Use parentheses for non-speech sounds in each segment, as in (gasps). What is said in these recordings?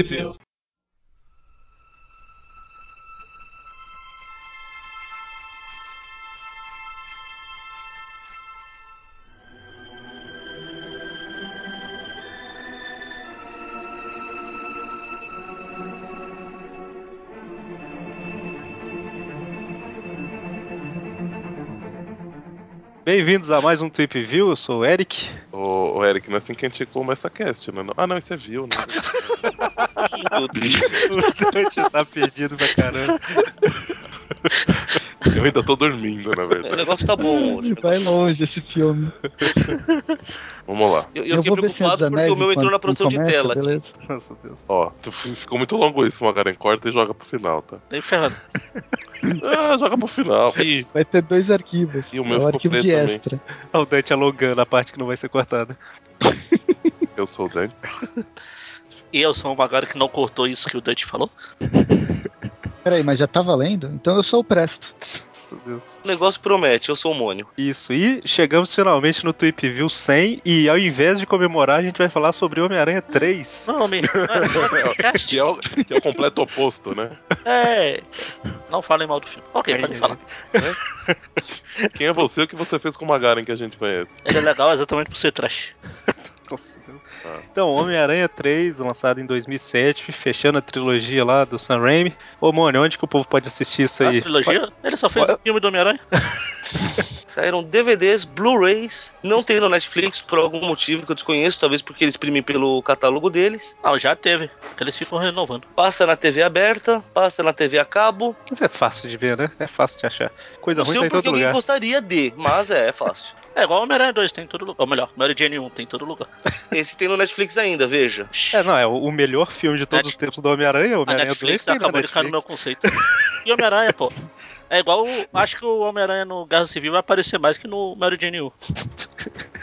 View. Bem-vindos a mais um Trip View, eu sou o Eric. Ô, ô, Eric, não é assim que a gente começa a cast, né? Ah, não, isso é view, né? (laughs) (laughs) o Dante tá perdido pra caramba. Eu ainda tô dormindo, na O verdade. negócio tá bom hoje. Vai longe esse filme. Vamos lá. Eu, eu fiquei ver Senhor preocupado porque o meu entrou na produção de começa, tela. aqui. beleza? Nossa Deus. Ó, ficou muito longo isso, Magaren. Corta e joga pro final, tá? Nem ferrando. (laughs) Ah, joga pro final. Ih, Vai ter dois arquivos. E o meu é o ficou preto de também. extra. Olha o Dante alongando a parte que não vai ser cortada. eu sou o Dani. (laughs) E eu sou uma galera que não cortou isso que o Dante falou. (laughs) Peraí, mas já tá valendo? Então eu sou o Presto. O negócio promete, eu sou o Mônio. Isso, e chegamos finalmente no Tweep View 100 e ao invés de comemorar, a gente vai falar sobre Homem-Aranha 3. Não, me. (laughs) Que é, o, que é o completo oposto, né? É. Não falem mal do filme. Ok, pode falar. (laughs) Quem é você e o que você fez com o Magaren que a gente conhece? Ele é legal exatamente por ser trash. Nossa Deus. Ah. Então, Homem-Aranha 3, lançado em 2007, fechando a trilogia lá do Sam Raimi. Ô, Mônio, onde que o povo pode assistir isso A aí? trilogia, ele só fez Pode- o filme do Homem-Aranha. (laughs) Saíram DVDs, Blu-rays, não tem no Netflix por algum motivo que eu desconheço, talvez porque eles imprimem pelo catálogo deles. Ah, Não, já teve. que Eles ficam renovando. Passa na TV aberta, passa na TV a cabo. Isso é fácil de ver, né? É fácil de achar. Coisa Não ruim sei tá o em todo alguém lugar. gostaria de, mas é, é fácil. (laughs) É igual o Homem-Aranha 2, tem em todo lugar. Ou melhor, Mary Jane 1 tem em todo lugar. (laughs) Esse tem no Netflix ainda, veja. É, não, é o melhor filme de todos Net- os tempos do Homem-Aranha, Homem-Aranha 2 Netflix tem acabou de cair no meu conceito. E Homem-Aranha, pô. (laughs) É igual. Acho que o Homem-Aranha no Guerra Civil vai aparecer mais que no Mary Jane 1. (laughs)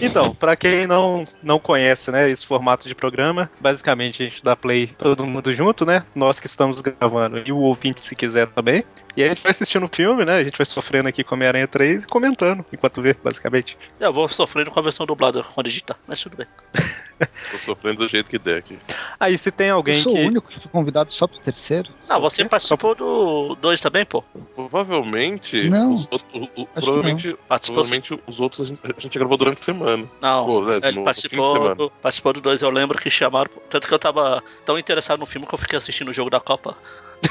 Então, pra quem não, não conhece, né, esse formato de programa, basicamente a gente dá play todo mundo junto, né? Nós que estamos gravando e o ouvinte se quiser também. E aí a gente vai assistindo o filme, né? A gente vai sofrendo aqui com Homem-Aranha 3 e comentando enquanto vê, basicamente. Eu vou sofrendo com a versão dublada quando digitar, mas tudo bem. (laughs) Tô sofrendo do jeito que der aqui. Aí se tem alguém eu sou que. o único que convidado só pro terceiro. Não, você participou do 2 também, pô. Provavelmente. Não. Os outros, o- o- provavelmente, Participou. provavelmente os outros a gente, a gente gravou durante a semana. Não, Pô, né, ele no- no participou semana. do, participou do 2, eu lembro que chamaram. Tanto que eu tava tão interessado no filme que eu fiquei assistindo o jogo da Copa.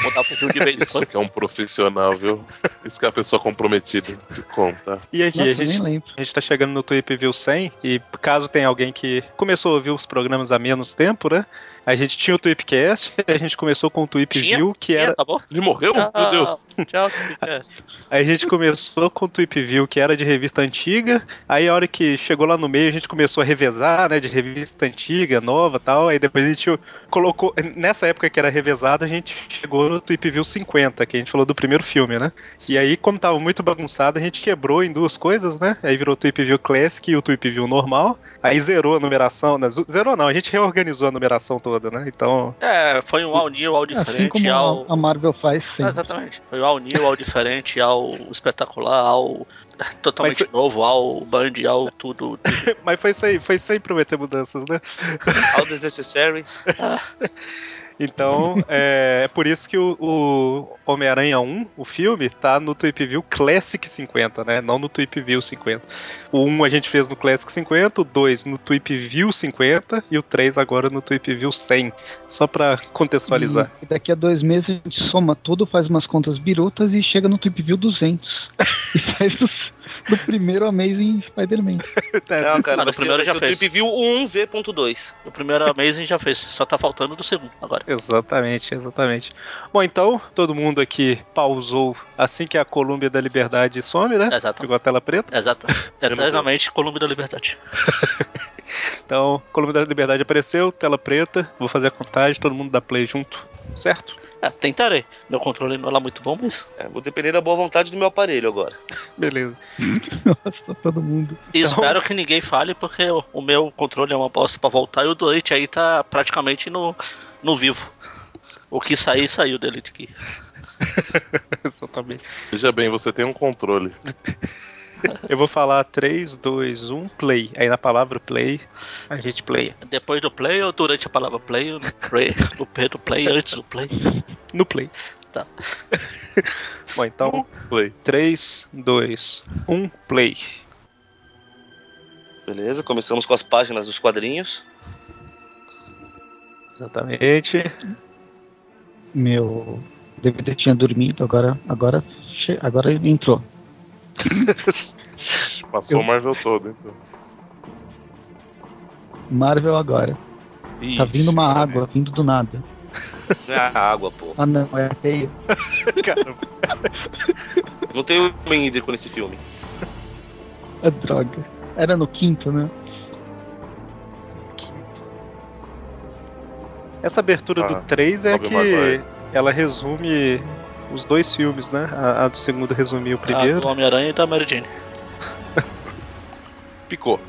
Botar pro de vez em Isso quando. que é um profissional, viu? Isso que é a pessoa comprometida de conta. E aqui, Nossa, a gente, a gente tá chegando no Tweep View 100 e caso tenha alguém que começou a ouvir os programas há menos tempo, né? A gente tinha o Tweepcast, a gente começou com o Tweep Tinha? View, que era. Tá bom? Ele morreu? Tchau, Meu Deus. Tchau, Tweepcast. (laughs) Aí a gente começou com o Tweep View, que era de revista antiga. Aí a hora que chegou lá no meio, a gente começou a revezar, né? De revista antiga, nova tal. Aí depois a gente colocou. Nessa época que era revezado, a gente chegou no Tweep View 50, que a gente falou do primeiro filme, né? E aí, como tava muito bagunçado, a gente quebrou em duas coisas, né? Aí virou o Tweep View Classic e o Tweep View normal. Aí zerou a numeração. Né? Zerou não, a gente reorganizou a numeração toda, né? Então. É, foi um all new, all Assim diferente, como ao. a- Marvel faz Ah, sempre. exatamente. Foi ao new, ao diferente, ao espetacular, ao totalmente Mas- novo, ao band, ao tudo. (laughs) Mas foi sem, foi sem prometer mudanças, né? Ao desnecessary. (laughs) Então, é, é por isso que o, o Homem-Aranha 1, o filme, tá no Tweep View Classic 50, né? Não no Tweep View 50. O 1 a gente fez no Classic 50, o 2 no Tweep View 50 e o 3 agora no Tweep View 100. Só pra contextualizar. E daqui a dois meses a gente soma tudo, faz umas contas birutas e chega no Trip View 200. (laughs) e faz do, do primeiro Amazing Spider-Man. (laughs) Não, cara, Ah, no primeiro já um fez. Trip View 1V.2. O primeiro Amazing já fez, só tá faltando do segundo agora. Exatamente, exatamente. Bom, então, todo mundo aqui pausou assim que a Colômbia da Liberdade some, né? Exato. Pegou a tela preta. Exato. (laughs) Eternamente Colômbia da Liberdade. (laughs) Então, Colômbia da Liberdade apareceu, tela preta. Vou fazer a contagem, todo mundo dá play junto, certo? É, (laughs) tentarei. Meu controle não é lá muito bom, mas. É, vou depender da boa vontade do meu aparelho agora. (laughs) Beleza. (laughs) Nossa, todo mundo. E espero que ninguém fale, porque o, o meu controle é uma bosta pra voltar e o Delete aí tá praticamente no, no vivo. O que sair, saiu o Delete aqui. Exatamente. Veja bem, você tem um controle. (laughs) Eu vou falar 3, 2, 1, play. Aí na palavra play, a gente play. Depois do play ou durante a palavra play? ou No play, no play, do play antes do play. No play. Tá. (laughs) Bom, então, Play. 3, 2, 1, play. Beleza, começamos com as páginas dos quadrinhos. Exatamente. Meu DVD tinha dormido, agora, agora, agora entrou. (laughs) Passou Eu- o Marvel todo, então. Marvel agora. Tá vindo uma Ixi, água, vindo do nada. Não é a água, pô. Ah não, é teia. (laughs) Caramba. Não tem o homem hídrico nesse filme. É droga. Era no quinto, né? Essa abertura Ah, do 3 é que Maguire. ela resume os dois filmes, né? A, a do segundo resumiu o A primeiro. do Homem-Aranha e da Mary Jane. (laughs) Picou.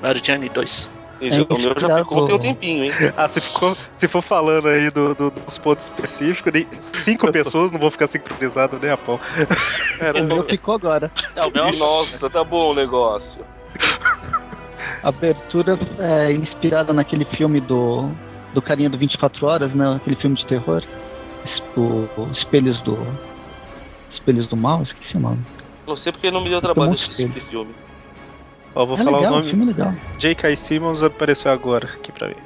Mary Jane 2. E É já- o meu já ficou tem um tempinho, hein? (laughs) Ah, se, ficou, se for falando aí do- do- dos pontos específicos, nem- cinco pessoas não vão ficar sincronizadas nem a pau. (laughs) O meu ficou agora. É, o meu nossa, tá bom o negócio. A abertura é inspirada naquele filme do, do carinha do 24 Horas, né? Aquele filme de terror. O, o Espelhos do. Espelhos do Mal, esqueci o nome. Não sei porque não me deu trabalho de assistir filme. Ó, vou é falar legal, o nome. filme legal. J.K. Simmons apareceu agora aqui pra mim.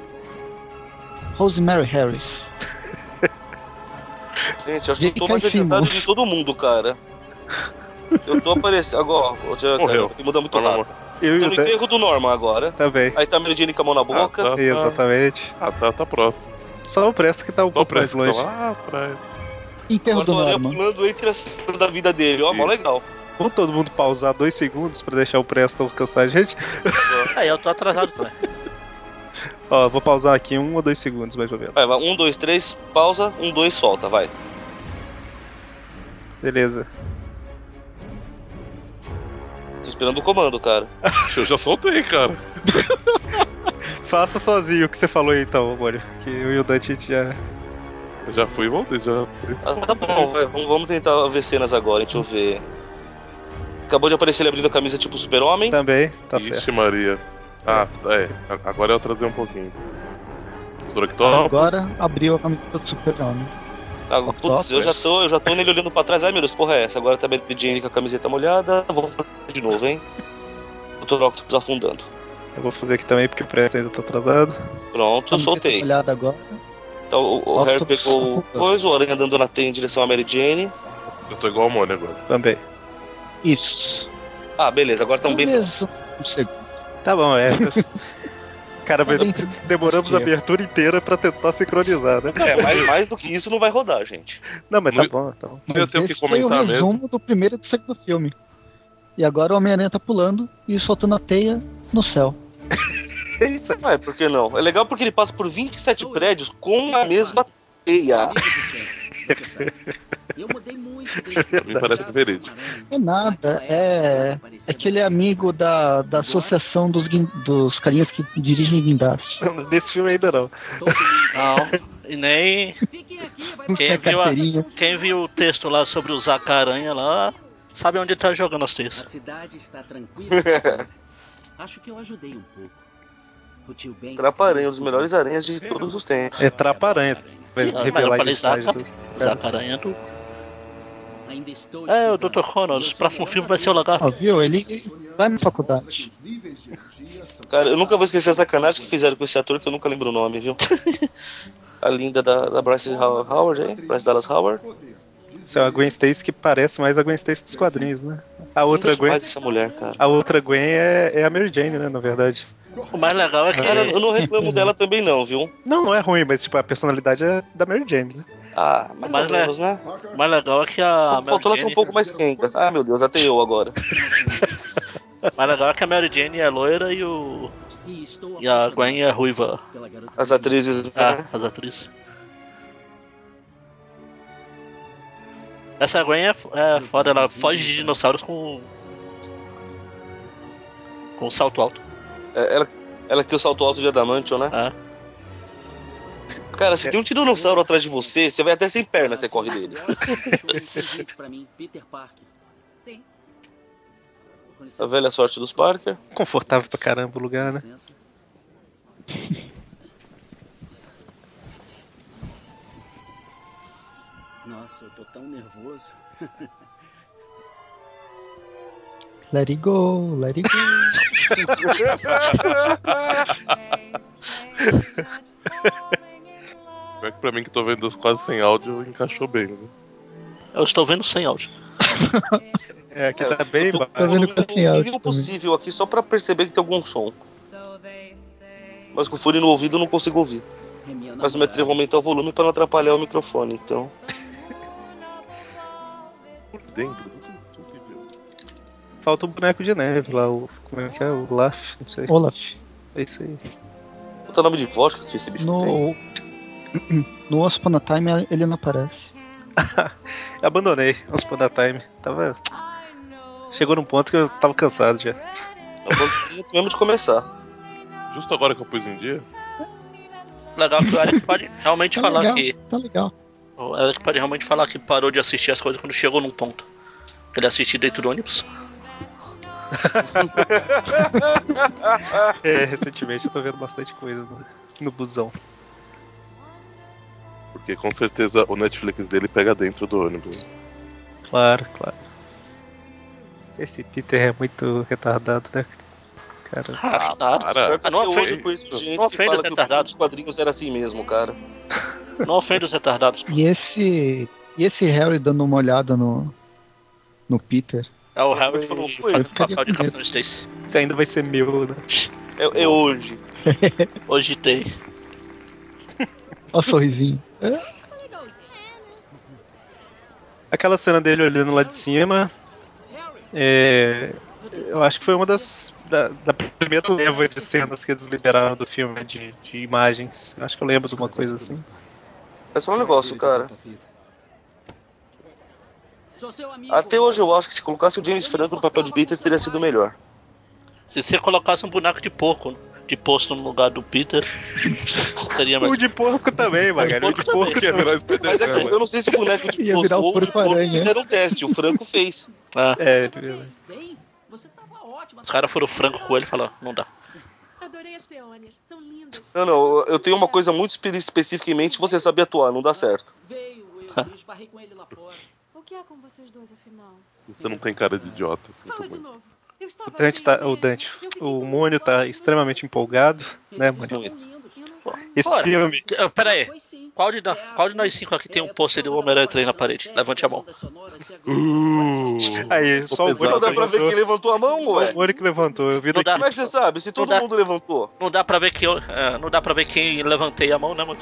Rosemary Harris. (laughs) Gente, acho que eu tô mais adiantado de todo mundo, cara. Eu tô aparecendo. Agora, ó, já, Morreu. cara, muda muito Tá rápido. Eu e Tô no enterro do Norman agora. também. Aí tá a Mary Jane com a mão na boca. Ah, tá, tá. Exatamente. Ah, tá, tá próximo. Só o Presto que tá um Só pouco mais presta longe. lá atrás. Enterro Agora do o Norman. pulando entre as cenas da vida dele. Ó, mó legal. Vamos todo mundo pausar dois segundos pra deixar o Presto alcançar a gente? Aí eu tô atrasado também. (laughs) Ó, vou pausar aqui um ou dois segundos mais ou menos. Vai, vai. Um, dois, três, pausa. Um, dois, solta, vai. Beleza. Tô esperando o comando, cara. Eu já soltei, cara. (laughs) Faça sozinho o que você falou aí então, amor. Que eu e o Dante a gente já. Eu já fui e voltei, já. Ah, tá bom, vai. Vamos, tentar ver cenas agora, deixa eu ver. Acabou de aparecer ele abrindo a camisa tipo super-homem. Também, tá Ixi, certo. Maria. Ah, é. Agora eu trazer um pouquinho. Doutor Octopus. Agora abriu a camiseta do Super-Homem. Ah, putz, eu já tô, eu já tô nele olhando pra trás. Ai meu Deus, porra é essa? Agora tá Jane com a camiseta molhada. Vou fazer de novo, hein? Dr. Octopus afundando. Eu vou fazer aqui também porque o Presto ainda tá atrasado. Pronto, Camiseta soltei. molhada agora. Então o, o Harry pegou coisa, o Aranha andando na teia em direção à Mary Jane. Eu tô igual o Mônio agora. Também. Isso. Ah, beleza, agora estão bem próximos. um segundo. Tá bom, é. (laughs) Cara, demoramos a abertura inteira pra tentar sincronizar, né? É, mais, mais do que isso não vai rodar, gente. Não, mas tá bom, tá bom. Eu Mas tenho que esse foi o comentar resumo mesmo. do primeiro e do segundo filme. E agora o Homem-Aranha tá pulando e soltando a teia no céu. É isso. Ué, por que não? É legal porque ele passa por 27 prédios com a mesma teia. Eu mudei muito mim parece verídico. É nada, é. É que ele é amigo da, da associação dos, guin- dos carinhas que dirigem guindaste. (laughs) Nesse filme ainda não. Não, e nem Quem viu, a- quem viu o texto lá sobre o Zacaranha lá sabe onde ele tá jogando as A teias. cidade está tranquila. (laughs) Acho que eu ajudei um pouco. O tio Ben. Traparanha, um dos melhores aranhas de todos os tempos. É Trapa-Aranha. Vai Sim, mas revelar eu falei Zaca. Zacaranha do. É, o. Dr. Connors, o próximo filme vai ser o Lagarto. Ó, viu? Ele vai na faculdade. Cara, eu nunca vou esquecer a sacanagem que fizeram com esse ator que eu nunca lembro o nome, viu? (laughs) a linda da, da Bryce How- Howard, hein? Bryce Dallas Howard. Isso é a Gwen Stacy que parece mais a Gwen Stacy dos quadrinhos, né? A outra Gwen. essa mulher, cara. A outra Gwen é, é a Mary Jane, né? Na verdade. O mais legal é que. Cara, eu não reclamo dela também não, viu? Não, não é ruim, mas tipo, a personalidade é da Mary Jane, né? Ah, mais Mas, ou né? menos, né? O mais legal é que a Mary Faltou ela ser um pouco mais quenca. Ah, meu Deus, até eu agora. o (laughs) mais legal é que a Mary Jane é loira e o E, a Gwen é ruiva, pela garota As atrizes, ah, né? as atrizes. Essa Gwen é, é foda, ela foge de dinossauros com com salto alto. É, Ela, ela que tem o salto alto de Adamantium, né? Ah. Cara, se tem um tiranossauro atrás de você, você vai até sem perna, você corre dele. (laughs) A velha sorte dos Parker. Confortável pra caramba o lugar, né? Nossa, eu tô tão nervoso. (laughs) Let it go, let it go. Pior (laughs) que pra mim que tô vendo quase sem áudio, encaixou bem, né? Eu estou vendo sem áudio. É, aqui tá bem Eu tô baixo. vendo com áudio possível aqui só pra perceber que tem algum som. Mas com o fone no ouvido eu não consigo ouvir. É Mas o meu vou aumentar o volume pra não atrapalhar o microfone, então. Dentro, tudo, tudo. Falta o boneco de neve lá, o. Como é que é? O Laf, não sei. Olaf, É isso aí. É o nome de vodka que esse bicho tem? no. (clears throat) No Once Upon a Time ele não aparece. (laughs) Abandonei Once Upon a Time. Tava. Chegou num ponto que eu tava cansado já. É antes mesmo de começar. Justo agora que eu pus em dia, Legal que o Eric pode realmente Tá falar legal, que. tá legal. O Eric pode realmente falar que parou de assistir as coisas quando chegou num ponto. Que ele assistiu dentro do ônibus. (laughs) É, recentemente eu tô vendo bastante coisa no, no busão. porque com certeza o Netflix dele pega dentro do ônibus. Claro, claro. Esse Peter é muito retardado, né? Cara, Ah, nada. para. Ah, não ofende, não ofende os retardados. dos quadrinhos era assim mesmo, cara. Não ofende os retardados. E esse. E esse Harry dando uma olhada no. No Peter. É o falando- foi- fazendo papel de. Capitão Stacy. isso ainda vai ser meu, né? É, é hoje. (laughs) Hoje tem. Ó o sorrisinho. É, Aquela cena dele olhando lá de cima. É, eu acho que foi uma das. Da, da primeira leva de cenas que eles liberaram do filme, de, de imagens. Acho que eu lembro de uma coisa assim. Mas só um negócio, cara. Até hoje eu acho que se colocasse o James Franco no papel de Peter teria sido melhor. Se você colocasse um boneco de porco de posto no lugar do Peter, (laughs) seria O mais. de porco também, Magali. O de porco porco é virar Mas é que eu não sei se o boneco de Ia posto o ou o de porco fizeram um teste. O Franco fez. Ah, É, de verdade. Ótima. os caras foram franco com ele e falaram: não dá. As peônias. São lindas. Não, não, eu tenho uma coisa muito espe- específica em mente, você sabe atuar, não dá certo. Veio, (laughs) eu esbarrei com ele lá fora. O que é com vocês dois, afinal? Você não tem cara de idiota, assim, Fala de novo. Eu estava O Dante tá. O mesmo. Dante. O Mônio tá extremamente empolgado, né, Mônio? Esse Fora. filme. Ah, Pera aí. Qual de, nós- qual de nós cinco aqui tem um pôster do Homem-Aranha 3 na parede? Levante a mão. Uh, Aí, só o pesado. Não Mônio dá pra ver quem levantou a mão, Só ué. o Mônio que levantou. Eu vi Não daqui. dá. Como é que você sabe? Se todo dá. mundo levantou. Não dá pra ver eu- é, não dá pra ver quem levantei a mão, né, mano?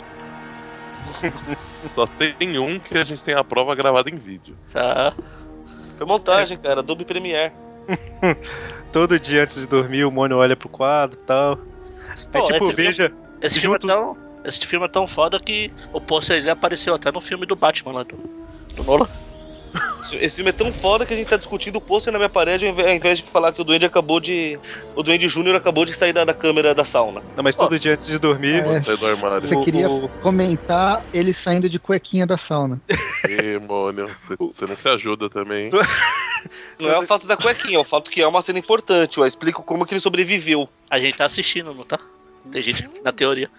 (laughs) Só tem um que a gente tem a prova gravada em vídeo. Tá. Foi montagem, cara. Adobe Premiere. (laughs) Todo dia antes de dormir, o Mônio olha pro quadro e tal. Pô, tipo, esse veja. Esse filme, é tão, esse filme é tão foda que o pôster ele apareceu até no filme do Batman lá do, do Nolan. Esse- filme é tão foda que a gente tá discutindo o pôster na minha parede ao invés- de falar que o Duende acabou de. O Duende Júnior acabou de sair da, da câmera da sauna. Não, mas todo dia antes de dormir. É. Sai do armário. Você O- queria o- comentar ele saindo de cuequinha da sauna. (laughs) Ê, Mônio, você- você não se ajuda também. hein? (laughs) Não é o fato da cuequinha, é o fato que é uma cena importante. Eu explico como que ele sobreviveu. A gente tá assistindo, não tá? Tem gente na teoria.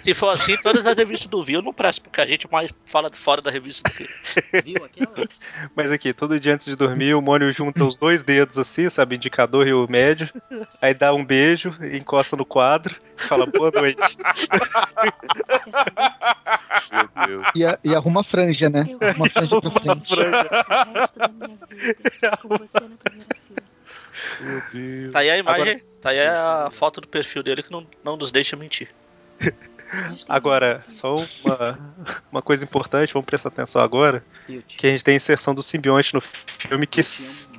Se for assim, todas as revistas do Viu não prestam, porque a gente mais fala de fora da revista do que. Viu aquela? Mas aqui, todo dia antes de dormir, o Mônio junta os dois dedos assim, sabe? Indicador e o médio. Aí dá um beijo, encosta no quadro, fala boa noite. Meu Deus. E, a- e arruma a franja, né? Eu Uma franja pra frente. o resto da minha vida com você na primeira fila. Meu Deus. Tá aí a imagem, tá aí a foto do perfil dele que não, não nos deixa mentir. (laughs) Agora, só uma, uma coisa importante, vamos prestar atenção agora, que a gente tem a inserção do simbionte no filme que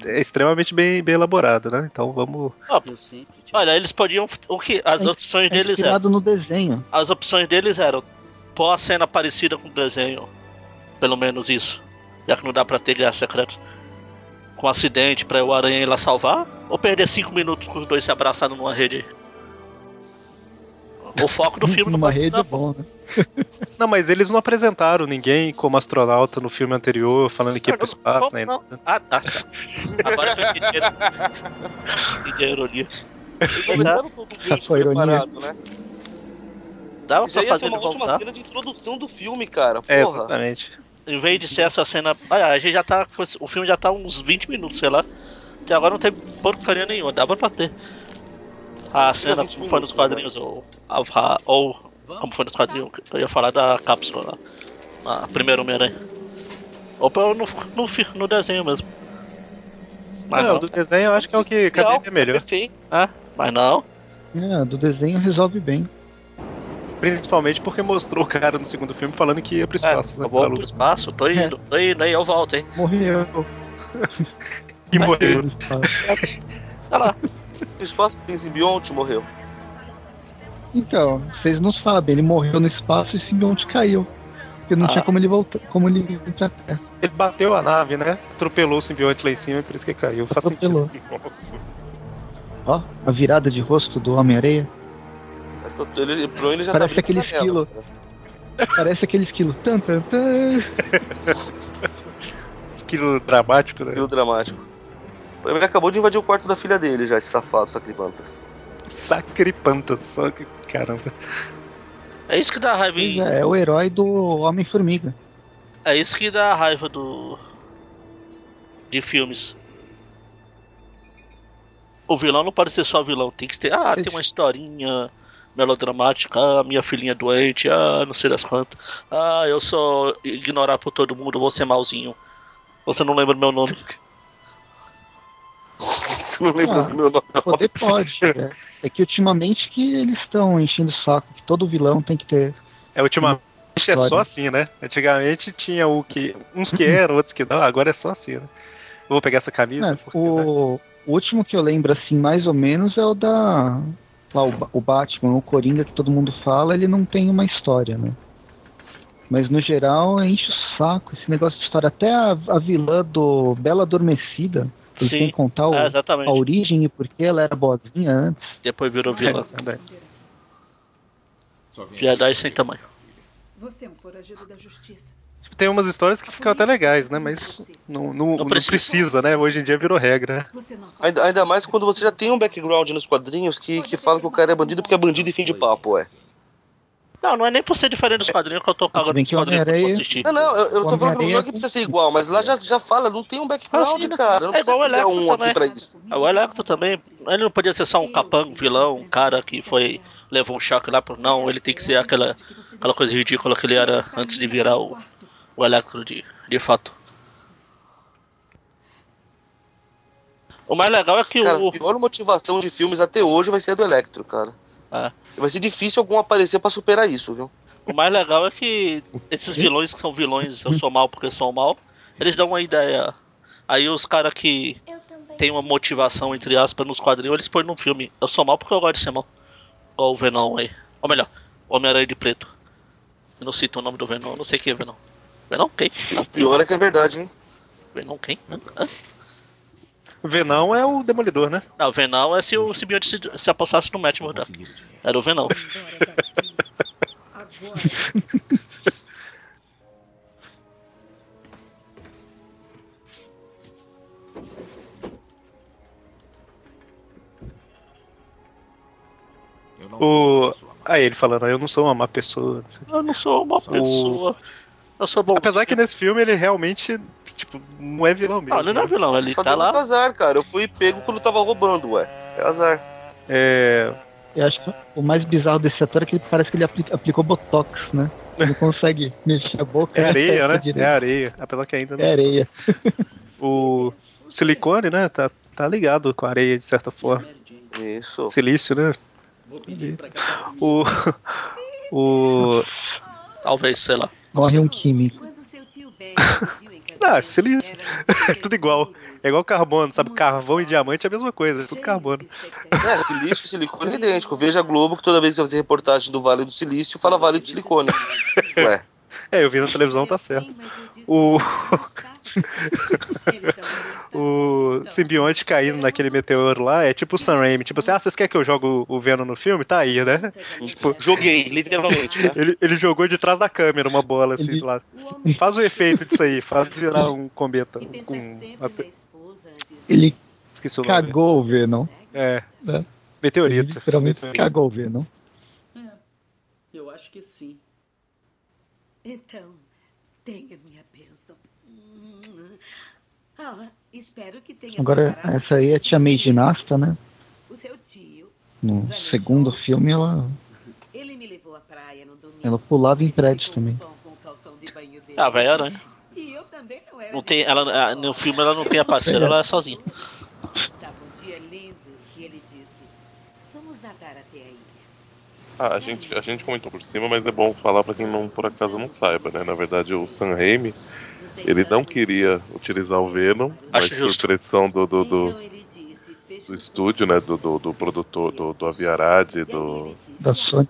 é extremamente bem, bem elaborado, né? Então vamos. Te Olha, eles podiam. O que? As É- opções É deles eram. no desenho. As opções deles eram pôr a cena parecida com o desenho. Pelo menos isso. Já que não dá pra ter guerras secretas. Com um acidente pra o Aranha ir lá salvar. Ou perder 5 minutos com os dois se abraçando numa rede aí. O foco do (laughs) filme não Numa pode rede é bom, né? (laughs) Não, mas eles não apresentaram ninguém como astronauta no filme anterior, falando que ia pro espaço, Como né? não? Ah, tá. tá. Agora eu entendi. Entendi a ironia. Um ambiente Foi ironia. preparado, né? Dava pra fazer uma ótima voltar. cena de introdução do filme, cara. Porra. É, exatamente. Em vez de ser essa cena. Ah, a gente já tá. O filme já tá uns 20 minutos, sei lá. Até agora não tem porcaria nenhuma, dava pra ter. A cena 20 como foi nos quadrinhos, ou, a- a- ou como foi nos quadrinhos, eu ia falar da cápsula lá. Na primeira Homem-Aranha. Ou pelo- no, no, no desenho mesmo. Mas Não, não. do desenho eu acho que é o que Especial, caberia melhor. Perfeito. É, mas não. É, do desenho resolve bem. Principalmente porque mostrou o cara no segundo filme falando que ia pro É, espaço, né? eu vou pro espaço, tô indo, tô indo, aí eu volto, hein. Morreu. (laughs) E morreu. Tá lá. O espaço tem simbionte morreu. Então, vocês não sabem, ele morreu no espaço e o simbionte caiu. Porque não Ah. tinha como ele voltar, como ele vir pra terra. Ele bateu a nave, né? Atropelou o simbionte lá em cima e por isso que caiu. Faz Atropelou. sentido. Nossa. Ó, a virada de rosto do Homem-Areia. Eu- ele, pro ele já Parece tá aquele esquilo. cara. Parece aquele esquilo. Tan, tan, tan. (laughs) Esquilo dramático, né? Esquilo dramático. Ele acabou de invadir o quarto da filha dele já, esse safado, sacripantas. Sacripanta, só que. Caramba. É isso que dá raiva em. é, é o herói do Homem-Formiga. É isso que dá raiva do. de filmes. O vilão não pode ser só vilão, tem que ter. Ah, tem uma historinha melodramática, ah, minha filhinha é doente, ah, não sei das quantas. Ah, eu sou ignorar por todo mundo, vou ser malzinho. Você não lembra do meu nome? (laughs) Você não lembra Ah. do meu nome? Poder pode. É, é que ultimamente que eles estão enchendo o saco, que todo vilão tem que ter. É, ultimamente é só assim, né? Antigamente tinha o que. Uns que (laughs) eram, outros que não, agora é só assim, né? Eu vou pegar essa camisa. É, porque, né? o, o último que eu lembro, assim, mais ou menos, é o da. Lá, o, o Batman, o Coringa que todo mundo fala, ele não tem uma história, né? Mas no geral enche o saco esse negócio de história. Até a, a vilã do Bela Adormecida, eles Sim. têm que contar o- É, a origem e por que ela era boazinha antes. Depois virou É, vilão. verdade. Viadagem sem tamanho. Você é um foragido da justiça. Tipo, Tem umas histórias que ficam até legais, né? Mas não, não, não precisa. precisa. né? Hoje em dia virou regra. né? Não Ainda, ainda mais quando você já tem um background nos quadrinhos que, que fala que o cara é bandido porque é bandido e fim de papo, ué. Não, não é nem por ser diferente dos quadrinhos que eu tô cagando o quadrinhos que eu assistir. Não, não, eu, eu tô falando não é que precisa ser igual, mas lá já, já fala, não tem um background, Ah, sim, cara. Não é igual o Electro um também. Ah, O Electro também, ele não podia ser só um capanga, um vilão, um cara que foi levou um choque lá pro não, ele tem que ser aquela aquela coisa ridícula que ele era antes de virar o, o Electro de, de fato. O mais legal é que Cara, o a pior motivação de filmes até hoje vai ser a do Electro, cara. É. Vai ser difícil algum aparecer pra superar isso, viu? O mais legal é que esses vilões que são vilões, eu sou mal porque sou mal, eles dão uma ideia. Aí os caras que tem uma motivação, entre aspas, nos quadrinhos, eles põem no filme. Eu sou mal porque eu gosto de ser mal. Igual o Venom aí. Ou melhor, Homem-Aranha de Preto. Eu não cito o nome do Venom, não sei quem é Venom. Venom quem? Pior é que é verdade, hein? Venom quem? Hã? Venom é o Demolidor, né? Não, o Venom é se o simbionte se, se apossasse no Matt Murdock. Era o Venom. Agora. O. Aí ele falando, eu não sou uma má pessoa. o. Eu não sou uma pessoa. Eu sou bom. Apesar que nesse filme ele realmente, tipo, não é vilão mesmo. Não, ele não é né? vilão, ele Só tá lá. azar, cara. Eu fui pego quando tava roubando, ué. É azar. É. Eu acho que o mais bizarro desse ator é que ele parece que ele apli- aplicou Botox, né? Ele não consegue (laughs) mexer a boca. É areia, né? direito. É areia. Apesar que ainda não. É areia. (laughs) O silicone, né? Tá, tá ligado com a areia de certa forma. Isso. Silício, né? O. (laughs) O. Talvez, sei lá. Morre um químico. Ah, silício. (laughs) É tudo igual. É igual carbono, sabe? Carvão e diamante é a mesma coisa, é tudo carbono. É, silício e silicone é idêntico. Veja a Globo que toda vez que vai fazer reportagem do Vale do Silício, fala Vale do Silicone. Ué. (laughs) É, eu vi na televisão, tá certo. O. (laughs) o simbionte caindo naquele meteoro lá é tipo o Sam Raimi. Tipo assim, ah, vocês querem que eu jogue o- Venom no filme? Tá aí, né? Tipo, Joguei, literalmente, né? ele, ele jogou de trás da câmera uma bola assim Ele- lá. Faz o efeito disso aí, faz (laughs) virar um cometa. Ele Esqueci o nome. cagou o Venom. É, Né? Ele meteorito. literalmente Meteorito. cagou o Venom. Eu acho que sim. Então, tenha minha bênção. Ah, espero que tenha Agora, essa aí é a Tia May ginasta, né? O seu tio, No segundo filme, ela, ele me levou à praia no domingo. ela pulava em prédio Ficou também. Ah, velho aranha. E eu também não era Não tem, ela, ah, no filme ela não tem a parceira, ela é sozinha. Estava um dia lindo e ele disse: Vamos nadar até a ilha. Ah, a gente, a gente comentou por cima, mas é bom falar pra quem não por acaso não saiba, né? Na verdade, o Sam Raimi, ele não queria utilizar o Venom, mas por justo. pressão do, do, do, Então do estúdio, né? Do, do, do produtor, do, do Aviarad e do, Da Sony.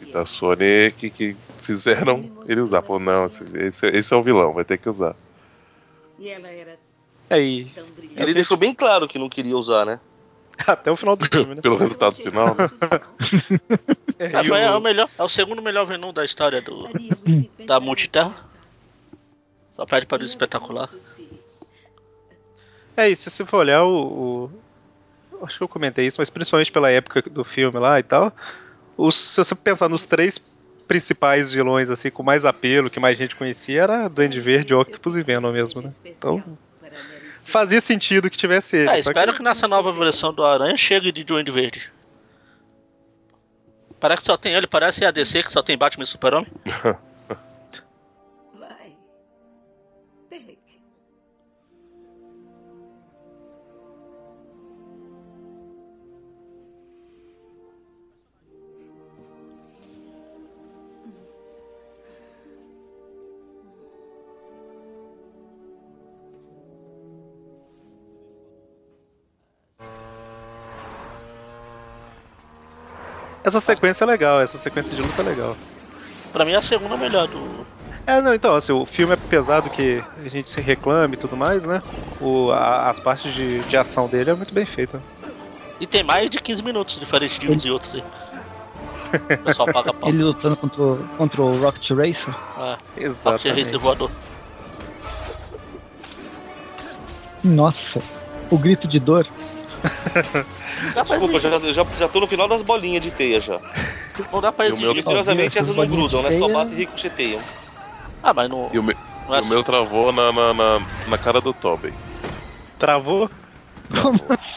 e da Sony que, que fizeram ele usar. Falou, não, esse, esse, é o vilão, vai ter que usar. E ela era Aí, brilhante. Ele deixou bem claro que não queria usar, né? (laughs) até o final do (laughs) filme, né? Pelo resultado final, né? (laughs) É, e foi, é o o- melhor, é o segundo melhor Venom da história do. Faríamos 50 Da Multiterra? Só perde para o espetacular. É isso, se você for olhar o, o- Acho que eu comentei isso, mas principalmente pela época do filme lá e tal. os- se você pensar nos três principais vilões, assim, com mais apelo, que mais gente conhecia, era Duende Verde, Octopus e Venom mesmo, né? Então, fazia sentido que tivesse ele. É, espero que nessa nova versão do Aranha chegue de Duende Verde. Parece que só tem ele, parece a DC que só tem Batman e Super-Homem. (laughs) Essa sequência é legal, essa sequência de luta é legal. Pra mim é a segunda melhor do. É, não, então, assim, o filme é pesado que a gente se reclame e tudo mais, né? O, a- as partes de, de ação dele é muito bem feita. E tem mais de 15 minutos, diferente de uns e outros aí. O pessoal paga pau. (laughs) Ele lutando contra, o- contra o Rocket Racer. Ah, Rocket Exatamente. Racer voador. Nossa, o grito de dor. (laughs) Dá pra Desculpa, exigir. já, já, já tô no final das bolinhas de teia já. Não dá pra o meu- exigir. Misteriosamente essas não grudam, né? Só batem e ricocheteiam. Ah, mas não. E o, me, não é e o meu assim. travou na, na, na, na cara do Tobey. Travou?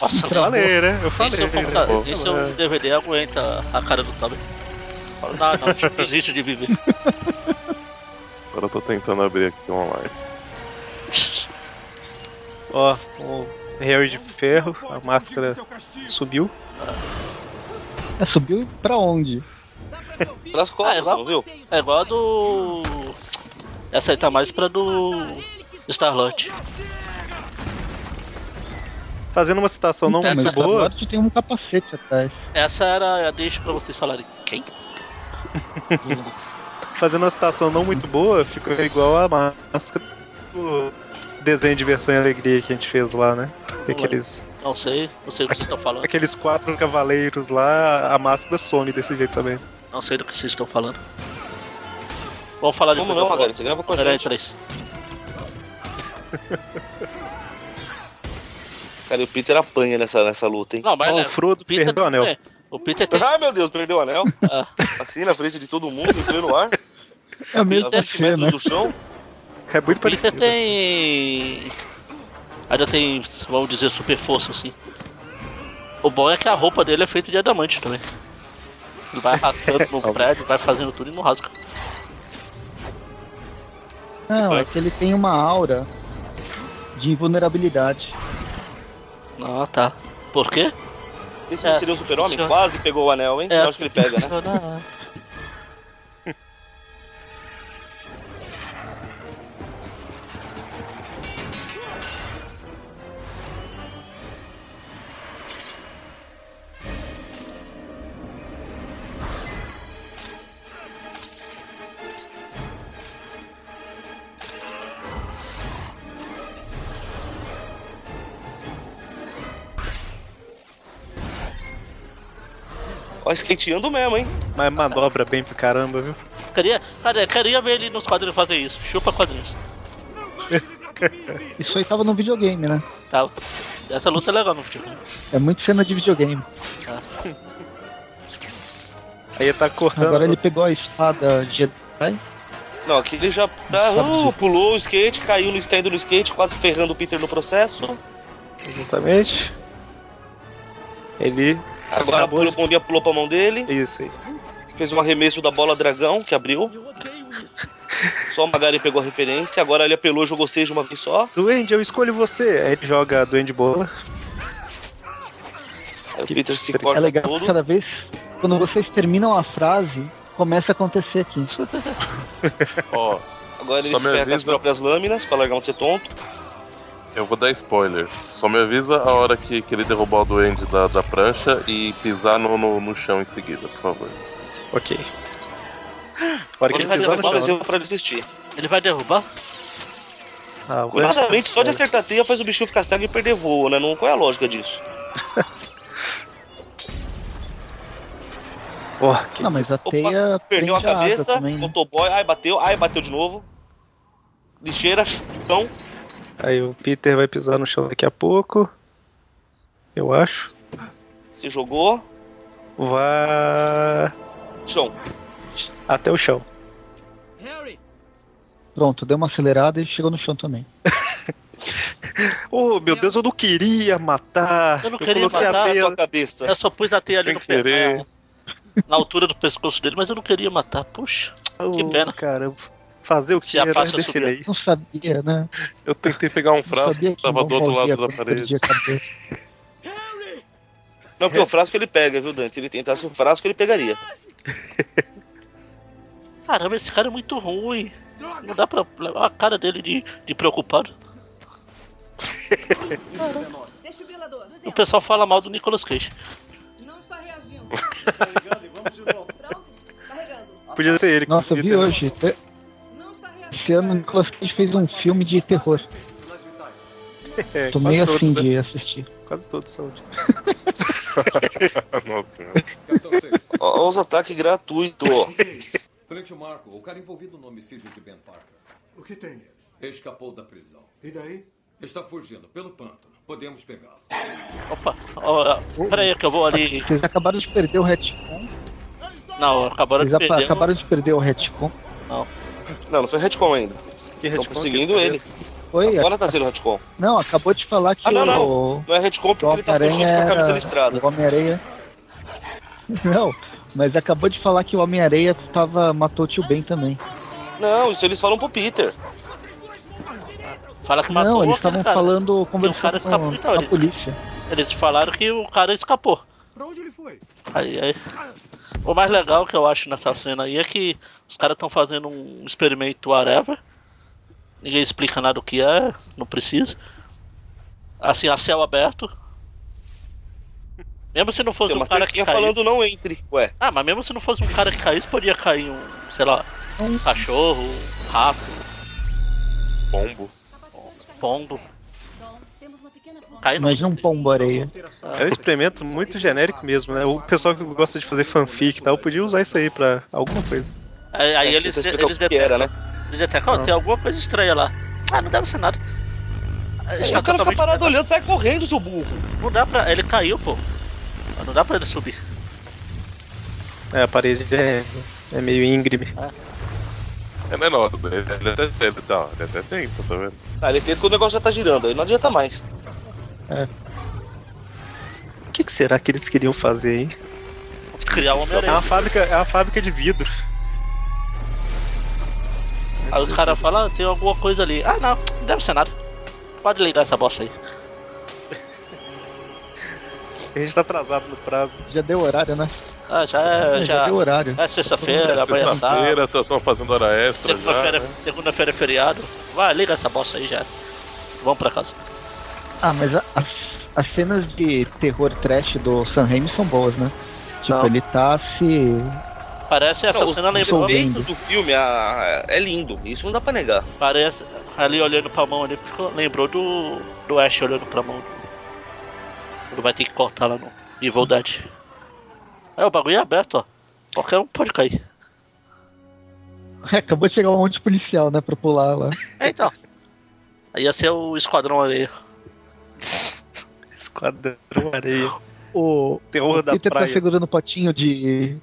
Nossa, Eu falei, né? Eu falei. Esse é, um né? computador, pô. esse é um DVD aguenta a cara do Toby. Fala, Não, não, (laughs) desiste de viver. Agora eu tô tentando abrir aqui online. Ó, o Harry de Ferro, a máscara subiu. É, subiu pra onde? Pras Ah, é costas, igual, não viu? é igual a do. Essa aí tá mais pra do. Starlight. Fazendo uma citação não Então, muito mas boa. agora tu tem um capacete atrás. Essa era a deixa pra vocês falarem. Quem? (laughs) Fazendo uma citação não muito boa, ficou igual a máscara do desenho de versão e alegria que a gente fez lá, né? Aqueles, Não sei, não sei do que vocês estão falando. aqueles quatro cavaleiros lá, a máscara some desse jeito também. Não sei do que vocês estão falando. Vamos falar Vamos depois. não, Magari, você grava com a gente. (laughs) Cara, e o Peter apanha nessa, nessa luta, hein? Não, mas né, o Frodo Peter perdeu o anel. é, O Peter tem. Ai, meu Deus, perdeu o anel. (laughs) Ah, Assim, na frente de todo mundo, em pleno ar. É o mesmo A 20 clichê, metros né? do chão. É muito o parecido. tem. Ainda tem, vamos dizer, super força assim. O bom é que a roupa dele é feita de adamante também. Ele vai arrastando no (laughs) prédio, vai fazendo tudo e não rasga. Não, é que ele tem uma aura de invulnerabilidade. Ah, tá. Por quê? Esse É, não seria o super-homem? Quase pegou o anel, hein? Eu acho que ele pega, né? Ó, skateando mesmo, hein? Mas manobra bem pra caramba, viu? Queria, cara, queria ver ele nos quadrinhos fazer isso. Chupa quadrinhos. (laughs) Isso aí tava no videogame, né? Tá. Essa luta é legal no videogame. É muito cena de videogame. (laughs) Aí ele tá cortando. Agora ele pegou a espada Jedi. Não, aqui ele já tá, uh, pulou o skate, caiu no skate, no skate, quase ferrando o Peter no processo. Exatamente. Ele. Agora acabou a bombinha pulou pra mão dele, Isso aí. fez um arremesso da bola dragão, que abriu. Só o Magari pegou a referência, agora ele apelou, jogou seis de uma vez só. Duende, eu escolho você. Aí ele joga a Duende Bola. Aí o Peter se É corta legal todo. cada vez quando vocês terminam a frase, começa a acontecer aqui. Ó, Agora ele com as próprias lâminas pra largar um ser tonto. Eu vou dar spoiler. Só me avisa a hora que, que ele derrubar o duende da, da prancha e pisar no, no, no chão em seguida, por favor. Ok. A hora que Ele ele vai pisar Só no pra desistir. Ele vai derrubar? Ah, o Curiosamente, só de acertar a teia faz o bichinho ficar cego e perder voo, né? Não, qual é a lógica disso? (laughs) Oh, que Não, mas a Opa, teia Perdeu a cabeça, também, né? motoboy, ai bateu, ai bateu de novo. Lixeira, chão. Aí o Peter vai pisar no chão daqui a pouco. Eu acho. Se jogou, Vai chão. até o chão. Harry! Pronto, deu uma acelerada e chegou no chão também. (laughs) Oh, meu Deus, eu não queria matar. Eu não queria coloquei matar, a Na teia. tua cabeça. Eu só pus a teia ali Sem no pé, querer. na, na altura do pescoço dele, mas eu não queria matar. Puxa, que Oh, pena. Caramba. Fazer o que Se a era faixa. Não sabia, né? Eu tentei pegar um frasco que tava do outro lado da parede. Não, porque o frasco ele pega, viu, Dante? Se ele tentasse o frasco, ele pegaria. (laughs) caramba, esse cara é muito ruim. Não dá pra levar a cara dele de, de preocupado. (laughs) O pessoal fala mal do Nicolas Cage. Não está reagindo. Prontos? (laughs) Carregando. Podia ser ele. que Nossa, vi hoje. Esse ano o Nicolas Cage fez um filme de terror. É, Tô meio todos, assim né? de assistir. Quase todos são. de- (laughs) Nossa Ó, os ataques gratuitos. frente ao Marco, o cara envolvido no homicídio de Ben Parker. O que tem? Escapou da prisão. E daí? Está fugindo pelo pântano. Podemos pegá-lo. Opa, ó, ó, pera aí que eu vou ali. Vocês acabaram de perder o retcon. Não, acabaram de Vocês apa- perder. acabaram de perder o retcon. Não, Não, não foi retcon ainda. Que Estão perseguindo ele. Foi? Agora tá sendo retcon. Não, acabou de falar que Ah, não, não. o, Não é retcon o porque ele tá fugindo com a camisa listrada. O Homem-Aranha... (laughs) Não, mas acabou de falar que o Homem-Aranha tava... matou o tio Ben também. Não, isso eles falam pro Peter. fala que matou Não, eles estavam falando, cara conversando escapou, com então, a eles- polícia. Eles falaram que o cara escapou. Pra onde ele foi? Aí, aí. O mais legal que eu acho nessa cena aí é que os caras estão fazendo um experimento whatever. Ninguém explica nada do que é, não precisa. Assim, a céu aberto. Mesmo se não fosse um cara que caísse. falando não entre. Ué, Ah, mas mesmo se não fosse um cara que caísse, podia cair um, sei lá, um cachorro, um rato, Pombo. pombo. Cair não. Imagina um pombo-areia. É um experimento muito genérico mesmo, né? O pessoal que gosta de fazer fanfic e tal podia usar isso aí pra alguma coisa. Aí, aí É, eles, eles detectam. era, né? Eles detectam, ó, Não. tem alguma coisa estranha lá. Ah, não deve ser nada. Está o cara fica totalmente parado olhando, sai correndo, seu burro. Não dá pra. Ele caiu, pô. Não dá pra ele subir. É, a parede é, é meio íngreme. É menor, ele, ele até, ele, tá, ele até tenta, tá vendo? Ah, ele tenta que o negócio já tá girando, aí não adianta mais. O que, que será que eles queriam fazer aí? Criar o É uma fábrica, é uma fábrica de vidro. Aí os caras falam, ah, tem alguma coisa ali. Ah, não, não deve ser nada. Pode ligar essa bosta aí. A gente tá atrasado no prazo. Já deu horário, né? Ah, já é. É, já Já, deu horário. é sexta-feira, amanhã é sábado. Sexta-feira, estão fazendo hora extra já. Segunda-feira né? segunda-feira é feriado. Vai, liga essa bosta aí já. Vamos pra casa. Ah, mas a- as, as cenas de terror trash do Sam Raimi são boas, né? Tipo, Não. ele tá se... Parece essa Não, cena o lembrou. efeito do filme a- é lindo, isso não dá pra negar. Parece. Ali olhando pra mão ali, lembrou do. do Ash olhando pra mão. Quando vai ter que cortar lá no Evil Dead. É, o bagulho é aberto, ó. Qualquer um pode cair. É, (laughs) acabou de chegar um monte de policial, né, pra pular lá. É, então. Aí ia ser o Esquadrão Areia. Esquadrão Areia. O, Terror o das Peter tá praias. segurando potinho de.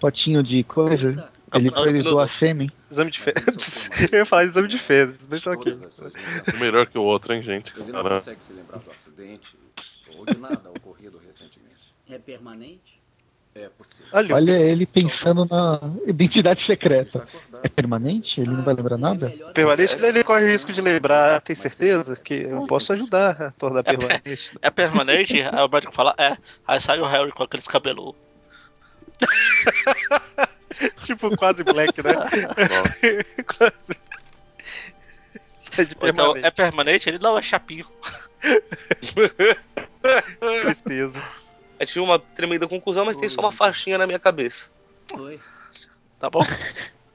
potinho de coisa. Ele foi doar sêmen. Exame de fezes. (laughs) Eu ia falar de exame de fezes, mas tá ok. Um (laughs) melhor que o outro, hein, gente? Ele não Caramba. consegue se lembrar do acidente ou de nada ocorrido recentemente. É permanente? É possível. Olha, Olha ele pensando na identidade secreta. É permanente? Ele não vai lembrar nada? permanente ele corre risco de lembrar, tem certeza? Que eu posso ajudar a tornar É, permanente. é permanente? aí o médico fala, é. Aí sai o Harry com aqueles cabelos. (laughs) tipo quase black, né? (laughs) quase. Sai de então, permanente. é permanente? Ele não é chapinho. (laughs) Tristeza. Eu tive uma tremenda conclusão, mas tem só uma faixinha na minha cabeça. Oi. Tá bom?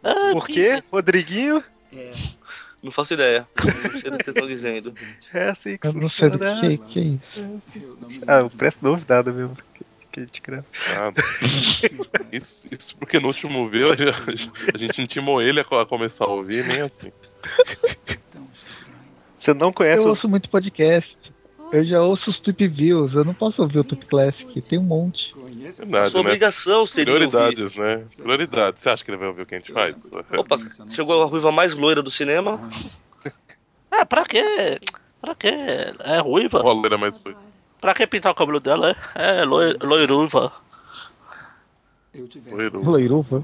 É, (laughs) Por quê? Rodriguinho? É. Não faço ideia. Não sei do que vocês estão dizendo. (laughs) É assim que Eu não sei do que, que é isso. Ah, eu presto novidade mesmo. Que, que te crê. Ah, (laughs) isso, isso porque no último vídeo a gente, a gente intimou ele a co- a começar a ouvir, nem assim. Você não conhece Eu os. ouço muito podcast. Eu já ouço os Tweep Views. Eu não posso ouvir o Tweep Classic. Tem um monte. Verdade, Sua né? obrigação seria ouvir. Prioridades, né? Prioridades. Você acha que ele vai ouvir o que a gente faz? Opa, chegou a ruiva mais loira do cinema. É, pra quê? Pra quê? É ruiva. Roleiro é mais foi. Pra que pintar o cabelo dela? É, é loi- loiruva. Loiro. Loiruva.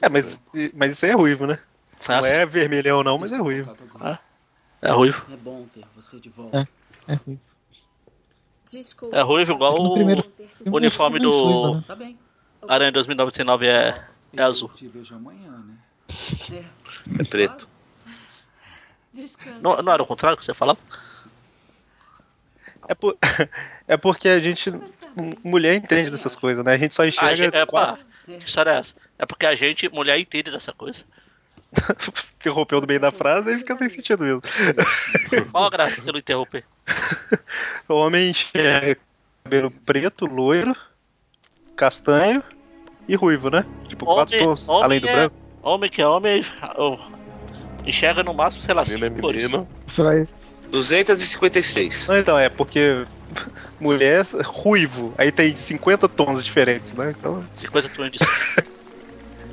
É, mas, mas isso aí é ruivo, né? Não é vermelhão, não, mas é ruivo. É ruivo. É bom ter você de volta. É ruim. Desculpa. É ruivo igual o primeiro uniforme do né? Tá bem. Aranha 2099 é, é azul. Te vejo amanhã, né? É preto. Descansa. Não, não era o contrário que você falava? É, por- (laughs) é porque a gente. Mulher entende dessas coisas, né? A gente só A enxerga. gente, é, pá, que história é essa? É porque a gente, mulher, entende dessa coisa. (laughs) interrompeu no meio da frase e fica sem sentido mesmo. Qual a graça se eu não interromper? (laughs) O homem enxerga cabelo preto, loiro, castanho e ruivo, né? Tipo, quatro Homem- tons, homem além do é- branco. Homem que é homem, oh, enxerga no máximo, sei lá, Menino é cinco cores. menino. Você vai. 256. Não, então, é porque (laughs) mulher ruivo, aí tem 50 tons diferentes, né? Então, 50 tons de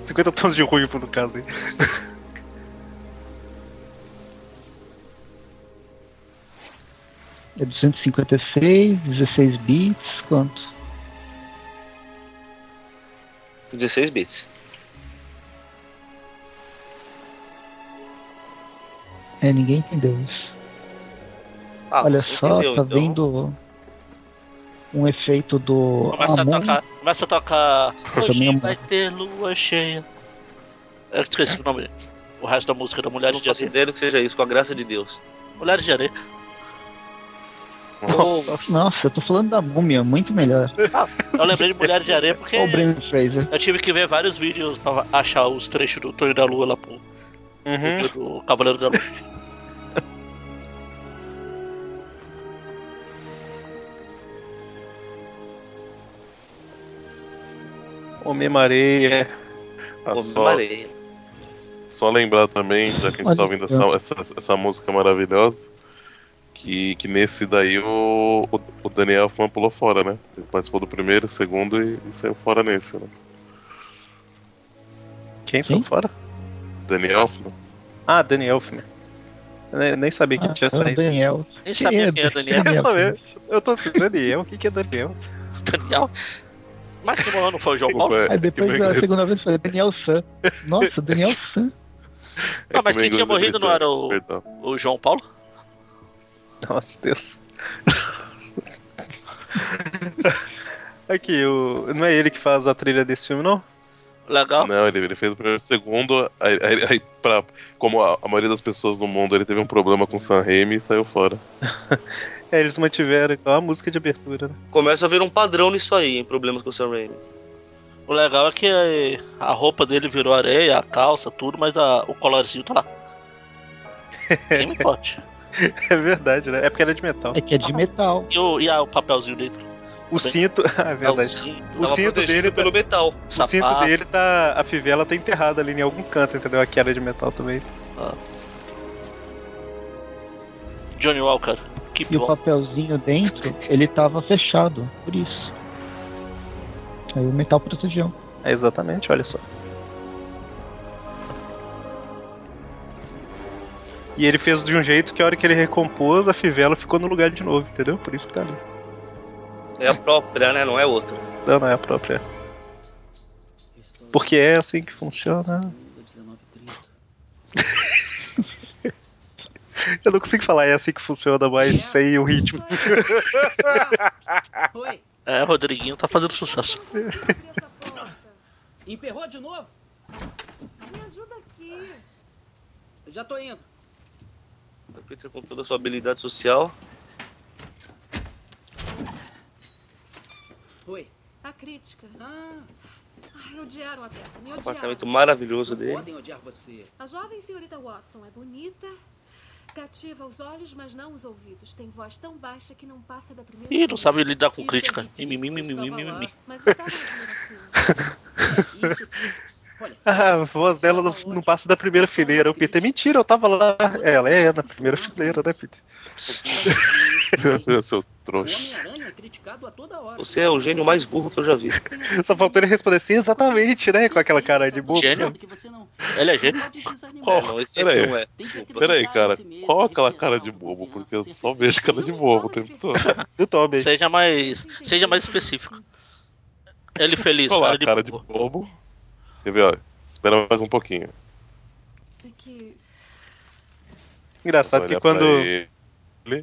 50 (laughs) tons de ruivo no caso aí. É 256, 16 bits, quanto? 16 bits. É, ninguém entendeu isso. Ah, Olha só, entendeu, tá então. vendo um efeito do Começa a Amon. tocar, começa a tocar. Hoje é- vai ter lua cheia. Eu esqueci o nome. O resto da música da não de Areia. ideia do que seja isso, com a graça de Deus. Mulheres de Areia. Nossa, eu tô falando da múmia, muito melhor. (laughs) Eu lembrei de Mulheres de Areia porque o Brandon Fraser. eu tive que ver vários vídeos pra achar os trechos do Tonho da Lua lá pro Uhum. do Cavaleiro da Lua. (laughs) Homem-Mareia. Ah, Homem só, só lembrar também, já que a gente Olha, tá ouvindo essa, essa, essa música maravilhosa, que, que nesse daí o, o, o Daniel Elfman pulou fora, né? Ele participou do primeiro, segundo e, e saiu fora nesse, né? Quem saiu fora? Daniel Elfman. Ah, Danny Elfman. Eu nem- sabia que Ah, tinha é o saído. Daniel. Nem sabia quem é Daniel. Eu, eu tô assim, Daniel, o que, que é Daniel? (laughs) Daniel. Mas morou não foi o João Paulo? Desculpa, Aí é depois que a inglês- segunda vez foi Daniel San. Nossa, Daniel San. é Não, que mas meu quem tinha é morrido não era o, Perdão. o João Paulo? Nossa, Deus. (laughs) Aqui, o... não é ele que faz a trilha desse filme, não? Legal. Não, ele, ele fez o primeiro e o segundo, aí, aí, aí pra, como a, a maioria das pessoas do mundo, ele teve um problema com o San Raimi e saiu fora. (laughs) É, eles mantiveram igual a música de abertura, né? Começa a ver um padrão nisso aí, em problemas com o Sam Raimi. O legal é que a roupa dele virou areia, a calça, tudo, mas a- o colarzinho tá lá. Nem me importa. (laughs) É verdade, né? É porque ela é de metal. É que é de metal. E o, e a- o papelzinho dentro? O cinto. (laughs) Ah, é verdade. sim. O Tava cinto dele tá, pelo metal. o cinto Sapato. dele tá. A fivela tá enterrada ali em algum canto, entendeu? A queda de metal também. Johnny Walker. Keep E o on. papelzinho dentro, (laughs) ele tava fechado, por isso. Aí o metal protegeu. É exatamente, olha só. E ele fez de um jeito que a hora que ele recompôs, a fivela ficou no lugar de novo, entendeu? Por isso que tá ali. É a própria, né? Não é outra. Não, não é a própria. Porque é assim que funciona. (laughs) Eu não consigo falar é assim que funciona, mas sem o ritmo. (laughs) Oi, É, Rodriguinho tá fazendo sucesso. emperrou de novo? Me ajuda aqui. Já tô indo. Peter com toda a sua habilidade social. Oi. A crítica. Ah, Ai, odiaram a peça. Me Um odiaram. apartamento maravilhoso dele. podem odiar você. A jovem senhorita Watson é bonita, cativa os olhos, mas não os ouvidos. Tem voz tão baixa que não passa da primeira Ih, não sabe lidar com crítica. é ridículo, Mimimi, mimimi, estava mimimi. Mas está na primeira fila. (laughs) É, isso. Olha, Ah, a voz dela não, não passa da primeira fileira. O Peter, mentira, eu tava lá. Ela é na primeira fileira, né, Peter? (laughs) Seu trouxa. Você é o gênio mais burro que eu já vi. Só faltou ele responder assim exatamente, né? Com aquela cara de bobo. Gênio? sabe? Que você não, Ele é gênio? Qual? Não, esse, Pera esse aí. não é. Tem que Desculpa. Pera aí, acreditar em cara. Qual aquela cara de bobo? Porque eu só vejo cara de bobo o tempo todo. Seja mais. Seja mais específico. Ele feliz, Olha lá, cara de cara de bobo. Quer ver, ó? Espera mais um pouquinho. É que Engraçado Olha que quando, ele.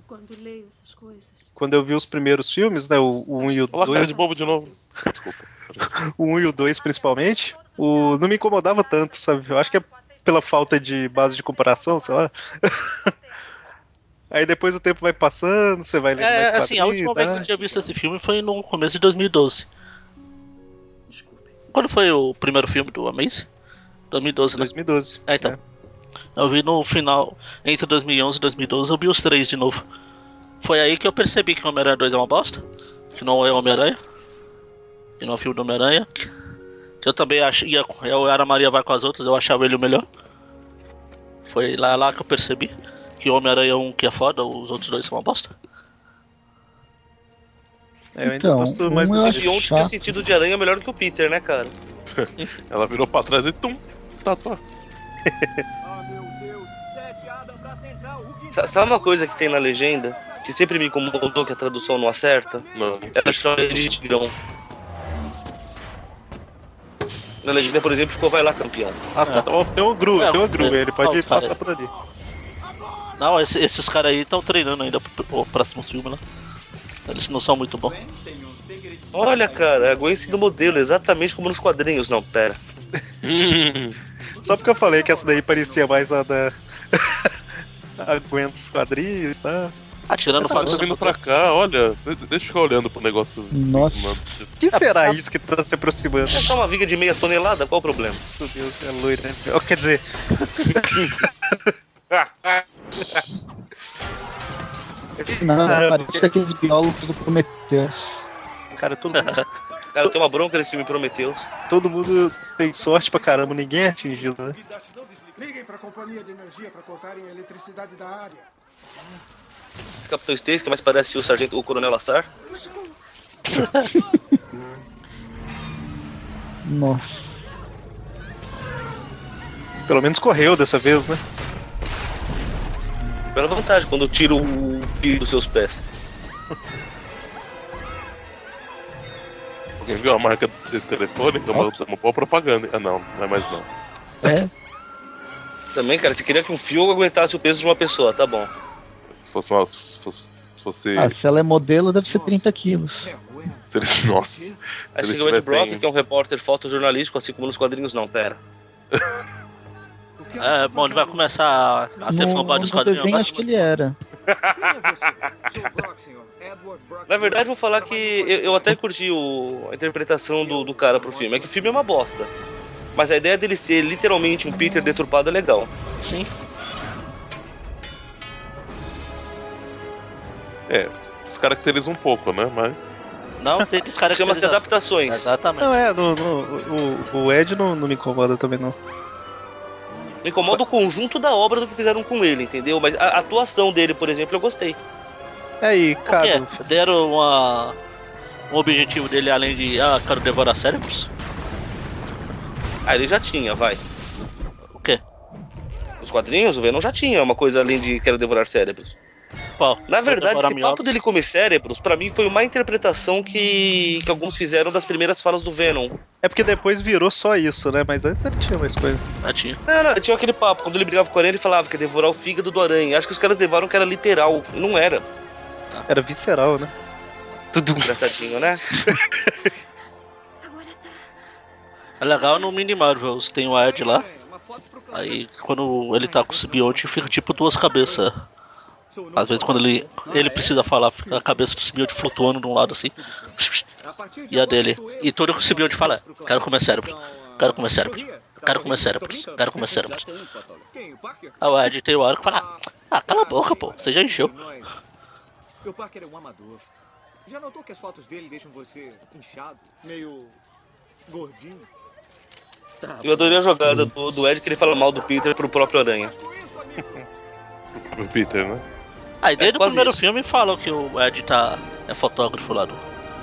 quando leio essas coisas. quando eu vi os primeiros filmes, né? O, o 1 e o Olha lá, cara 2, de bobo de novo. Desculpa. (laughs) o 1 e o 2 principalmente, o, não me incomodava tanto, sabe? Eu acho que é pela falta de base de comparação, sei lá. (laughs) Aí depois o tempo vai passando, você vai lendo mais É, quadrinhos. assim, a última vez que eu tinha visto esse filme foi no começo de 2012. Quando foi o primeiro filme do Amazing? 2012, né? 2012. É, então. Eu vi no final, entre 2011 e 2012, eu vi os três de novo. Foi aí que eu percebi que Homem-Aranha 2 é uma bosta. Que não é Homem-Aranha. Que não é o filme do Homem-Aranha. Que eu também achei. Eu era Maria vai com as outras, eu achava ele o melhor. Foi lá, lá que eu percebi. Que Homem-Aranha é um que é foda, os outros dois são uma bosta. É, eu ainda Então, gosto um mais eu dos acho E onde tem sentido de aranha melhor do que o Peter, né, cara? (laughs) Ela virou pra trás e tum, estátua. Ah, meu Deus. O Sabe uma coisa que tem na legenda? Que sempre me incomodou que a tradução não acerta? Não. Ela chama de tigrão. Na legenda, por exemplo, ficou vai lá, campeão. Ah, tá. Então, tem uma grua, É, tem uma grua, é, ele pode ah, os cara- passar por ali. Não, esse- esses caras aí estão treinando ainda pro, pro próximo filme lá. Eles não são muito bons. Olha, cara, a Gwen sendo modelo, exatamente como nos quadrinhos. Não, pera. (laughs) Só porque eu falei que essa daí parecia mais a da. (laughs) a Gwen dos quadrinhos, tá? Ah, tirando o Tá ser vindo pra cá, olha. de- Deixa eu ficar olhando pro negócio. Nossa. Mano, O que será isso que tá se aproximando? É só uma viga de meia tonelada, qual o problema? Meu Deus, é loira. né? Quer dizer, (laughs) Não, parece aqueles biólogos do Prometeu. cara, todo (laughs) mundo, Cara, eu tenho uma bronca desse filme Prometheus. todo mundo tem sorte pra caramba, ninguém é atingido, né? Liguem pra companhia de energia pra cortarem a eletricidade da área. Esse Capitão Stacy, que mais parece o Sargento, o Coronel Lassar. (laughs) Nossa. Pelo menos correu dessa vez, né? Pela vantagem, quando eu tiro o pio dos seus pés. Alguém viu a marca de telefone? É uma, uma boa propaganda. Ah, não, não é mais não. É, Também, cara, você queria que um fio aguentasse o peso de uma pessoa, tá bom. Se fosse uma. Se fosse. Se, fosse, ah, se ela é modelo, deve ser 30 quilos. se eles. (laughs) Nossa. Se Aí chega o Ed Brock, que é um repórter fotojornalístico, assim como nos quadrinhos, não, pera. (laughs) É, bom, ele vai começar a ser fanboy dos quadrinhos agora. acho que ele era. Na verdade, vou falar que eu, eu até curti o- a interpretação do, do cara pro filme. É que o filme é uma bosta. Mas a ideia dele ser literalmente um Peter deturpado é legal. Sim. É, descaracteriza um pouco, né? Mas. Não tem descaracterização. Chama-se adaptações. Exatamente. Não, é, no, no- o, o Ed não, não me incomoda também, não. Me incomoda o conjunto da obra do que fizeram com ele, entendeu? Mas a atuação dele, por exemplo, eu gostei. É, Por cara, quê? Deram uma, um objetivo dele além de, ah, quero devorar cérebros? Ah, ele já tinha, vai. O quê? Os quadrinhos, o Venom já tinha uma coisa além de quero devorar cérebros. Qual? Na verdade, esse papo dele comer cérebros, pra mim, foi uma interpretação que, que alguns fizeram das primeiras falas do Venom. é porque depois virou só isso, né? Mas antes ele tinha mais coisa. Ah, tinha. Não, não, tinha aquele papo. Quando ele brigava com o Aranha, ele falava que ia devorar o fígado do Aranha. Acho que os caras levaram que era literal. E não era. Era visceral, né? Tudo (laughs) Engraçadinho, né? É legal no Mini Marvels, tem o Ed lá. Aí quando ele tá com o simbionte fica tipo duas cabeças. Às vezes quando ele, ele precisa falar, fica a cabeça do simbionte flutuando de um lado assim. E a dele. E tudo que o simbionte fala é, quero comer cérebro. Quero comer cérebro. Quero comer cérebro. Quero comer cérebro. O Ed tem o hora que fala, ah, cala a boca, pô, você já encheu. O Parker é um amador. Já notou que as fotos dele deixam você inchado? Meio gordinho? Eu adorei a jogada do, do Ed que ele fala mal do Peter pro próprio Aranha. (laughs) O Peter, né? Aí desde É, o primeiro isso. filme falam que o Ed tá, é fotógrafo lá do.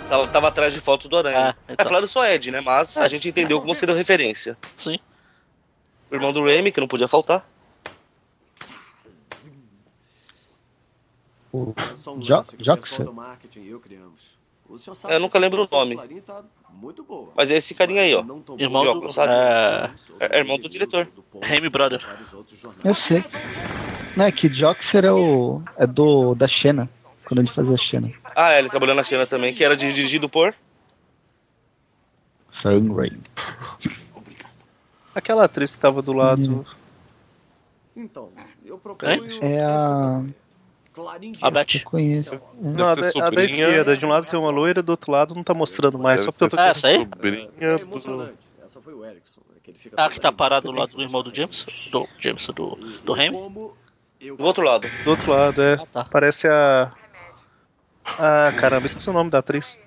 Tava, tava atrás de fotos do Aranha. Ah, então. É claro, só Ed, né? Mas a gente entendeu como sendo referência. Sim. O irmão do Remy, que não podia faltar. O um Jo- lance que do marketing e eu criamos. É, eu nunca lembro o nome. tá muito boa. Mas é esse carinha aí, ó. Irmão do- quanto sabe? é- É- é irmão do diretor. Remy Brother. Eu sei. Não, é que Joxer é o. é do. da Xena. Quando ele fazia Xena. Ah, é, ele trabalhou na China também, que era dirigido por. Raimi. Aquela atriz que tava do lado. Então, eu proponho É a- campanha. Clarim A. Beth. Conheço. Não, a, da, a da esquerda. De um lado tem uma loira, do outro lado não tá mostrando mais. Só porque eu tô. Ah, essa aí? sobrinha É do... Essa foi o Erickson. é que ele fica Ah, que tá parado do lado do irmão do James? Do James, do, do Remy? como eu- Do outro lado. Do outro lado, é. Ah, tá. Parece a. Ah, caramba, esqueci o nome da atriz.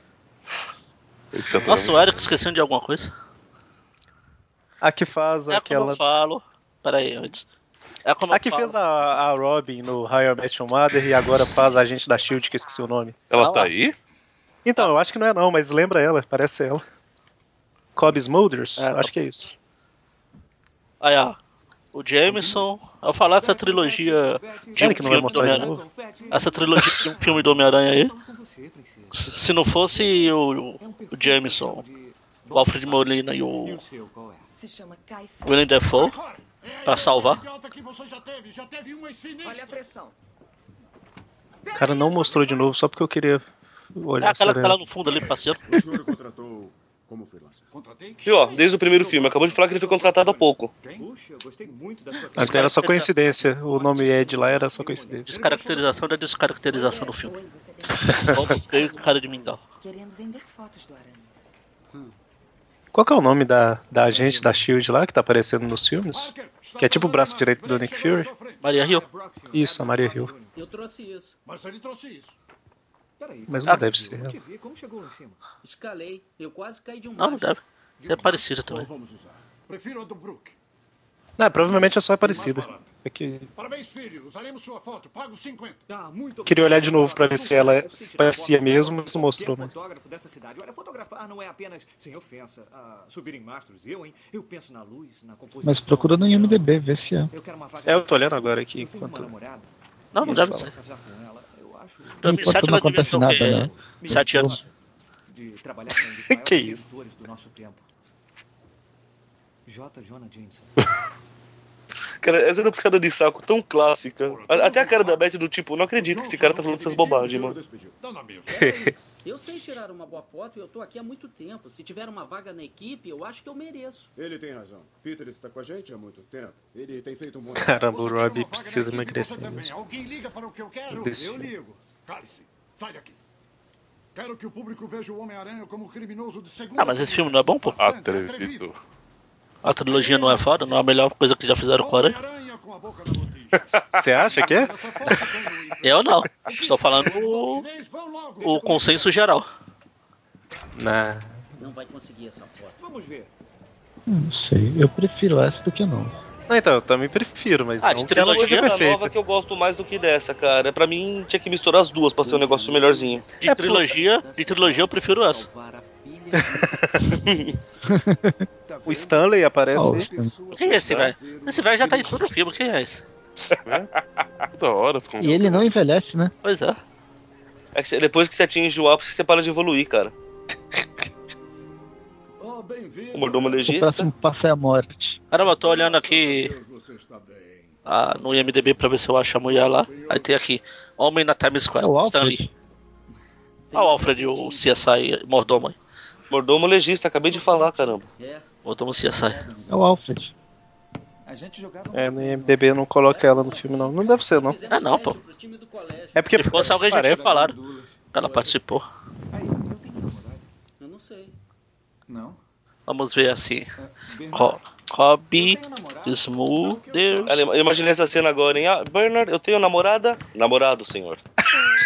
É Nossa, muito- o Eric esquecendo de alguma coisa? A que faz É como aquela. eu falo. Pera aí, antes. É como A que falo. fez a, a Robin no Higher Met Your Mother e agora faz a agente da Shield, que eu esqueci o nome. Ela Ah, tá lá. aí? Então, eu acho que não é não, mas lembra ela, parece ela. Cobb Smulders? É, acho que é isso. Aí, ó. O Jameson. Eu falo essa trilogia de um que não vai filme do mostrar de Homem-Aranha. novo? Essa trilogia de um filme do Homem-Aranha aí. Se não fosse o, É o Jameson, o Alfred Molina e o é? Willem Dafoe pra salvar. Olha a pressão. O cara não mostrou de novo só porque eu queria olhar É aquela essa que tá lá no fundo ali passeando. O senhor contratou como freelancer? E ó, desde o primeiro filme, acabou de falar que ele foi contratado há pouco. Puxa, eu gostei muito da sua Ah, então era só coincidência. (laughs) O nome Ed lá era só coincidência. Descaracterização da descaracterização do filme. Todos três cara de mingau. querendo vender fotos do Aranha. Qual que é o nome da, da agente da Shield lá que tá aparecendo nos filmes? Que é tipo o braço direito do Nick Fury? Maria Hill. Isso, a Maria Hill. Eu trouxe isso. Mas Ah, não deve ser eu ela. te vi. Como chegou lá em cima? Escalei. Eu quase caí de um Não, não deve. Você é parecida também. Vamos usar. Prefiro a do Brook. Ah, provavelmente é só parecida. É que Parabéns, filho. Usaremos sua foto. Pago 50. Ah, muito Queria olhar de novo pra ver se ela tirar parecia mesmo, mas não mostrou, né? fotógrafo dessa cidade. Olha, fotografar não é apenas, sem ofensa, ah, subir em mastros. Eu, hein? Eu penso na luz, na composição. Mas procura no IMDB, vê se é. Eu quero uma vaga É, eu tô olhando agora aqui enquanto-. Não, não deve ser. Eu acho 2007 Enquanto não ela devia acontece ter o nada, né? Sete anos. de trabalhar com (laughs) Que isso? do nosso tempo. J. Jonah Jameson. (laughs) Cara, essa é uma puxada de saco tão clássica. Até a cara da Beth do tipo, não acredito que esse cara tá falando essas bobagens, mano. (laughs) Eu sei tirar uma boa foto e eu tô aqui há muito tempo. Se tiver uma vaga na equipe, eu acho que eu mereço. Ele tem razão. Peter está com a gente há muito tempo. Ele tem feito um bom Caramba, o Robbie precisa emagrecer. Alguém liga para o que eu quero? Eu ligo. Cale-se. Sai daqui. Quero que o público veja o Homem-Aranha como criminoso de segunda Ah, mas esse filme não é bom, pô? Atrevido. A trilogia não é foda? Não é a melhor coisa que já fizeram com Aranha? A botija. Você acha que é? Eu não. Estou falando o, o consenso geral. Na... Não vai conseguir essa foto. Vamos ver. Não sei, eu prefiro essa do que não. Não, então, eu também prefiro, mas Ah, não de que ela seja trilogia nova perfeita. que eu gosto mais do que dessa, cara. Pra mim tinha que misturar as duas pra ser um negócio melhorzinho. De É, trilogia, de trilogia eu prefiro essa. (laughs) O Stanley aparece. Aí. Quem é esse velho? Esse velho já tá em todo filme, quem é esse? (laughs) Da hora, ficou um E ele não envelhece, né? Pois é. É que depois que você atinge o ápice, você para de evoluir, cara. Oh. O mordomo O legista. próximo passo é a morte. Caramba, eu tô olhando aqui ah, no IMDB pra ver se eu acho a mulher lá. Aí tem aqui, Homem na Times Square, É o Stanley. Alfred. Olha o Alfred, o CSI mordomo aí. Mordomo legista, acabei de falar, caramba. É, Mordomo CSI. É o Alfred. A gente jogava. É, no IMDB não coloca ela no filme, não. Não deve ser, não. Ah, não, pô. É porque Se fosse alguém já tinha falado ela participou. Aí, eu tenho namorada. Eu não sei. Não? Vamos ver assim. Tenho namorada. Smoother. Eu imaginei essa cena agora, hein? Ah, Bernard, eu tenho namorada? Namorado, senhor.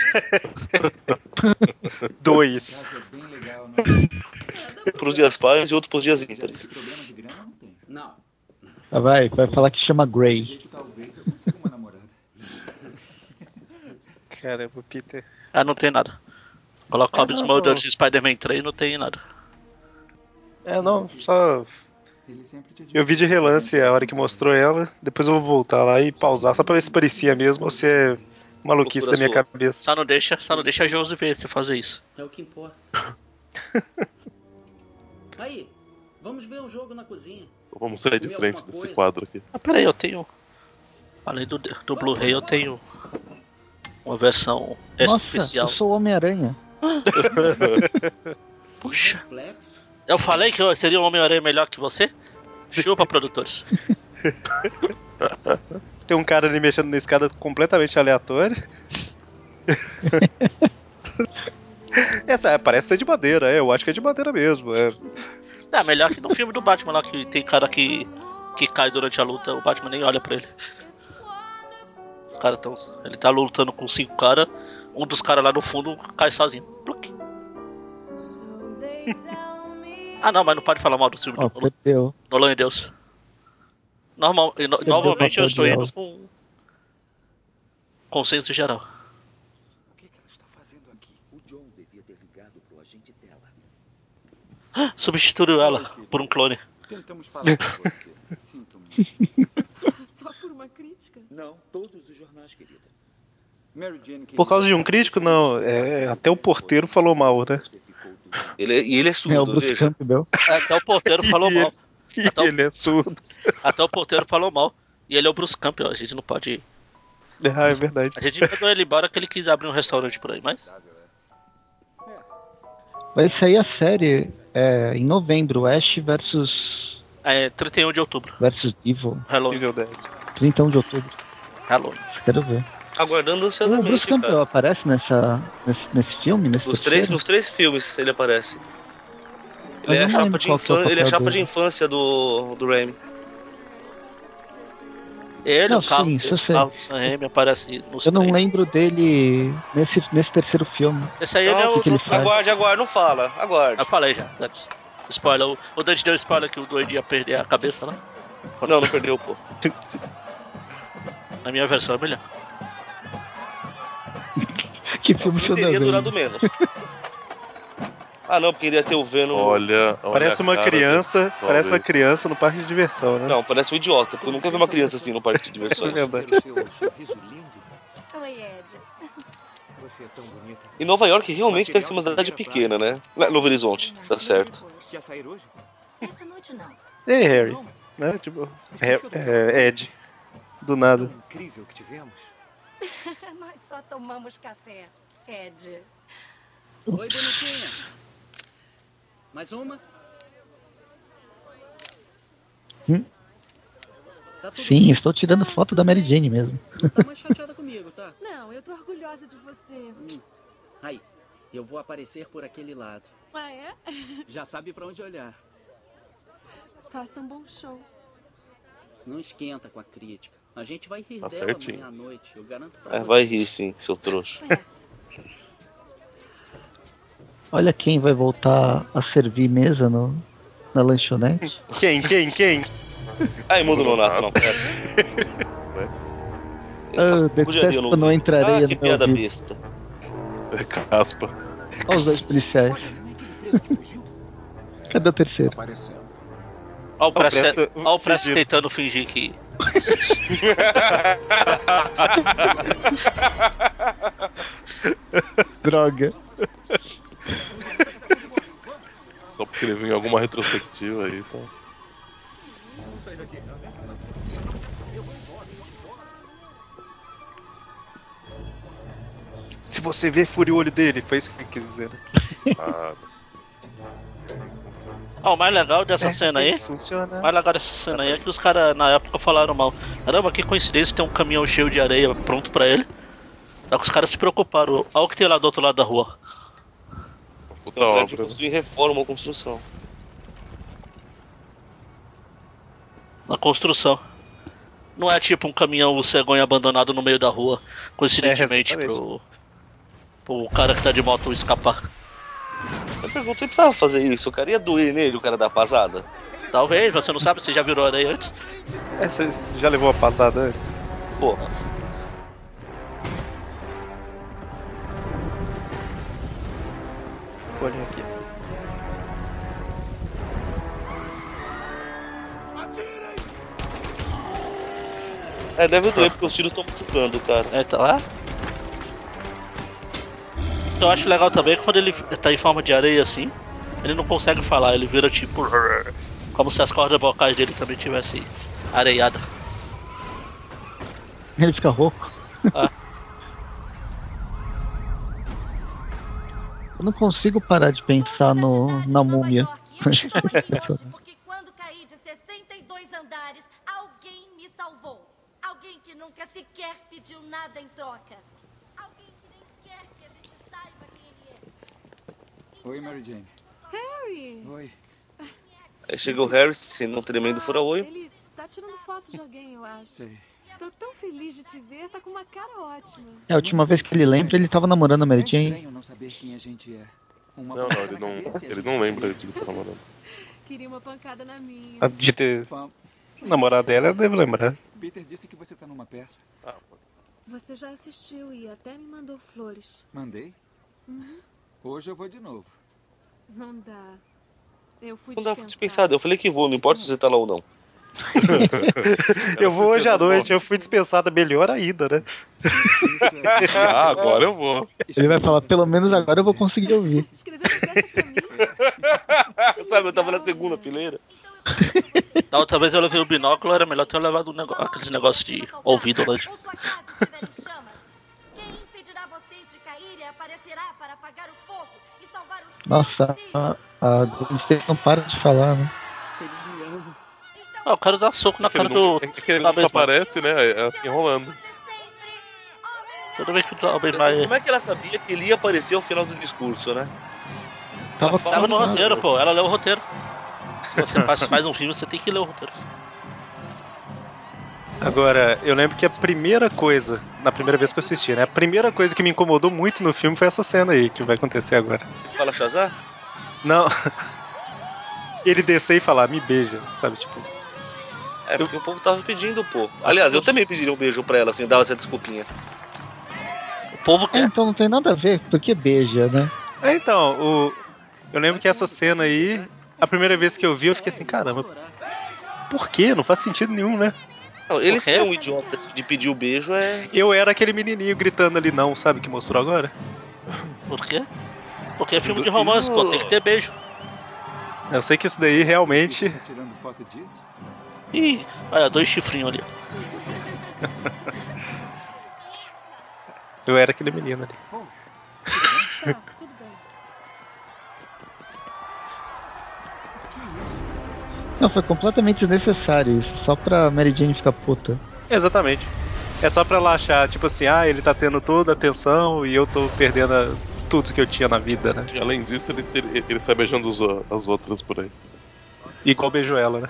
(laughs) Dois. É bem legal, não? Pros dias pares e outro pros dias Já ímpares. não. Ah, Vai, vai falar que chama Grey. (laughs) Caramba, Peter. Ah, não tem nada. Coloca Smoother não. de Spider-Man 3 não tem nada. É, não, só. Eu vi de relance a hora que mostrou ela. Depois eu vou voltar lá e pausar só pra ver se parecia mesmo ou se é maluquice da minha sua. cabeça. Só não deixa, só não deixa a Josi ver você fazer isso. É o que importa. (laughs) Aí, vamos ver um jogo na cozinha. Vamos sair de frente desse quadro aqui. Ah, peraí, eu tenho. Além do, do Blu-ray, eu tenho uma versão Nossa, oficial. eu sou o Homem-Aranha. (laughs) Puxa, eu falei que eu seria um Homem-Aranha melhor que você? (laughs) Chupa, produtores. Tem um cara ali mexendo na escada completamente aleatório. (laughs) Essa é, parece ser de madeira, é, eu acho que é de madeira mesmo. É. É, melhor que no filme do Batman lá, que tem cara que, que cai durante a luta, o Batman nem olha pra ele. Os caras tão. Ele tá lutando com cinco caras, um dos caras lá no fundo cai sozinho. Pluc. (laughs) Ah não, mas não pode falar mal do filme Ó, do Nolan. Nolan é Deus. Normal, e normalmente eu estou indo com consenso geral. O que, que ela está fazendo aqui? O John devia ter ligado pro agente dela. (gasps) Substituiu ela por um clone. Tentamos falar com você. (laughs) Sinto muito. (laughs) Só por uma crítica? Não, todos os jornais, querida. Mary Jane Por causa de um crítico, não. É, até o porteiro falou mal, né? Ele, é- e ele é É o surdo, veja. Campbell. Até o porteiro (laughs) falou mal. Ele- Até o- ele é surdo. Até o porteiro falou mal. E ele é o Bruce Campbell, a gente não pode. Ah, é verdade. A gente mandou ele embora que ele quis abrir um restaurante por aí, mas. Vai sair a série é, em novembro, Ash versus, É 31 de outubro. versus Evil. Halloween. Nível 10. 31 de outubro. Halloween. Quero ver. Aguardando O Bruce ansiosamente, Campbell cara. aparece nessa, nesse, nesse filme? Nesse Nos três, nos três filmes ele aparece. Ele é, a não chapa de, é infan... ele é a chapa de infância do, do Raimi. Ele, Não, o carro, sim, isso eu sei. o carro de Sam Raimi aparece nos Eu não três. lembro dele nesse, nesse terceiro filme. Esse aí ele é o. que ele aguarde, aguarde, não fala, aguarde. Eu falei já, Dante. Spoiler. O, o Dante deu spoiler que o Doide ia perder a cabeça lá. Não, não perdeu, pô. (laughs) Na minha versão é melhor. Que filme Não tá teria durado menos. (laughs) Ah, não, porque iria ter o Venom. Olha, olha Parece a uma criança, desse parece uma criança no parque de diversão, né? Não, parece um idiota, porque eu nunca vi uma criança assim no parque de (laughs) É diversões. verdade. Lindo. Oi, Ed. Você é tão bonita. Em Nova York realmente deve ser uma cidade pequena, né? Novo Horizonte, tá certo. Ei, Harry. Né? Tipo, é- é, Ed. Do nada. Incrível que tivemos. (laughs) Nós só tomamos café, Ed. Oi, bonitinha. Mais uma? Hum? Tá tudo Sim, bem? estou tirando foto da Mary Jane mesmo. Não tá mais chateada (laughs) comigo, tá? Não, eu tô orgulhosa de você. Hum. Aí, eu vou aparecer por aquele lado. Ah, é? (laughs) Já sabe pra onde olhar. Faça um bom show. Não esquenta com a crítica. A gente vai rir Tá dela certinho. amanhã à noite, eu garanto pra É, você. vai rir sim, seu trouxa. É. Olha quem vai voltar a servir mesa no, na lanchonete. (laughs) Quem, quem, quem? (laughs) Ai, muda o Nonato, não, pera. Ah, de areia detesto no não entrarei Ah, no que piada ouvido. besta. É caspa. Olha os dois policiais. Cadê o terceiro? Olha o Presto- olha o fingido. tentando fingir que. (laughs) Droga. Só porque ele viu em alguma retrospectiva aí, então. Se você vê, fure o olho dele. Foi isso que ele quis dizer. né? Ah, Ó, o mais legal dessa É cena aí. que funciona. O mais legal dessa cena aí é que os caras na época falaram mal. Caramba, que coincidência tem um caminhão cheio de areia pronto pra ele. Só que os caras se preocuparam. Olha o que tem lá do outro lado da rua. Puta Na verdade, obra. né? construir reforma ou construção. Na construção. Não é tipo um caminhão cegonha abandonado no meio da rua, coincidentemente, É, pro, pro cara que tá de moto escapar. Eu pergunto, ele precisava fazer isso, cara? Ia doer nele o cara da pasada? Talvez, você não sabe, você já virou areia antes. É, você já levou a passada antes? Pô, Olha aqui. é, deve doer porque os tiros estão machucando, cara. É, então, é. Eu acho legal também que quando ele tá em forma de areia assim, ele não consegue falar, ele vira tipo. Como se as cordas vocais dele também tivessem areiada. Ele fica rouco. Ah. (laughs) Eu não consigo parar de pensar no, na múmia. Porque (laughs) quando caí de 62 andares, alguém me salvou. Alguém que nunca sequer pediu nada em troca. Alguém que nem quer que a gente saiba quem ele é. Oi, Mary Jane. Harry! Oi. Aí chega o Harris, sendo um tremendo fura-olho. Ele tá tirando foto de alguém, eu acho. Sei. Tô tão feliz de te ver, tá com uma cara ótima. É, a última vez que ele lembra, ele tava namorando a Mary É Jane. estranho não saber quem a gente é. Uma Não, não, ele não, ele não lembra de que tá namorando. Queria uma pancada na minha. A De ter namorado dela, eu devo lembrar. Peter disse que você tá numa peça. Ah. Você já assistiu e até me mandou flores. Mandei. Uhum. Hoje eu vou de novo. Não dá. Eu fui Não dá dispensada. dispensado. Eu falei que vou, não importa se você tá lá ou não. (laughs) Eu vou hoje à noite, eu fui dispensada melhor ainda, né? (laughs) Ah, agora eu vou. Ele vai falar, pelo menos agora eu vou conseguir ouvir. Escreveu. (laughs) Sabe, eu tava na segunda fileira. Da outra vez eu levei o binóculo, era melhor ter levado um nego... aqueles negócios de ouvido e e seus Nossa, a, a State não para de falar, né? Ah, eu quero dar soco na É ele cara do. é que ele nunca mesma. aparece, né? É assim, enrolando. Toda vez que o vai. Como é que ela sabia que ele ia aparecer ao final do discurso, né? Tava, Tava no roteiro, pô. Ela leu o roteiro. Quando você (laughs) faz, um filme, você tem que ler o roteiro. Agora, eu lembro que a primeira coisa, na primeira vez que eu assisti, né? A primeira coisa que me incomodou muito no filme foi essa cena aí, que vai acontecer agora. Fala Shazam? Não. (laughs) Ele descer e falar, me beija, sabe? Tipo, É porque o povo tava pedindo, pô. Aliás, eu também pediria um beijo pra ela, assim, dava essa desculpinha. O povo É, quer. então não tem nada a ver, porque beija, né? É, então, o... eu lembro que essa cena aí, a primeira vez que eu vi, eu fiquei assim, caramba, por quê? Não faz sentido nenhum, né? Não, ele ser um idiota de pedir o beijo é. Eu era aquele menininho gritando ali, não, sabe, que mostrou agora? Por quê? Porque é filme de romance, pô. Tem que ter beijo. Eu sei que isso daí realmente. Tá tirando foto disso? Ih, olha, dois chifrinhos ali. Eu era aquele menino ali. (laughs) Tá, tudo bem. Não, foi completamente desnecessário isso, só pra Mary Jane ficar puta. Exatamente. É só pra ela achar, tipo assim, ah, ele tá tendo toda a atenção e eu tô perdendo a- tudo que eu tinha na vida, né? E além disso, ele, ele, ele sai beijando os as outras por aí. Igual beijou ela, né?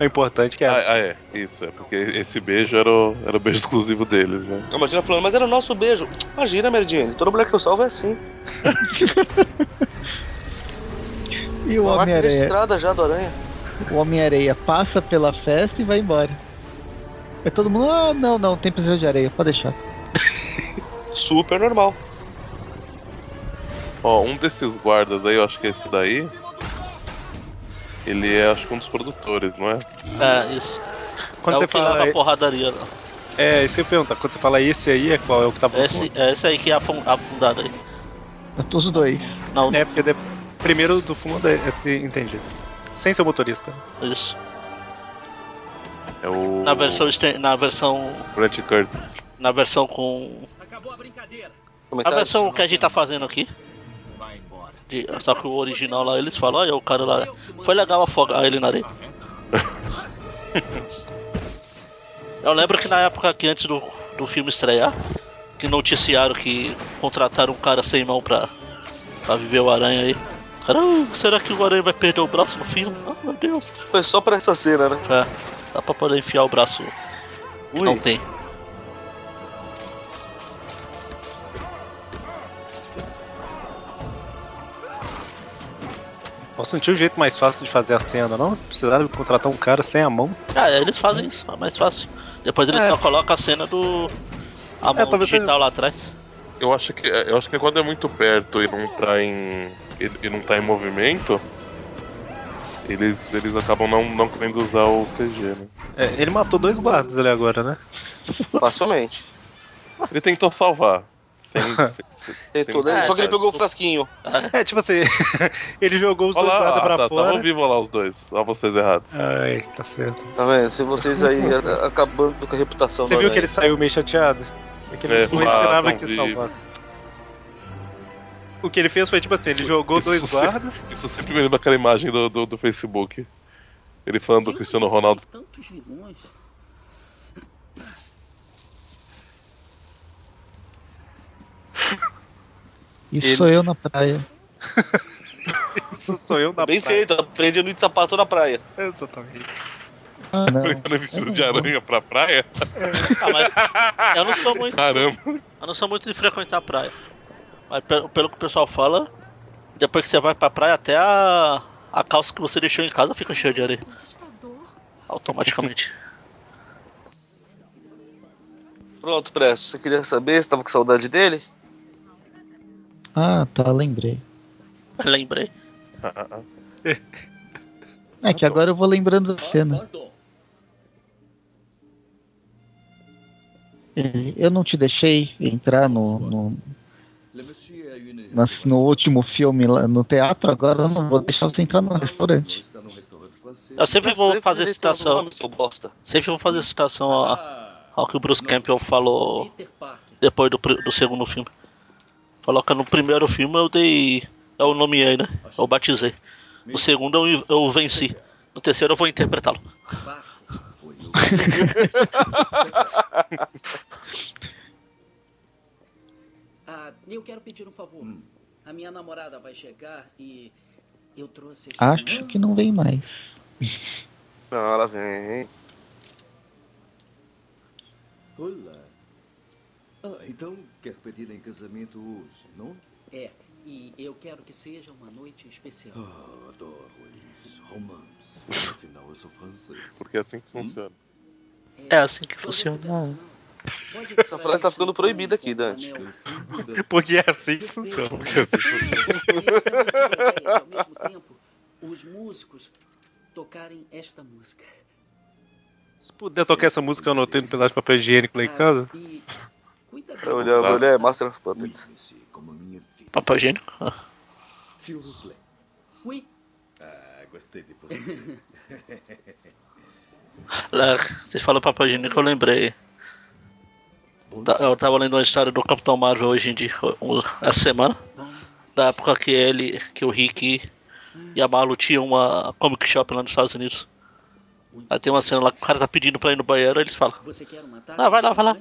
É importante que é. Ah, ah, é. Isso, é porque esse beijo era o, era o beijo exclusivo deles, né? Imagina falando, mas era o nosso beijo. Imagina, Mary Jane, toda mulher que eu salvo é assim. E o Uma marca Homem-Aranha? registrada já do Aranha. O Homem-Areia passa pela festa e vai embora. É todo mundo, ah, não, não, tem precisão de areia, pode deixar. (laughs) Super normal. Ó, um desses guardas aí, eu acho que é esse daí. Ele é, acho que um dos produtores, não é? É, isso. Quando é você o que fala- leva a porradaria lá. É, isso que eu ia perguntar. Quando você fala esse aí, é qual? É o que tava no Esse, é esse aí que é afun- afundado aí. Os dois. Não, É, porque de- primeiro do fundo é, é entendi. Sem ser motorista. isso. É o. Na versão, na versão. Grant Curtis. Na versão com. Acabou a brincadeira. A versão que a gente tá fazendo aqui. De- só que o original lá eles falam, olha o cara lá. Foi legal afogar ele na areia. (laughs) Eu lembro que na época que antes do, do filme estrear, que noticiaram que contrataram um cara sem mão pra, pra viver o aranha aí. Cara, "Ah, será que o aranha vai perder o braço no filme? Ah, meu Deus. Foi só pra essa cena, né? É, dá pra poder enfiar o braço que Ui. não tem. Posso sentir um jeito mais fácil de fazer a cena, não? Precisaram contratar um cara sem a mão. Ah, eles fazem isso, é mais fácil. Depois eles É. só colocam a cena do. A mão talvez digital seja- lá atrás. Eu acho que eu acho que quando é muito perto e não tá em. e, e não tá em movimento, eles, eles acabam não, não querendo usar o CG, né? É, ele matou dois guardas ali agora, né? Facilmente. Ele tentou salvar. (laughs) Sem, sem, sem, sem- né? Só que ele pegou o frasquinho. (laughs) É, tipo assim, (laughs) ele jogou os Olha dois guardas ah, pra tá, fora. Tava vivo lá os dois. Olha vocês errados. Ai, tá certo. Tá vendo? Se vocês aí acabando com a reputação Você viu que ele saiu meio chateado? É que ele É, não ah, esperava que vi. salvasse. O que ele fez foi tipo assim, ele jogou dois Isso guardas. sempre- Isso sempre me lembra aquela imagem do, do, do Facebook. Ele falando do Cristiano Ronaldo. Tantos vilões. Isso Ele- sou eu na praia. (laughs) Isso sou eu na Bem praia. feito, aprendi no de sapato na praia. Exatamente. Ah, não. Vestido de aranha pra praia? Ah, mas eu não sou muito. Caramba. Eu não sou muito de frequentar a praia. Mas pelo, pelo que o pessoal fala, depois que você vai pra praia, até a, a calça que você deixou em casa fica cheia de areia. Automaticamente. Pronto, Presto. Você queria saber se tava com saudade dele? Ah, tá, lembrei. Lembrei. (laughs) É que agora eu vou lembrando da cena. É, Eu não te deixei entrar no, no, no último filme lá no teatro, agora eu não vou deixar você entrar no restaurante. Eu sempre vou fazer citação. Seu bosta. Sempre vou fazer citação ao, ao que o Bruce Campbell falou depois do, do segundo filme. Que no primeiro filme eu dei. Eu nomeei, né? Eu batizei. No segundo eu, eu venci. No terceiro eu vou interpretá-lo. (laughs) Ah, eu quero pedir um favor. A minha namorada vai chegar e eu trouxe. este- Acho que não vem mais. Não, ela vem. Olá. Ah, então quer pedir em casamento hoje, não? É, e eu quero que seja uma noite especial. Ah, adoro isso. Romance. (laughs) Afinal, eu sou francês. Porque é assim que funciona. É assim que funciona. Essa frase tá ficando proibida aqui, Dante. (laughs) Porque é assim que funciona. E (laughs) ao mesmo tempo, os músicos tocarem esta música. Se puder tocar essa música, eu anotei no pedaço de papel higiênico lá em casa. E cuida bem. Olhar é Master of Puppets. Papel higiênico? Ah. Ui. Ah, gostei de você. (laughs) Vocês falam papel higiênico, eu lembrei. Tá- Eu tava lendo uma história do Capitão Marvel hoje em dia, essa semana. Da época que ele, que o Rick e a Malu tinham uma comic shop lá nos Estados Unidos. Aí tem uma cena lá que o cara tá pedindo pra ir no banheiro, aí eles falam. Você quer uma taça? Não, vai lá, vai lá.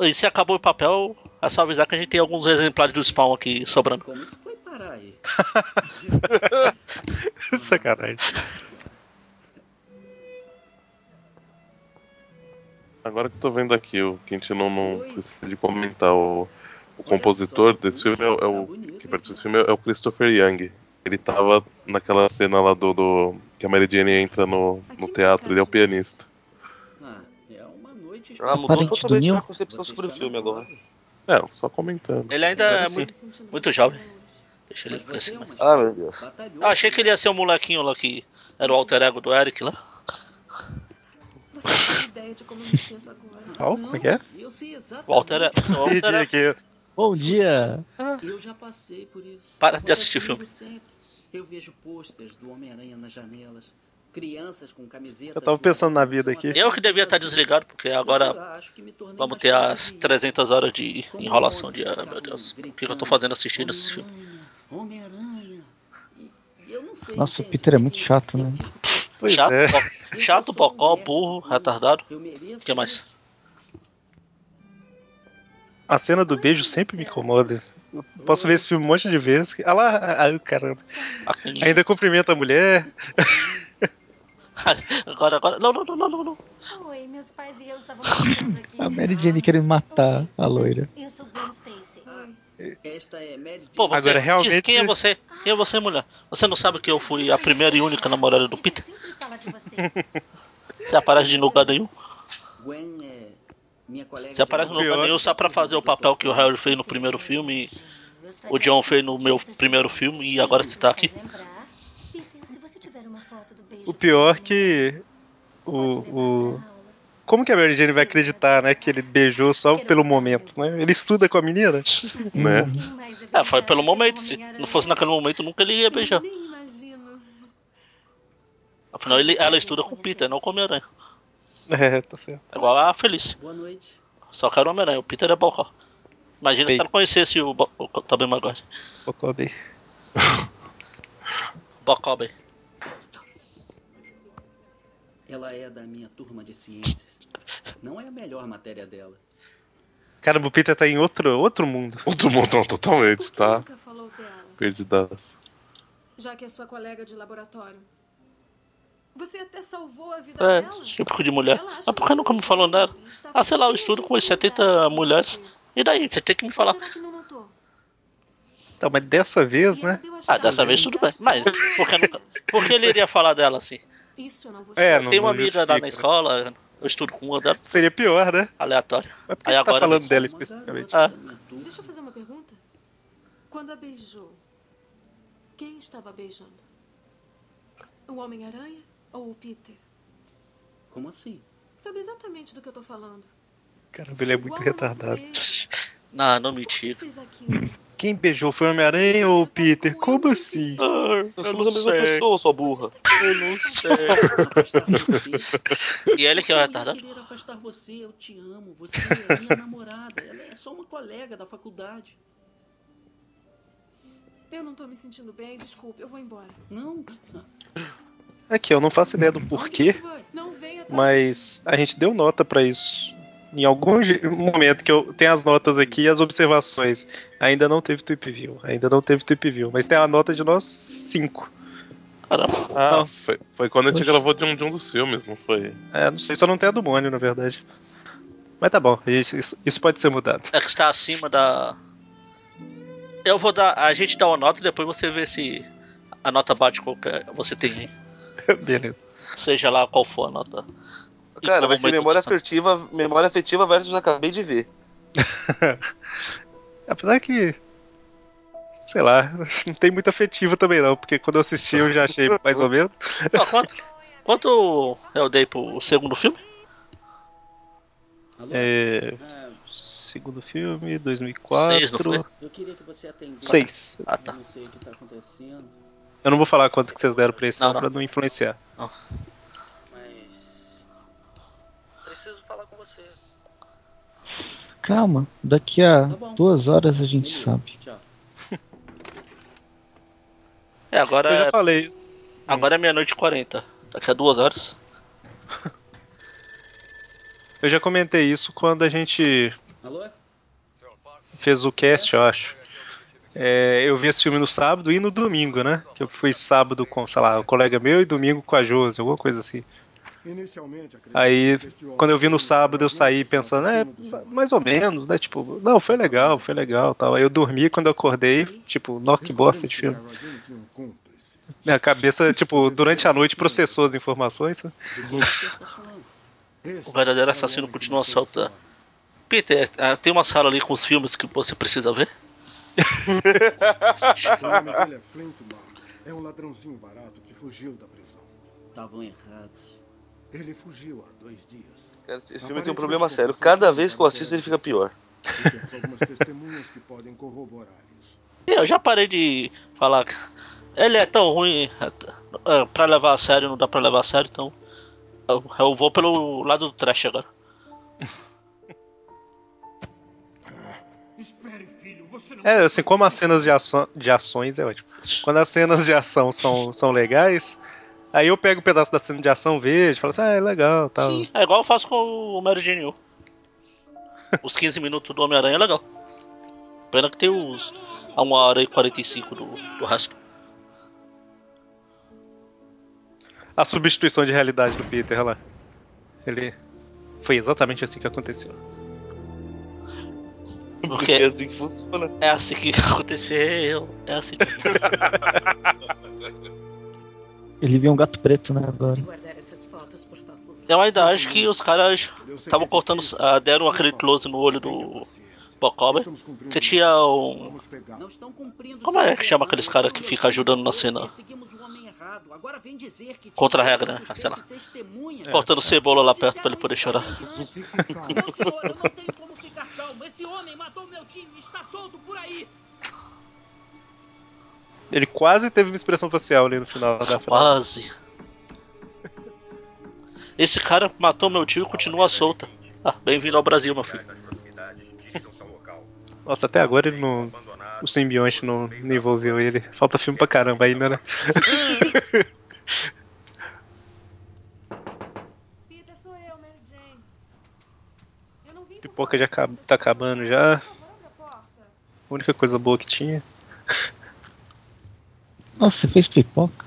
E se acabou o papel, é só avisar que a gente tem alguns exemplares do spawn aqui sobrando. Como isso foi parar aí? (laughs) Sacanagem. Agora que eu tô vendo aqui, o que a gente não, não precisa de comentar, o, o compositor desse filme é, o- é o. Que participa desse filme é o Christopher Young. Ele tava naquela cena lá do. do- que a Mary Jane entra no, no teatro, ele é o pianista. Ah, é noite Ah, mudou totalmente minha concepção sobre o filme agora. É, só comentando. Ele ainda é muito, muito jovem. Deixa ele crescer mais. Ah, meu Deus. Eu achei que ele ia ser o molequinho lá que era o alter ego do Eric lá. Você tem ideia de como eu me sinto agora? Qual? Como é que é? Eu sei exatamente. O alter ego. seu alter Entendi ego. aqui. Bom dia! Eu já passei por isso. Para de assistir comigo filme. sempre. Eu vejo posters do Homem-Aranha nas janelas, crianças com camisetas. Eu tava do pensando na vida aqui. Eu que devia estar desligado, porque agora vamos ter as paciente. 300 horas de enrolação de ah, meu Deus. O que, eu tô fazendo assistindo esse filme? Homem-Aranha. Nossa, o? Peter é muito chato, né? Pois Chato, é. chato, bocó, burro, retardado. O que mais? A cena do beijo sempre me incomoda. Eu posso ver esse filme um monte de vezes. Ah lá, ai caramba. Ainda cumprimenta a mulher. (laughs) (laughs) Agora, agora. Não, não, não, não, não, não. Oi, meus pais e eu estávamos aqui. A Mary Jane querendo matar a loira. Eu sou Gwen Stacy. Esta é Mary Jane. Pô, você, Agora, realmente- diz, quem é você? Quem é você, mulher? Você não sabe que eu fui a primeira e única namorada do Peter? Fala de você. Você aparece de lugar nenhum? Gwen é minha colega. Você aparece no de lugar nenhum só pra fazer o papel que o Harry fez no primeiro filme, o John fez no meu primeiro filme e agora você tá aqui. Lembrar? Peter, se você tiver uma foto do beijo O pior que. O, o. Como que a Mary Jane vai acreditar, né? Que ele beijou só pelo momento, né? Ele estuda com a menina, né? É, foi pelo momento. Se não fosse naquele momento, nunca ele ia beijar. Nem imagino. Afinal, ele, ela estuda com o Peter, não com o Homem-Aranha. (laughs) É, tá certo. É igual a Feliz. Boa noite. Só quero o Homem-Aranha. O Peter é bocó. Imagina Ei. se ela conhecesse o, Bo- o Tobey Maguire. Bocobi. Bocobe. Ela é da minha turma de ciências. Não é a melhor matéria dela. Caramba, o Peter tá em outro, outro mundo. Outro mundo, não, totalmente, Por que tá? nunca falou dela? Perdidaço. Já que é sua colega de laboratório. Você até salvou a vida É, dela? típico de mulher. Mas por que nunca me falou nada? está Ah, sei lá, eu estudo com as 70 intimidade mulheres. E daí? Você tem que me falar. Então, mas dessa vez, né? Ah, dessa vez tudo bem. Mas por que, nunca, por que ele iria falar dela assim? Isso eu não vou É, saber. não- Tem uma amiga lá na justifica, escola, eu estudo com uma dela, Seria pior, né? aleatória. Mas por que Aí você tá agora- falando dela especificamente? Ah. Deixa eu fazer uma pergunta. Quando a beijou, quem estava beijando? O Homem-Aranha ou o Peter? Como assim? Sabe exatamente do que eu tô falando. Caramba, ele é muito retardado. (laughs) Não, não fez aquilo? Quem beijou foi o Homem-Aranha ou o Peter? Como assim? Ah, Nós somos a mesma pessoa, sua burra. Eu não sei. E ele que é o Eu ia retardado? querer afastar você, eu te amo. Você é minha (laughs) namorada. Ela é só uma colega da faculdade. Eu não tô me sentindo bem, desculpe, eu vou embora. Não. Aqui, eu não faço ideia do porquê, mas a gente deu nota pra isso. Em algum momento que eu tenho as notas aqui e as observações. Ainda não teve Tweep View, ainda não teve Tweep View, mas tem a nota de nós cinco. Caramba. Ah, Não. foi, foi quando a gente gravou de um, de um dos filmes, não foi? É, não sei, só não tem a do Mônio, na verdade. Mas tá bom, gente- isso, isso pode ser mudado. É que está acima da. Eu vou dar. A gente dá uma nota e depois você vê se a nota bate qualquer. Você tem aí. (laughs) Beleza. Seja lá qual for a nota. Cara, vai ser memória afetiva, memória afetiva versus acabei de ver. (laughs) Apesar que. Sei lá, (laughs) não tem muita afetiva também não, porque quando eu assisti eu já achei mais ou menos. Ah, quanto, quanto eu dei pro segundo filme? Alô? É, segundo filme, 2004. Seis, não foi? eu queria que você atendesse. Seis. Ah, tá. Não sei o que tá acontecendo. Eu não vou falar quanto que vocês deram pra esse Não, não, não. pra não influenciar. Mas. Preciso falar com você. Calma, daqui a Tá duas horas a gente Beleza. sabe. Tchau. (laughs) É, agora Eu já é, falei isso. agora é meia-noite e 40. Daqui a duas horas. (laughs) Eu já comentei isso quando a gente Alô? fez o cast, eu acho. É, eu vi esse filme no sábado e no domingo, né? Que eu fui sábado com, sei lá, um colega meu e domingo com a Josi, alguma coisa assim. Inicialmente, Aí, quando eu vi no sábado, eu saí pensando, é, mais ou menos, né? Tipo, não, foi legal, foi legal tal. Aí eu dormi, quando eu acordei, tipo, nó, que bosta de filme. Minha cabeça, tipo, durante a noite processou as informações. sabe? O verdadeiro assassino continua solto. Peter, ah, tem uma sala ali com os filmes que você precisa ver? (laughs) É. É um ladrãozinho barato que fugiu da prisão. Estavam errados. Ele fugiu há dois dias. Cara, esse filme tem um problema sério. Cada vez que eu assisto, ele fica pior. Algumas testemunhas que podem corroborar isso. (laughs) Eu já parei de falar. Ele é tão ruim é, pra levar a sério, não dá pra levar a sério, então. Eu, vou pelo lado do trash agora. (laughs) É, assim, como as cenas de, ação, de ações é ótimo. Quando as cenas de ação são, são legais, aí eu pego um pedaço da cena de ação, vejo, falo assim, ah, é legal, tal. Sim, é igual eu faço com o Mary Jane 1. Os 15 minutos do Homem-Aranha é legal. Pena que tem os. A 1 hora e 45 do, do resto. A substituição de realidade do Peter, olha lá. Ele. Foi exatamente assim que aconteceu. Porque É assim que funciona. é assim que (laughs) aconteceu. É assim. (laughs) Ele viu um gato preto, né, agora. Eu ainda acho que os caras estavam cortando. ah, deram aquele close no olho do Bocober. Que tinha um. vamos pegar. Não estão cumprindo Como é que chama aqueles não cara que meu fica filho. ajudando na cena? Contra a regra, né? Sei lá. testemunhas. Cortando cebola lá perto pra ele poder chorar. Ele quase teve uma expressão facial ali no final da frase. Quase. Esse cara matou meu tio e continua solta. Ah, bem-vindo ao Brasil, meu filho. Nossa, até agora ele não. O simbionte não, não envolveu ele. Falta filme pra caramba ainda, né? (laughs) Pipoca já tá acabando já. A única coisa boa que tinha. Nossa, você fez pipoca?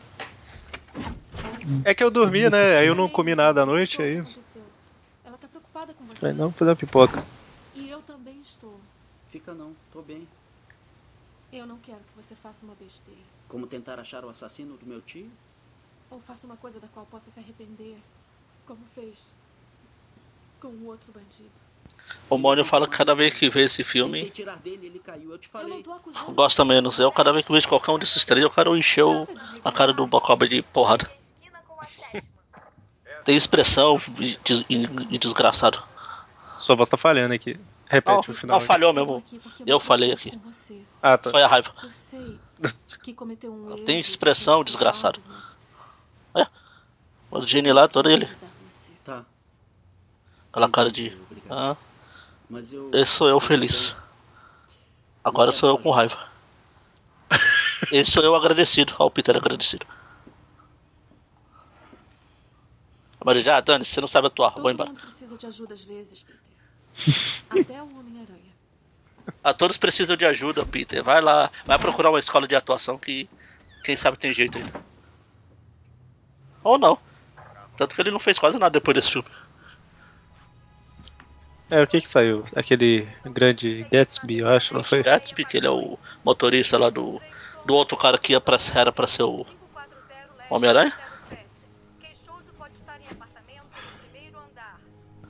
É que eu dormi, né? Aí eu não comi nada à noite, aí. Ela tá preocupada com você. Não, vou fazer uma pipoca. E eu também estou. Fica não, tô bem. Eu não quero que você faça uma besteira. Como tentar achar o assassino do meu tio? Ou faça uma coisa da qual possa se arrepender. Como fez com o outro bandido. O Mônio fala que cada vez que vê esse filme, gosta menos. Eu, cada vez que vejo qualquer um desses três, eu quero encher o- a cara do Bocoba de porrada. Tem expressão e des- desgraçado. Sua voz tá falhando aqui. Repete Não, o final. não falhou mesmo. Eu falei aqui. Ah, tá. Foi a raiva. Tem expressão, desgraçado. mas O Gene lá, todo ele. Tá, Aquela cara de. Ah. Esse sou eu feliz. Agora sou eu com raiva. (laughs) Esse sou eu agradecido. Olha o Peter agradecido. Mas já, Dani, você não sabe atuar, vou Todo embora. mundo precisa de ajuda às vezes, Peter. Até o Homem-Aranha. Atores precisam de ajuda, Peter. Vai lá, vai procurar uma escola de atuação que quem sabe tem jeito ainda. Ou não. Tanto que ele não fez quase nada depois desse filme. É, o que que saiu? Aquele grande Gatsby, eu acho, não foi? Gatsby, que ele é o motorista lá do, do outro cara que ia pra, era pra ser o Homem-Aranha.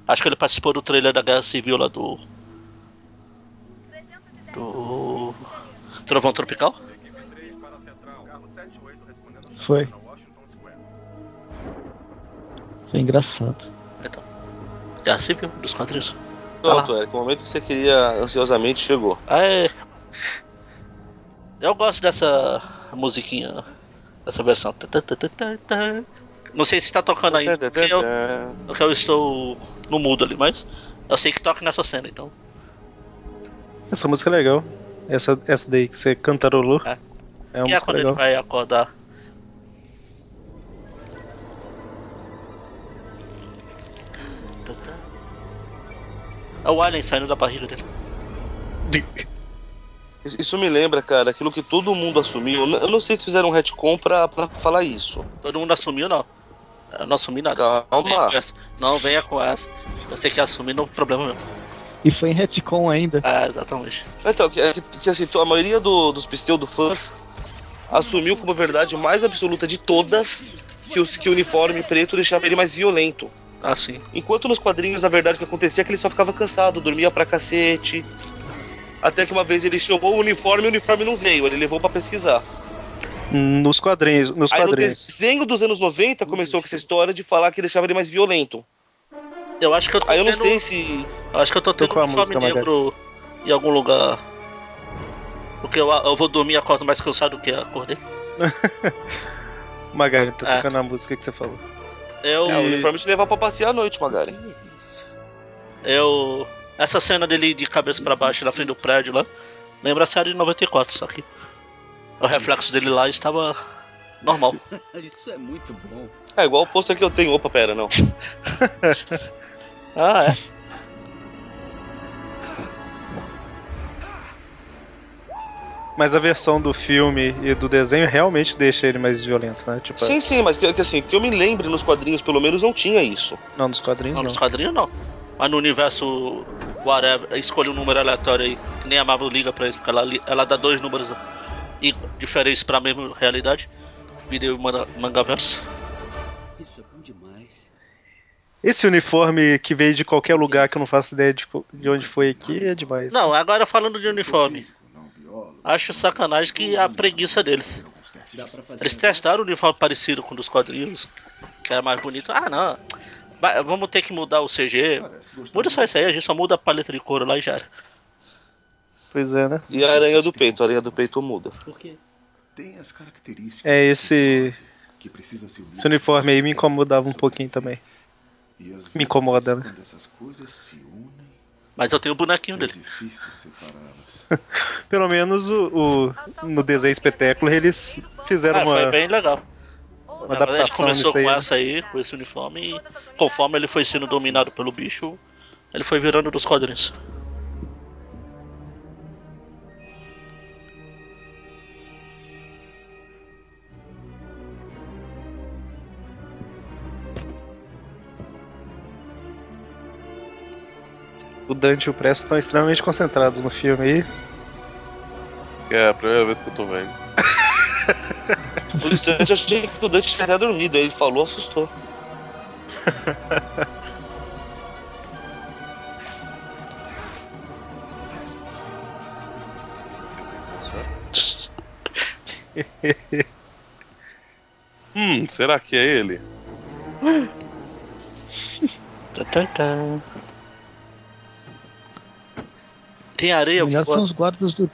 Acho que ele participou do trailer da Guerra Civil lá do. Do. Trovão Tropical? Foi. Foi engraçado. Então. Guerra Civil dos quadrinhos. Tá Pronto, Eric, o momento que você queria ansiosamente chegou. Ah, é. Eu gosto dessa musiquinha, dessa versão. Não sei se tá tocando ainda, porque eu, porque eu estou no mudo ali, mas eu sei que toca nessa cena, então. Essa música é legal. Essa, essa daí que você cantarolou. É. É uma que é música quando legal. ele vai acordar. É o Alien saindo da barriga dele. Isso- me lembra, cara, aquilo que todo mundo assumiu. Eu não sei se fizeram um retcon pra, pra falar isso. Todo mundo assumiu, não. Eu não assumi nada. Calma. Venha. Não venha com essa. Se você quer assumir, não é problema meu. E foi em retcon ainda. É, exatamente. Então, que, que, que assim, a maioria do- dos pseudo-fãs assumiu como verdade mais absoluta de todas que, os, que o uniforme preto deixava ele mais violento. Assim. Enquanto nos quadrinhos, na verdade, o que acontecia é que ele só ficava cansado, dormia pra cacete. Até que uma vez ele chamou o uniforme e o uniforme não veio, ele levou pra pesquisar. Nos quadrinhos. Nos Aí no quadrinhos. desenho dos anos 90 começou com essa história de falar que deixava ele mais violento. Eu acho que eu tô Aí eu não tendo- sei se. Eu acho que eu tô tendo um uniforme negro em algum lugar. Porque eu, eu vou dormir e acordo mais cansado do que acordei. (laughs) Magari, tá É. tocando a música que você falou. Eu. É, o uniforme te levava pra passear à noite, Magari. Eu. Essa cena dele de cabeça pra baixo na frente do prédio lá. Lembra a série de 94, só que. O reflexo dele lá estava normal. (laughs) Isso é muito bom. É igual o pôster que eu tenho. Opa, pera, não. (laughs) ah, é. Mas a versão do filme e do desenho realmente deixa ele mais violento, né? Tipo, Sim, sim, mas que, que assim, que eu me lembre nos quadrinhos, pelo menos não tinha isso. não, nos quadrinhos Não, não. nos quadrinhos não. Mas no universo whatever, escolhe um número aleatório aí, que nem a Marvel liga pra isso, porque ela, ela dá dois números e- diferentes pra mesma realidade. Vídeo manga, mangaverso. Isso é bom demais. Esse uniforme que veio de qualquer lugar que eu não faço ideia de, de onde foi aqui é demais. Não, agora falando de uniforme. Acho sacanagem que a preguiça deles. Dá pra fazer Eles testaram um uniforme parecido com o dos quadrinhos, que era mais bonito. Ah, não. Vai- Vamos ter que mudar o CG. Muda só isso aí, a gente só muda a paleta de couro lá e já era. Pois é, né? E a aranha do peito, a aranha do peito muda. Por quê? Tem as características É esse. que precisa se unir Esse uniforme aí me incomodava um pouquinho também. Me incomoda, né? Mas eu tenho o bonequinho é dele. difícil separá-las. (laughs) Pelo menos o, o- no desenho espetáculo eles fizeram Ah, foi uma, bem legal. uma Na adaptação começou aí. com né? essa aí, com esse uniforme, e conforme ele foi sendo dominado pelo bicho, ele foi virando dos quadrinhos. O Dante e o Presto estão extremamente concentrados no filme aí. É a primeira vez que eu tô vendo. (laughs) Por instante, eu achei que o Dante tinha até dormido. Aí ele falou, assustou. (laughs) Hum, será que é ele? Tá, Tem areia Melhor são voando. os guardas do.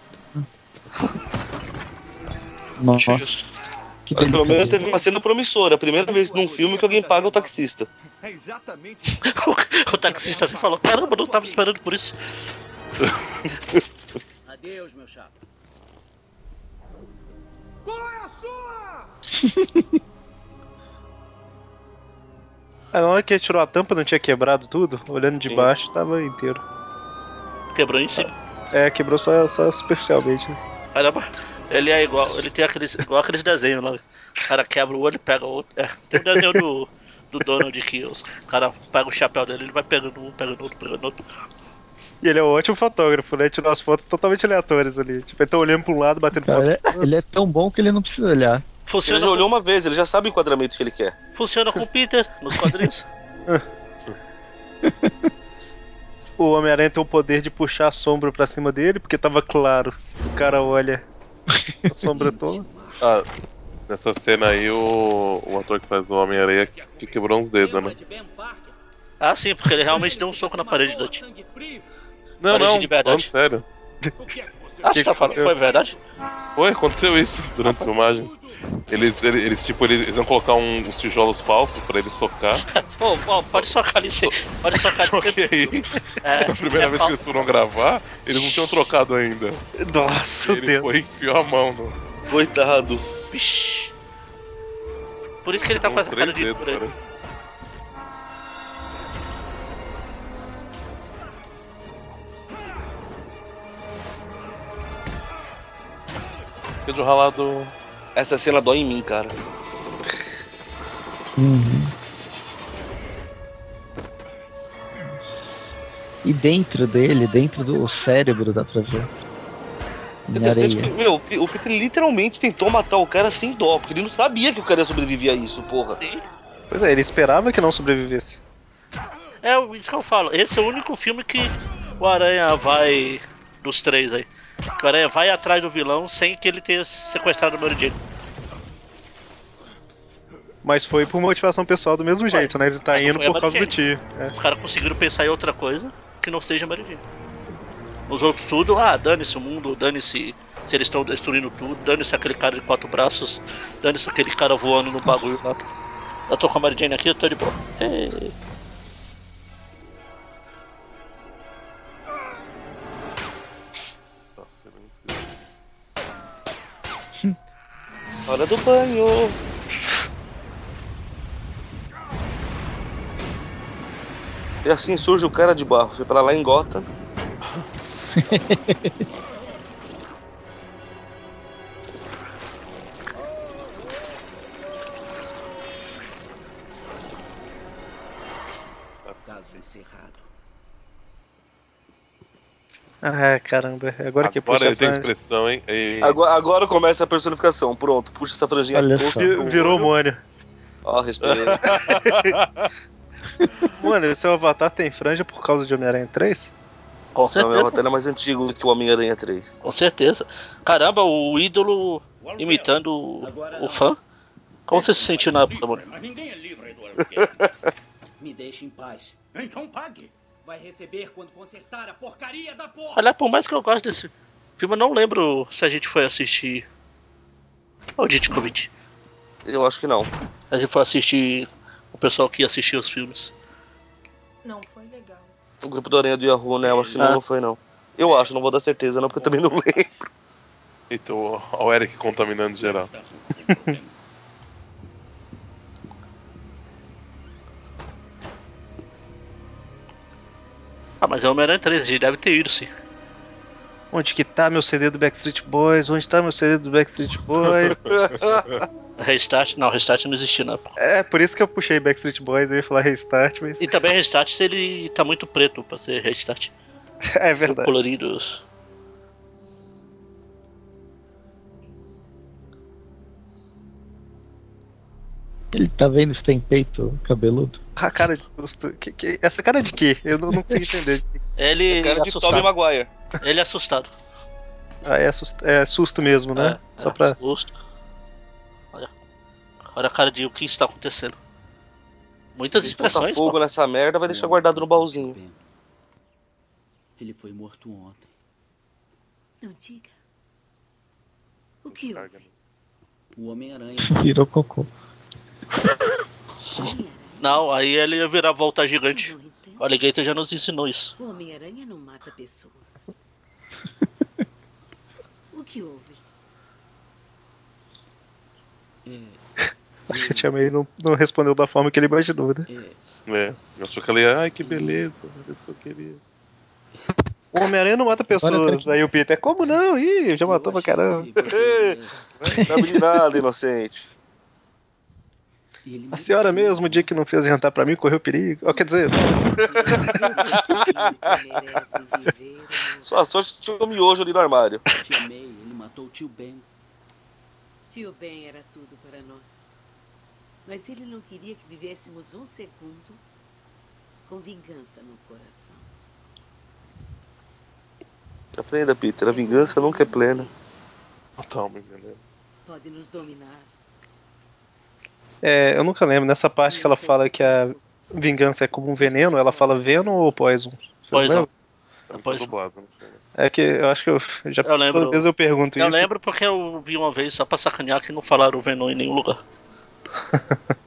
Nossa, Mas pelo menos teve uma cena promissora. A primeira vez num filme que alguém paga o taxista. É exatamente. (laughs) o taxista até falou: Caramba, não tava esperando por isso. (laughs) Adeus, meu chapa. Qual é a sua? Ah, (laughs) na hora que ele tirou a tampa, não tinha quebrado tudo? Olhando de Sim. baixo, tava inteiro. Quebrou em cima. É, quebrou só, só superficialmente. Caramba, ele é igual, ele tem aqueles, igual aqueles desenhos lá. O cara quebra o olho e pega o outro. É, tem um desenho do, do Donald que os cara pega o chapéu dele, ele vai pegando um, pegando outro, pegando outro. E ele é um ótimo fotógrafo, né? Tirou as fotos totalmente aleatórias ali. Tipo, ele tá olhando pra um lado, batendo Cara, foto. ele, é, ele é tão bom que ele não precisa olhar. Ele Funciona, já olhou uma vez, ele já sabe o enquadramento que ele quer. funciona com o Peter nos quadrinhos. (laughs) O Homem-Aranha tem o poder de puxar a sombra pra cima dele, porque tava claro. O cara olha a sombra toda. (laughs) Ah, nessa cena aí, o, o ator que faz o Homem-Aranha que quebrou uns dedos, né? Ah, sim, porque ele realmente deu um soco na parede do. Não, Parede não, de verdade. sério. (laughs) O que que você Ah, você tá falando, foi verdade? Foi, aconteceu isso durante as filmagens. Eles, eles, eles, tipo, eles, eles vão colocar um- uns tijolos falsos pra ele socar. (laughs) Pô, pô, pode socar ali, sim. Pode socar Só que aí, É, (laughs) na primeira é vez que eles foram gravar, eles não tinham trocado ainda. Nossa, Ele Deus. foi e enfiou a mão no. Coitado. Por isso que ele tá fazendo cara de dedos, Pedro Ralado. Essa cena dói em mim, cara. Uhum. E dentro dele, dentro do cérebro, dá pra ver. Que, meu, o Peter literalmente tentou matar o cara sem dó, porque ele não sabia que o cara ia sobreviver a isso, porra. Sim. Pois é, ele esperava que não sobrevivesse. É isso que eu falo. Esse é o único filme que o Aranha vai dos três aí. Que o Aranha vai atrás do vilão sem que ele tenha sequestrado o Mary Jane. Mas foi por motivação pessoal do mesmo jeito, né? Ele tá não indo por causa do tio. É. Os caras conseguiram pensar em outra coisa que não seja Mary Jane. Os outros tudo, ah, dane-se o mundo, dane-se se eles estão destruindo tudo, dane-se aquele cara de quatro braços, dane-se aquele cara voando no bagulho lá. Eu tô com a Mary Jane aqui, eu tô de boa. Hora do banho. E assim surge o cara de barro. Foi pra lá em Gotham. (laughs) Ah, caramba. Agora que Agora puxa ele tem expressão, hein? E... Agora, agora começa a personificação. Pronto, puxa essa franjinha Olha tosca Virou mônio. Ó, respirei. (laughs) Mano, esse avatar tem franja por causa de Homem-Aranha 3? Com certeza. meu roteiro é mais antigo do que o Homem-Aranha 3. Com certeza. Caramba, o ídolo imitando o, o fã. Como você se sentiu na época, mano? Mas ninguém é livre do aluguel. (laughs) Me deixe em paz. então pague. Vai receber quando consertar a porcaria da porra. Olha, por mais que eu goste desse filme, eu não lembro se a gente foi assistir. O Ditkovic. Eu acho que não. A gente foi assistir o pessoal que ia assistir os filmes. Não foi legal. O grupo do Aranha do Yahoo, né? Eu acho que Ah. não, não foi não. Eu acho, não vou dar certeza não, porque eu também não lembro. Então, ó, o Eric contaminando geral. Ah, mas é o Homem-Aranha 3, a gente deve ter ido sim. Onde que tá meu CD do Backstreet Boys? Onde tá meu CD do Backstreet Boys? (laughs) Restart, não, Restart não existia época. é, por isso que eu puxei Backstreet Boys, eu ia falar Restart, mas. E também Restart se ele tá muito preto pra ser Restart. (laughs) É verdade. Coloridos. Ele tá vendo se tem peito cabeludo? A cara de susto. Que, que- essa cara de quê? Eu não, não consigo entender. Ele Cara de Tobey assustado. Maguire. Ele é assustado. Ah, é, susto, é susto mesmo, né? É, Só é, pra. susto. Olha. Olha a cara de o que está acontecendo. Muitas Botar expressões. fogo pô. nessa merda, vai deixar guardado no baúzinho. Ele foi morto ontem. Não diga. O que houve? O Homem-Aranha. (laughs) Virou cocô. (laughs) Não, aí ele ia virar volta gigante. O Alligator já nos ensinou isso. O Homem-Aranha não mata pessoas. o que houve? (laughs) Acho que a Tia May não, não respondeu da forma que ele imaginou, né? É, achou que ela ia, ai que beleza, era isso que eu queria. O Homem-Aranha não mata pessoas. Aí o Peter, como não? Ih, já matou pra caramba. (laughs) Não sabe de nada, inocente. A senhora mesmo, o dia que não fez jantar pra mim, correu perigo. Ó, quer dizer, (laughs) Só a sorte tinha um miojo ali no armário. Tia May, ele matou o tio Ben. Tio Ben era tudo para nós. Mas ele não queria que vivêssemos um segundo com vingança no coração. Aprenda, Peter, a vingança nunca é plena. Toma, entendeu? Pode nos dominar. É, eu nunca lembro. Nessa parte que ela fala que a vingança é como um veneno, ela fala Venom ou Poison? Vocês Poison. lembram? Dublado, sei. É que eu acho que eu já Eu lembro. toda vez eu pergunto Eu isso. lembro porque eu vi uma vez só pra sacanear que não falaram Venom em nenhum lugar. (laughs)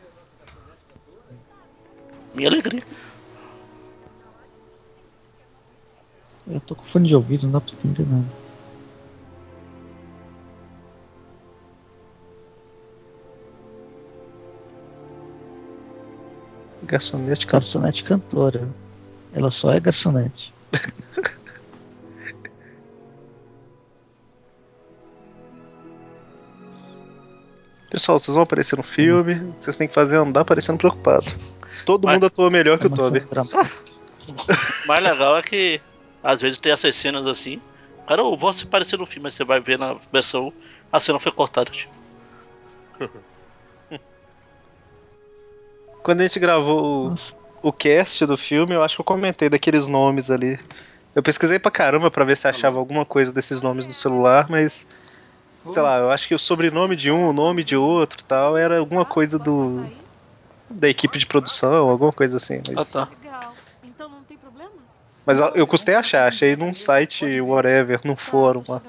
Minha alegria. Eu tô com fone de ouvido, não dá pra entender nada. Garçonete Garçonete cantora. Ela só é garçonete. (laughs) Pessoal, vocês vão aparecer no filme, vocês têm que fazer andar parecendo preocupado. Todo Mas- mundo atua melhor que É o uma Toby. O mais legal é que às vezes tem essas cenas assim. Cara, eu vou se parecer no filme, mas você vai ver na versão, a cena foi cortada. Tipo. (laughs) Quando a gente gravou o, o cast do filme, eu acho que eu comentei daqueles nomes ali. Eu pesquisei pra caramba pra ver se achava alguma coisa desses nomes no celular, mas. Sei lá, eu acho que o sobrenome de um, o nome de outro tal, era alguma coisa do. da equipe de produção, alguma coisa assim. Mas, Ah, tá. Legal. Então não tem problema? mas eu custei achar, achei num site whatever, num fórum lá.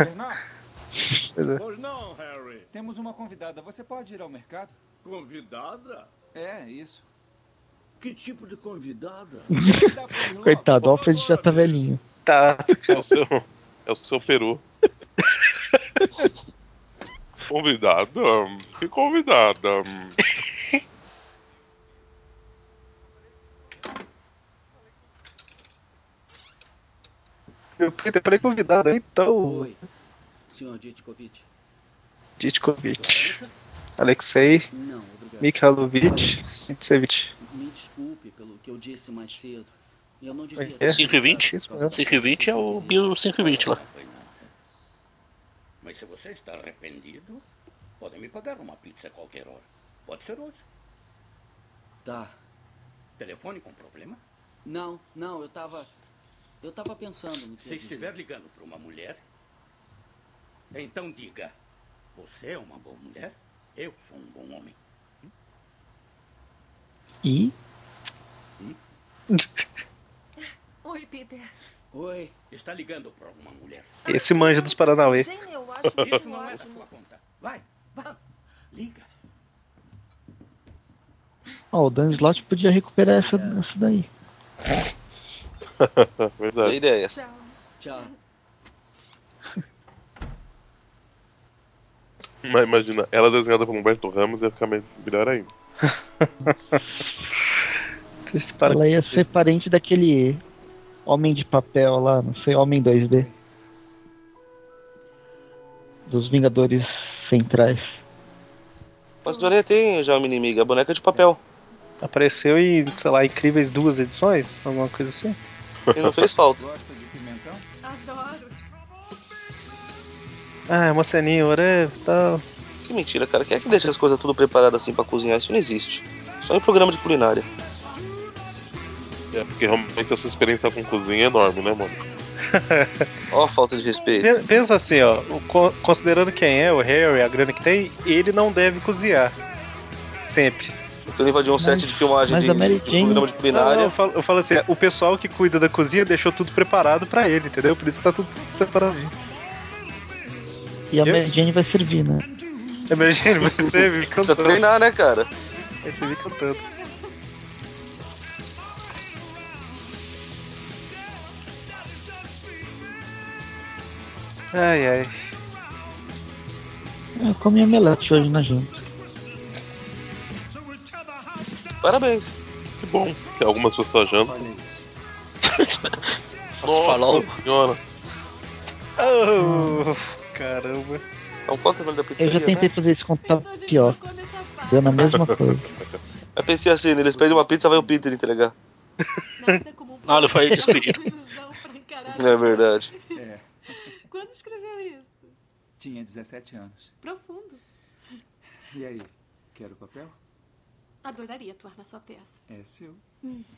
Bernard? (laughs) Pois é. Pois não, Harry. Temos uma convidada. Você pode ir ao mercado? Convidada? É, isso. Que tipo de convidada? (laughs) Coitado, o Alfred já tá velhinho. Tá. É o seu, é o seu peru. (laughs) convidada? Que convidada? Eu falei convidado, então. Oi, senhor Ditkovic. Ditkovic. Alexei. Não, obrigado. Mikhailovich. Sintsevich. Me desculpe pelo que eu disse mais cedo. Eu não devia É. 5 e 20? 5 e 20 é o Bill 5 e 20 lá. Mas se você está arrependido, pode me pagar uma pizza a qualquer hora. Pode ser hoje. Tá. Telefone com problema? Não, não, eu tava. Eu tava pensando no que Se estiver ligando para uma mulher, então diga: Você é uma boa mulher? Eu sou um bom homem. E. (laughs) Oi, Peter. Oi. Está ligando para alguma mulher? Esse manja dos Paranauê. Jane, eu acho (laughs) Isso isso não é da sua conta. Vai, vai. Liga. Ó, o Dan Slott podia recuperar essa, essa daí. (laughs) Verdade. Dê ideias. Tchau. Tchau. Mas imagina, ela desenhada por Humberto Ramos ia ficar me- melhor ainda. (laughs) Ela ia ser parente daquele Homem de Papel lá, não sei, Homem 2D. Dos Vingadores Centrais. Mas o Aranha tem já uma inimiga, a boneca de papel. Apareceu em, sei lá, incríveis duas edições? Alguma coisa assim? Ele não fez falta. Ah, é uma ceninha, whatever, tal. Que mentira, cara. Quem é que deixa as coisas tudo preparadas assim pra cozinhar? Isso não existe. Só em programa de culinária. É, porque realmente a sua experiência com cozinha é enorme, né, mano? (laughs) Ó, a falta de respeito. Pe- Pensa assim, ó, considerando quem é, o Harry, a grana que tem, ele não deve cozinhar. Sempre. Então ele invadiu um set de filmagem mas de, de Jane- programa de culinária. não, eu, falo, eu falo assim, o pessoal que cuida da cozinha deixou tudo preparado pra ele, entendeu? Por isso tá tudo separadinho. E a Mary Jane vai servir, né? Imagina você me Precisa cantando. treinar, né, cara? Você me cantando. Ai, ai. Eu comi omelete hoje na janta. Parabéns. Que bom que algumas pessoas jantam. (laughs) Falar Nossa o- senhora. Oh, caramba. Então quanto é o nome da Eu pizzaria, já tentei né? fazer isso com tapioca. Dando a mesma (laughs) coisa. Eu pensei assim, eles pedem uma pizza, vai o Peter entregar. Um Não, ele foi despedido. (laughs) É verdade. É. Quando escreveu isso? Tinha 17 anos. Profundo. E aí? Quer o papel? Adoraria atuar na sua peça. É seu.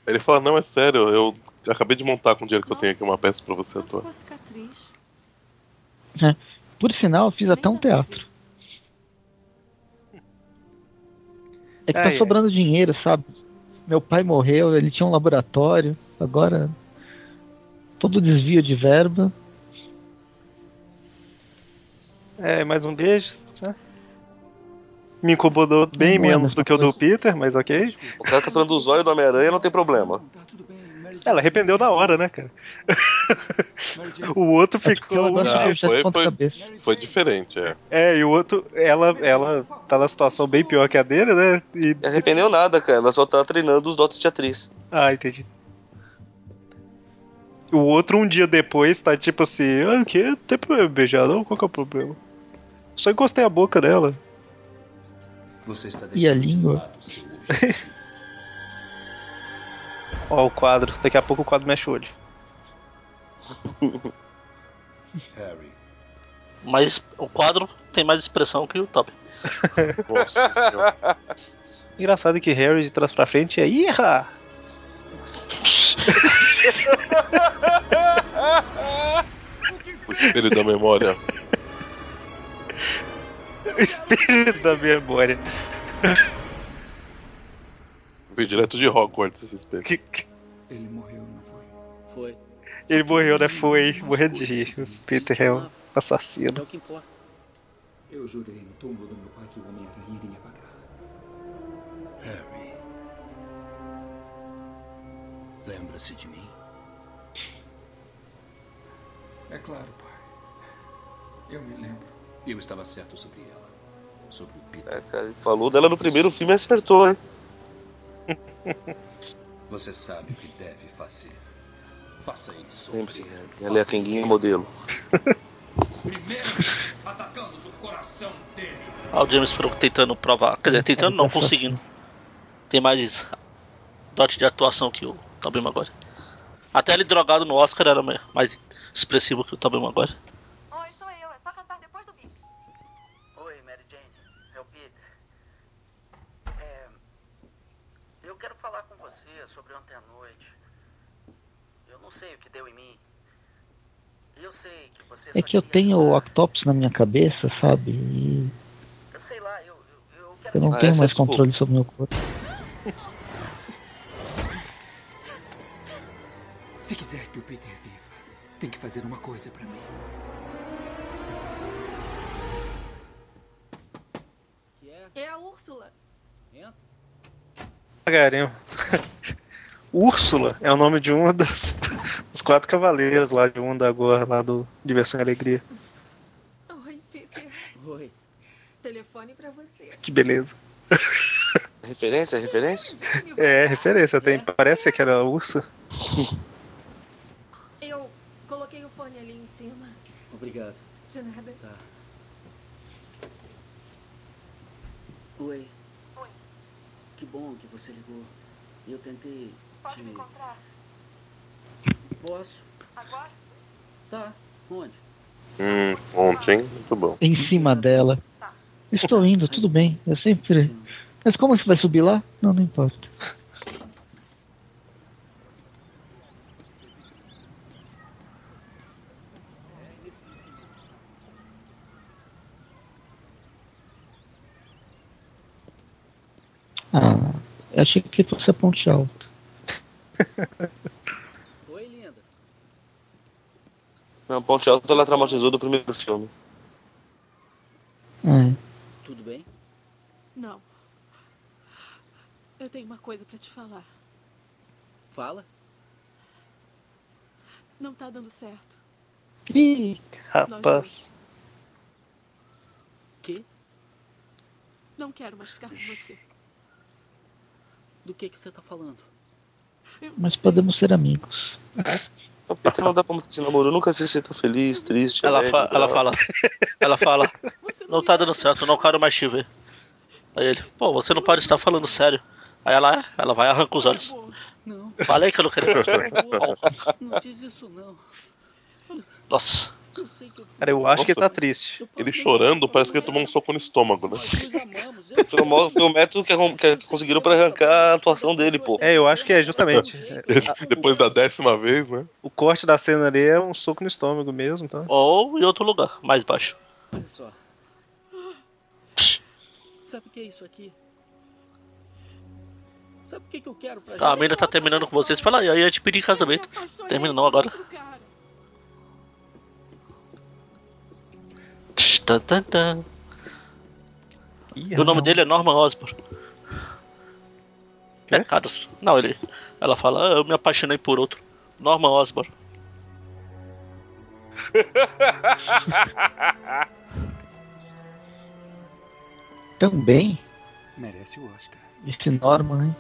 Ele fala, não, é sério, eu acabei de montar com o dinheiro que eu tenho aqui uma peça pra você atuar. com a cicatriz. É. Por sinal, eu fiz até um teatro. É que tá Ai, ai. sobrando dinheiro, sabe? Meu pai morreu, ele tinha um laboratório, agora todo desvio de verba. É, mais um beijo. né? Me incomodou bem Não é menos do que o do. Peter, mas ok. O cara tá falando do zóio do Homem-Aranha, não tem problema. Ela arrependeu na hora, né, cara? (laughs) O outro É ficou. Não, foi- foi-. Foi diferente, é. É, e o outro, ela, ela tá na situação bem pior que a dele, né? E... Não arrependeu nada, cara. Ela só tá treinando os dotes de atriz. Ah, entendi. O outro, um dia depois, tá tipo assim: Ah, o que? Não tem problema beijar, não? Qual que é o problema? Só encostei a boca dela. Você está E a deixando de língua? (laughs) Ó, o quadro. Daqui a pouco o quadro mexe o olho. Harry, Mas o quadro tem mais expressão que o Top. (laughs) Nossa senhora. Engraçado que Harry de trás pra frente é Ira! O espelho da memória. (laughs) Espírito da memória. Veio direto de Hogwarts esse espelho. Ele morreu, não foi? Foi. Ele morreu, né? Foi. Morrendo de rir. O Peter é um assassino. É o que importa. Eu jurei no túmulo do meu pai que o Homem-Aranha iria pagar. Harry. Lembra-se de mim? É claro, pai. Eu me lembro. Eu estava certo sobre ela. Sobre o Peter. É, cara, ele falou dela no primeiro filme e acertou, hein? (laughs) Você sabe o que deve fazer. Faça isso. Lembre-se, Harry, ela é a Kenguinha modelo. (laughs) Primeiro, atacamos o coração dele. Olha o James Franco tentando provar. Quer dizer, tentando não, conseguindo. Tem mais dote de atuação que o Tobey Maguire. Até ele drogado no Oscar era mais- mais expressivo que o Tobey Maguire. Oi, sou eu. É só cantar depois do beat. Oi, Mary Jane. É o Peter. É, eu quero falar com você sobre ontem à noite. Eu não sei o que deu em mim. Eu sei que você É que eu tenho o Octopus na minha cabeça, sabe? E Eu sei lá, eu, eu, eu quero eu não Ah, tenho é mais desculpa. controle sobre o meu corpo. Se quiser que o Peter viva, tem que fazer uma coisa pra mim. É a Úrsula. Devagarinho. Úrsula é o nome de um das, dos quatro cavaleiros lá de um da agora lá do Diversão e Alegria. Oi, Peter. Oi. Telefone pra você. Que beleza. Referência, referência? É, referência, tem, parece que era a Ursa. Eu coloquei o fone ali em cima. Obrigado. De nada. Tá. Oi. Oi. Que bom que você ligou. Eu tentei Pode me encontrar? Posso? Agora? Tá. Onde? Hum, ontem, muito bom. Em cima dela. Estou indo, tudo bem. Eu sempre. Mas como você vai subir lá? Não, não importa. Ah, eu achei que fosse a ponte alta. Oi, linda. Não, Ponte Alta ela traumatizou do primeiro filme. É. Tudo bem? Não. Eu tenho uma coisa pra te falar. Fala. Não tá dando certo. Ih, rapaz. Que? Não quero mais ficar com você. Do que que você tá falando? Mas podemos ser amigos. (laughs) O Peter não dá pra manter esse namoro nunca sei se você tá feliz, triste. Ela, alegre, fa- ela fala. Ela fala. Não tá dando certo, não quero mais te ver. Aí ele, pô, você não pode estar falando sério. Aí ela é, ela vai e arranca os olhos. Não. Falei que eu não queria mais te ver. Não diz isso não. Nossa. Cara, eu acho que ele Nossa. tá triste. Ele chorando, parece que ele tomou um soco no estômago, né? (laughs) Foi o método que, conseguiram pra arrancar a atuação dele, pô. É, eu acho que é justamente. (laughs) Depois da décima vez, né? O corte da cena ali é um soco no estômago mesmo, tá? Ou em outro lugar, mais baixo. Olha só. Sabe o que é isso aqui? Sabe o que, que eu quero pra Tá, a menina tá terminando com vocês. Fala aí, aí eu te pedi em casamento. Termina não agora. Tch, Tan, tan, tan. E o nome dele é Norman Osborn. Pecados. Não, ele. Ela fala, ah, eu me apaixonei por outro. Norman Osborn. (laughs) Também, Merece o Oscar. esse Norman, hein?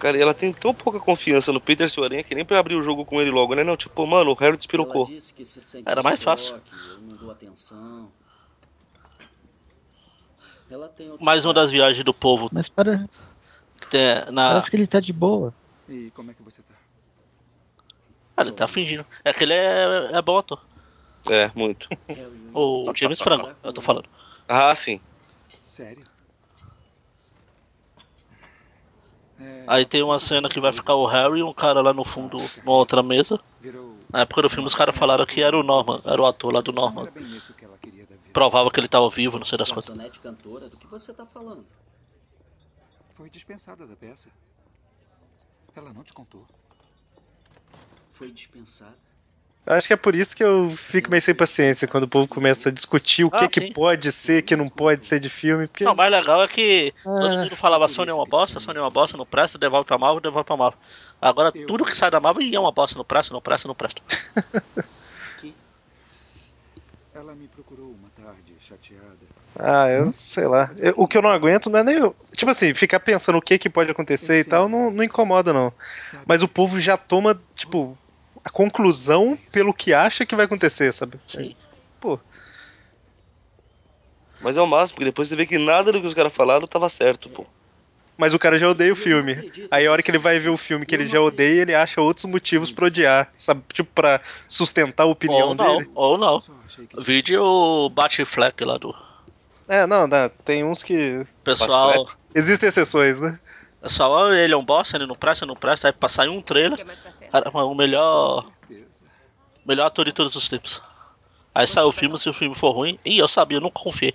Cara, e ela tem tão pouca confiança no Peter Aranha que nem pra abrir o jogo com ele logo, né? Não, tipo, mano, o Harry despirocou. Se Era mais fácil. Mais uma das viagens do povo. Mas para, Tem, na... parece que ele tá de boa. E como é que você tá? Ah, ele tá fingindo. É que ele é, é bom ator. É, muito. (laughs) O James Franco, eu tô falando. Ah, sim. Sério? É, Aí tem uma cena que vai ficar o Harry e um cara lá no fundo, numa outra mesa. Na época do filme, os caras falaram que era o Norman, era o ator lá do Norman. Provava que ele tava vivo, não sei das quantas. Cantora, do que você tá falando? Foi dispensada da peça. Ela não te contou. Foi dispensada? Eu Acho que é por isso que eu fico meio sem paciência quando o povo começa a discutir o Ah, que, que pode ser, que não pode ser de filme. Porque... Não, o mais legal é que todo mundo falava Sony é uma bosta, Sony é uma bosta, não presta, devolve pra Marvel, devolve pra Marvel. Agora tudo que sai da Marvel é uma bosta, não presta, não presta, não presta. Ela me procurou uma tarde, chateada. Ah, eu sei lá. Eu- o que eu não aguento não é nem. o- Tipo assim, ficar pensando o que, que pode acontecer e tal não, não incomoda, não. Mas o povo já toma, tipo, a conclusão pelo que acha que vai acontecer, sabe? Sim. Pô. Mas é o máximo, porque depois você vê que nada do que os caras falaram tava certo, pô. Mas o cara já odeia o filme. Aí a hora que ele vai ver o filme que ele já odeia, ele acha outros motivos pra odiar, sabe? Tipo, pra sustentar a opinião Ou não, dele. ou não. Vídeo o Batfleck lá do É, não, não, tem uns que. pessoal. Existem exceções, né? Pessoal, ah, ele é um bosta, ele não presta, não presta, aí passar em um trailer. Cara, o melhor. Melhor ator de todos os tempos. Aí sai o filme, se o filme for ruim. Ih, eu sabia, eu nunca confiei.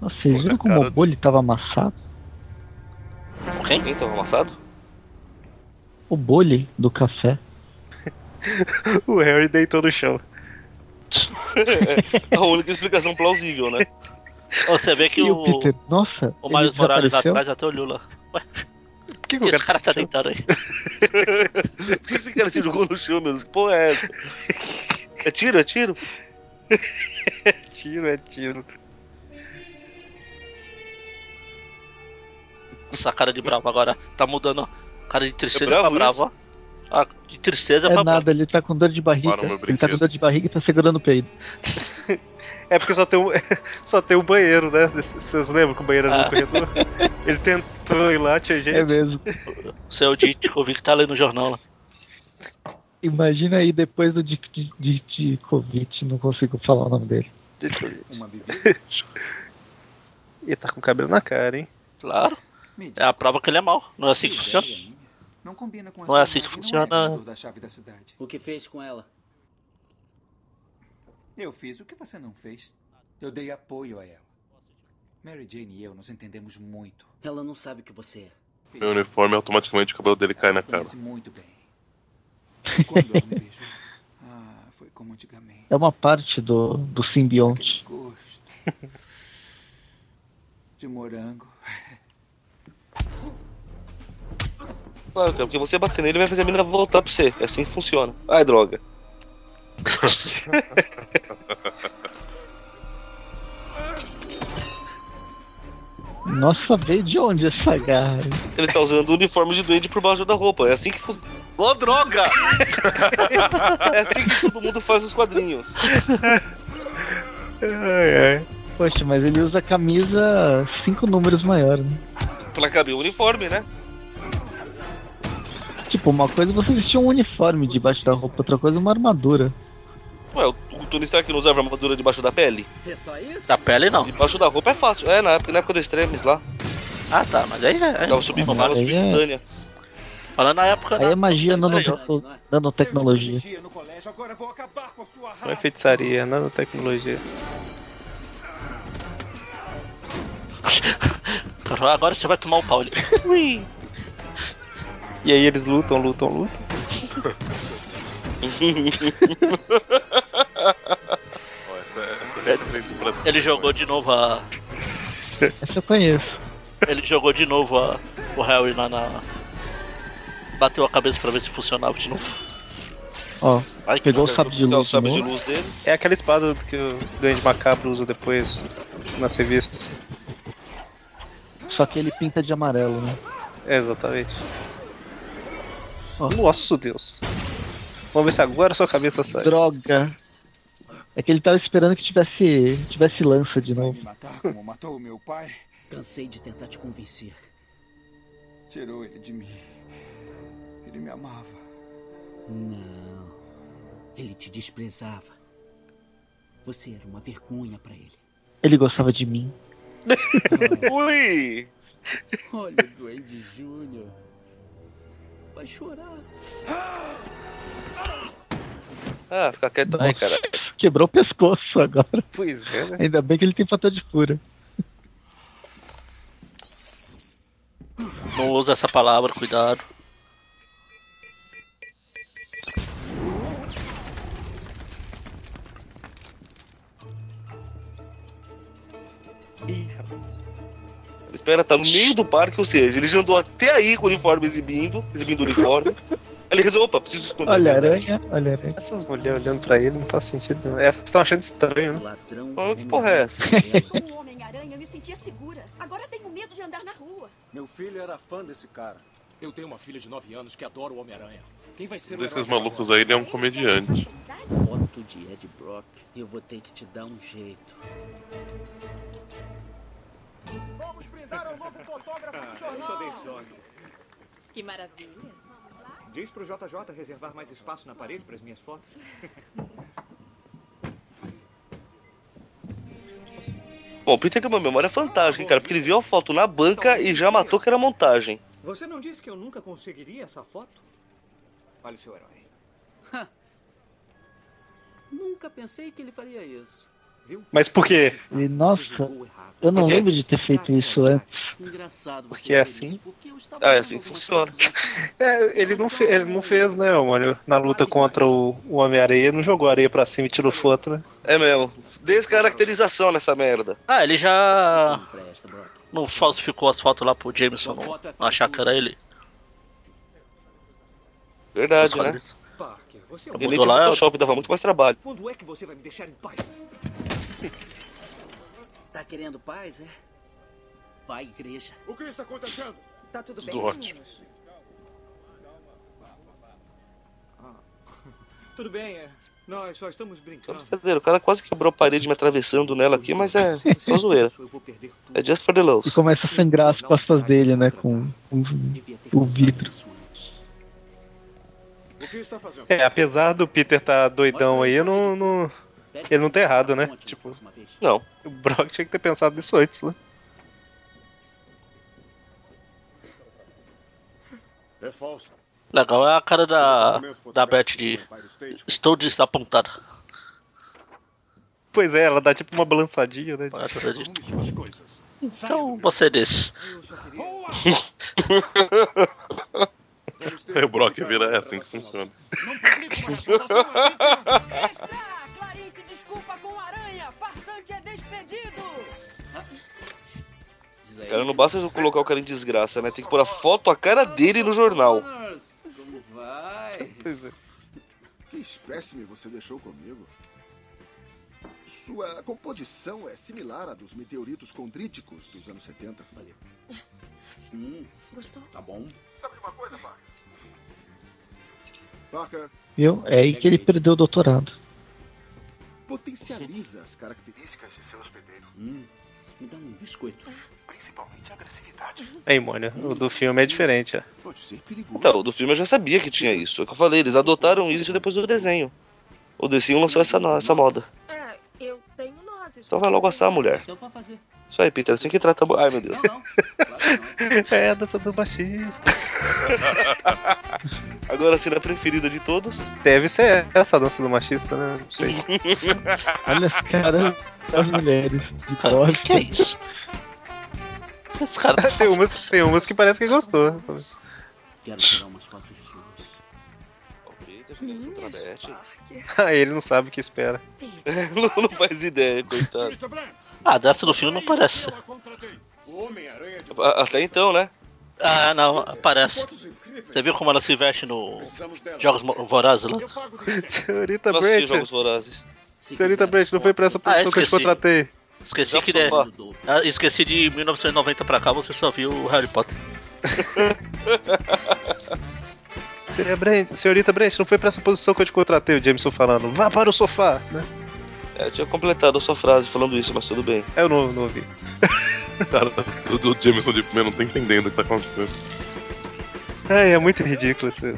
Nossa, vocês viram como o bolho tava amassado? Quem? Quem tava amassado? O bolho do café. (laughs) o Harry deitou no chão. (laughs) É a única explicação plausível, né? (laughs) Você vê que E o, o Peter? Nossa, o Miles Morales lá atrás até olhou lá. Ué, por que, que esse cara tá deitado aí? (laughs) Por que esse cara se jogou no chão, meu Deus? Que porra é essa? É tiro, é tiro? é (laughs) tiro, é tiro. Essa cara de bravo agora tá mudando. Cara de tristeza É bravo pra bravo, ó. Ah, de tristeza É pra nada, ele tá com dor de barriga. Para Ele tá com dor de barriga e tá segurando o peido. (laughs) É porque só tem um, (laughs) só tem um banheiro, né? Vocês lembram que o banheiro era no Ah. corredor? Ele tentou ir lá, tinha gente. É mesmo. O seu Ditkovic tá lendo o jornal lá. Imagina aí depois do Djokovic, não consigo falar o nome dele. Uma bebida? (laughs) E tá com cabelo na cara, hein? Claro. É a prova que ele é mau. Não é assim que funciona? Não combina com a Não é assim que funciona. É vendedor da chave da cidade. O que fez com ela? Eu fiz o que você não fez. Eu dei apoio a ela. Mary Jane e eu nos entendemos muito. Ela não sabe o que você é. Meu uniforme, automaticamente o cabelo dele cai na cara. Muito bem. Quando ela me beijou, ah, foi como antigamente. É uma parte do, do simbionte. Gosto de morango. Claro, cara, porque você bater nele vai fazer a menina voltar pra você. É assim que funciona. Ai, droga. (laughs) Nossa, veio de onde essa garra? Ele tá usando o uniforme de duende por baixo da roupa. É assim que funciona. Ô, droga! (laughs) é assim que todo mundo faz os quadrinhos. Ai, ai. Poxa, mas ele usa camisa cinco números maior, né? Pra caber o uniforme, né? Tipo, uma coisa é você vestir um uniforme debaixo da roupa, outra coisa é uma armadura. Ué, o o Tony Stark não usava armadura debaixo da pele? É só isso? Da pele não. Debaixo da roupa é fácil. É, na época, na época do Extremes lá. Ah tá, mas aí é. Tava subindo aí é- subcutânea. Falando na época. Aí na- é magia nanotecno- nanotecnologia. Não é feitiçaria, é nanotecnologia. (laughs) Agora você vai tomar o pau. E aí eles lutam, lutam, lutam. (laughs) (laughs) Ele jogou de novo a. Essa eu conheço. Ele jogou de novo a, o Harry lá na. Bateu a cabeça pra ver se funcionava de novo. Ó, Ai, Pegou o sabre de o luz. de sabre de novo. luz dele. É aquela espada que o Duende Macabro usa depois nas revistas. Só que ele pinta de amarelo, né? É, exatamente. Ó. Nossa Deus. Vamos ver se agora sua cabeça sai. Droga. É que ele tava esperando que tivesse, tivesse lança de novo. Me matar como matou o meu pai? Cansei de tentar te convencer. Tirou ele de mim. Ele me amava. Não. Ele te desprezava. Você era uma vergonha pra ele. Ele gostava de mim. (laughs) Ui! Olha o Duende Júnior. Vai chorar. Ah, fica quieto aí, cara. Quebrou o pescoço agora. Pois é, né? Ainda bem que ele tem fator de cura. Não usa essa palavra, cuidado. Ele espera tá no meio do parque, ou seja, ele já andou até aí com o uniforme exibindo, exibindo o uniforme. Ele resolveu, opa, preciso esconder. Olha a aranha, olha a aranha. Essas mulheres olhando pra ele não faz sentido. Não. Essas estão achando estranho, né? Ladrão. Oh, que porra é essa? Como um Homem-Aranha, eu me sentia segura. Agora tenho medo de andar na rua. Meu filho era fã desse cara. Eu tenho uma filha de 9 anos que adora o Homem-Aranha. Quem vai ser Um o desses malucos aí, ele é um comediante. Foto de Ed Brock. Eu vou ter que te dar um jeito. Vamos brindar ao novo fotógrafo do jornal. Eu só dei sorte. Que maravilha. Diz pro JJ reservar mais espaço na parede para as minhas fotos. (laughs) Bom, o Peter tem uma memória fantástica, hein, cara, porque ele viu a foto na banca e já matou que era montagem. Você não disse que eu nunca conseguiria essa foto? Olha o seu herói. (laughs) Nunca pensei que ele faria isso. Mas por quê? E, nossa, eu não lembro de ter feito isso antes. Engraçado Porque é assim. Ah, é assim que funciona. (laughs) É, ele não, fe- ele não fez, né, mano? Na luta contra o, o Homem-Areia, não jogou areia pra cima e tirou foto, né? É mesmo. Descaracterização nessa merda. Ah, ele já não falsificou as fotos lá pro Jameson não, não achar que era ele. Verdade, né? quadrinhos. Parker, você é um Ele tinha lá, Photoshop, dava muito mais trabalho. Quando é que você vai me deixar em paz? Tá querendo paz, é? Vai, igreja. O que está acontecendo? Tá tudo Tudo bem, ótimo. meninos? (laughs) Tudo bem, é. Nós só estamos brincando. Brincadeira, o cara quase quebrou a parede me atravessando nela aqui, mas é só zoeira. É just for the lows. E começa a sangrar as costas dele, né? Com, com o vidro. O que está fazendo? É, apesar do Peter tá doidão aí, não, não- ele não tá errado, né? Tipo, Não. o Brock tinha que ter pensado nisso antes, né? É falso. Legal é a cara da, da Beth de. Estou desapontada. Pois é, ela dá tipo uma balançadinha, né? Então você é desse. Aí (laughs) o Brock vira, é assim que funciona. (laughs) Aí. Cara, não basta eu colocar o cara em desgraça, né? Tem que pôr a foto, a cara dele no jornal. Como vai? (laughs) Pois é. Que espécime você deixou comigo? Sua composição é similar à dos meteoritos condríticos dos anos 70. (laughs) Hum, Gostou? tá bom. Sabe de uma coisa, Parker? Parker, Viu? É aí que ele perdeu o doutorado. potencializa as características de seu hospedeiro, Hum, me dá um biscoito. Principalmente a agressividade. Aí, Mônia, o do filme é diferente, ó. Pode ser perigoso. Então, do filme eu já sabia que tinha isso. É o que eu falei, eles adotaram isso depois do desenho. O desenho lançou essa, essa moda. É, eu tenho nozes. Então vai logo assar a mulher. Deu pra fazer. Isso aí, Peter, assim que trata a... Ai, meu Deus. Não, não. Claro não. É a dança do baixista. (laughs) Agora a cena preferida de todos. Deve ser essa a dança do machista, né? Não sei. (laughs) Olha as caras das mulheres de Cara, o que, é costas. isso? Esse cara tá tem, umas, tem umas que parece que gostou. Quero tirar umas fotos suas. A Beth. Ah, ele não sabe o que espera. (laughs) não, não faz ideia, coitado. Ah, dessa do filme não parece. eu a contratei. O Homem-Aranha de A- Até então, né? Ah, não, parece. fotos incríveis Você viu como ela se veste no Jogos Mo- Vorazes lá? (laughs) Senhorita Brent. Jogos Vorazes. Senhorita Brent, não foi pra essa Ah, posição que eu te esqueci. contratei. Esqueci que de... ah, esqueci de 1990 pra cá, você só viu o Harry Potter. (laughs) Senhorita Brent, senhorita Brent, não foi pra essa posição que eu te contratei, o Jameson falando. Vá para o sofá, né? É, eu tinha completado a sua frase falando isso, mas tudo bem. Eu não, não ouvi. (laughs) Cara, o, o Jameson de primeiro não tá entendendo o que tá acontecendo. Ai, é muito ridículo essa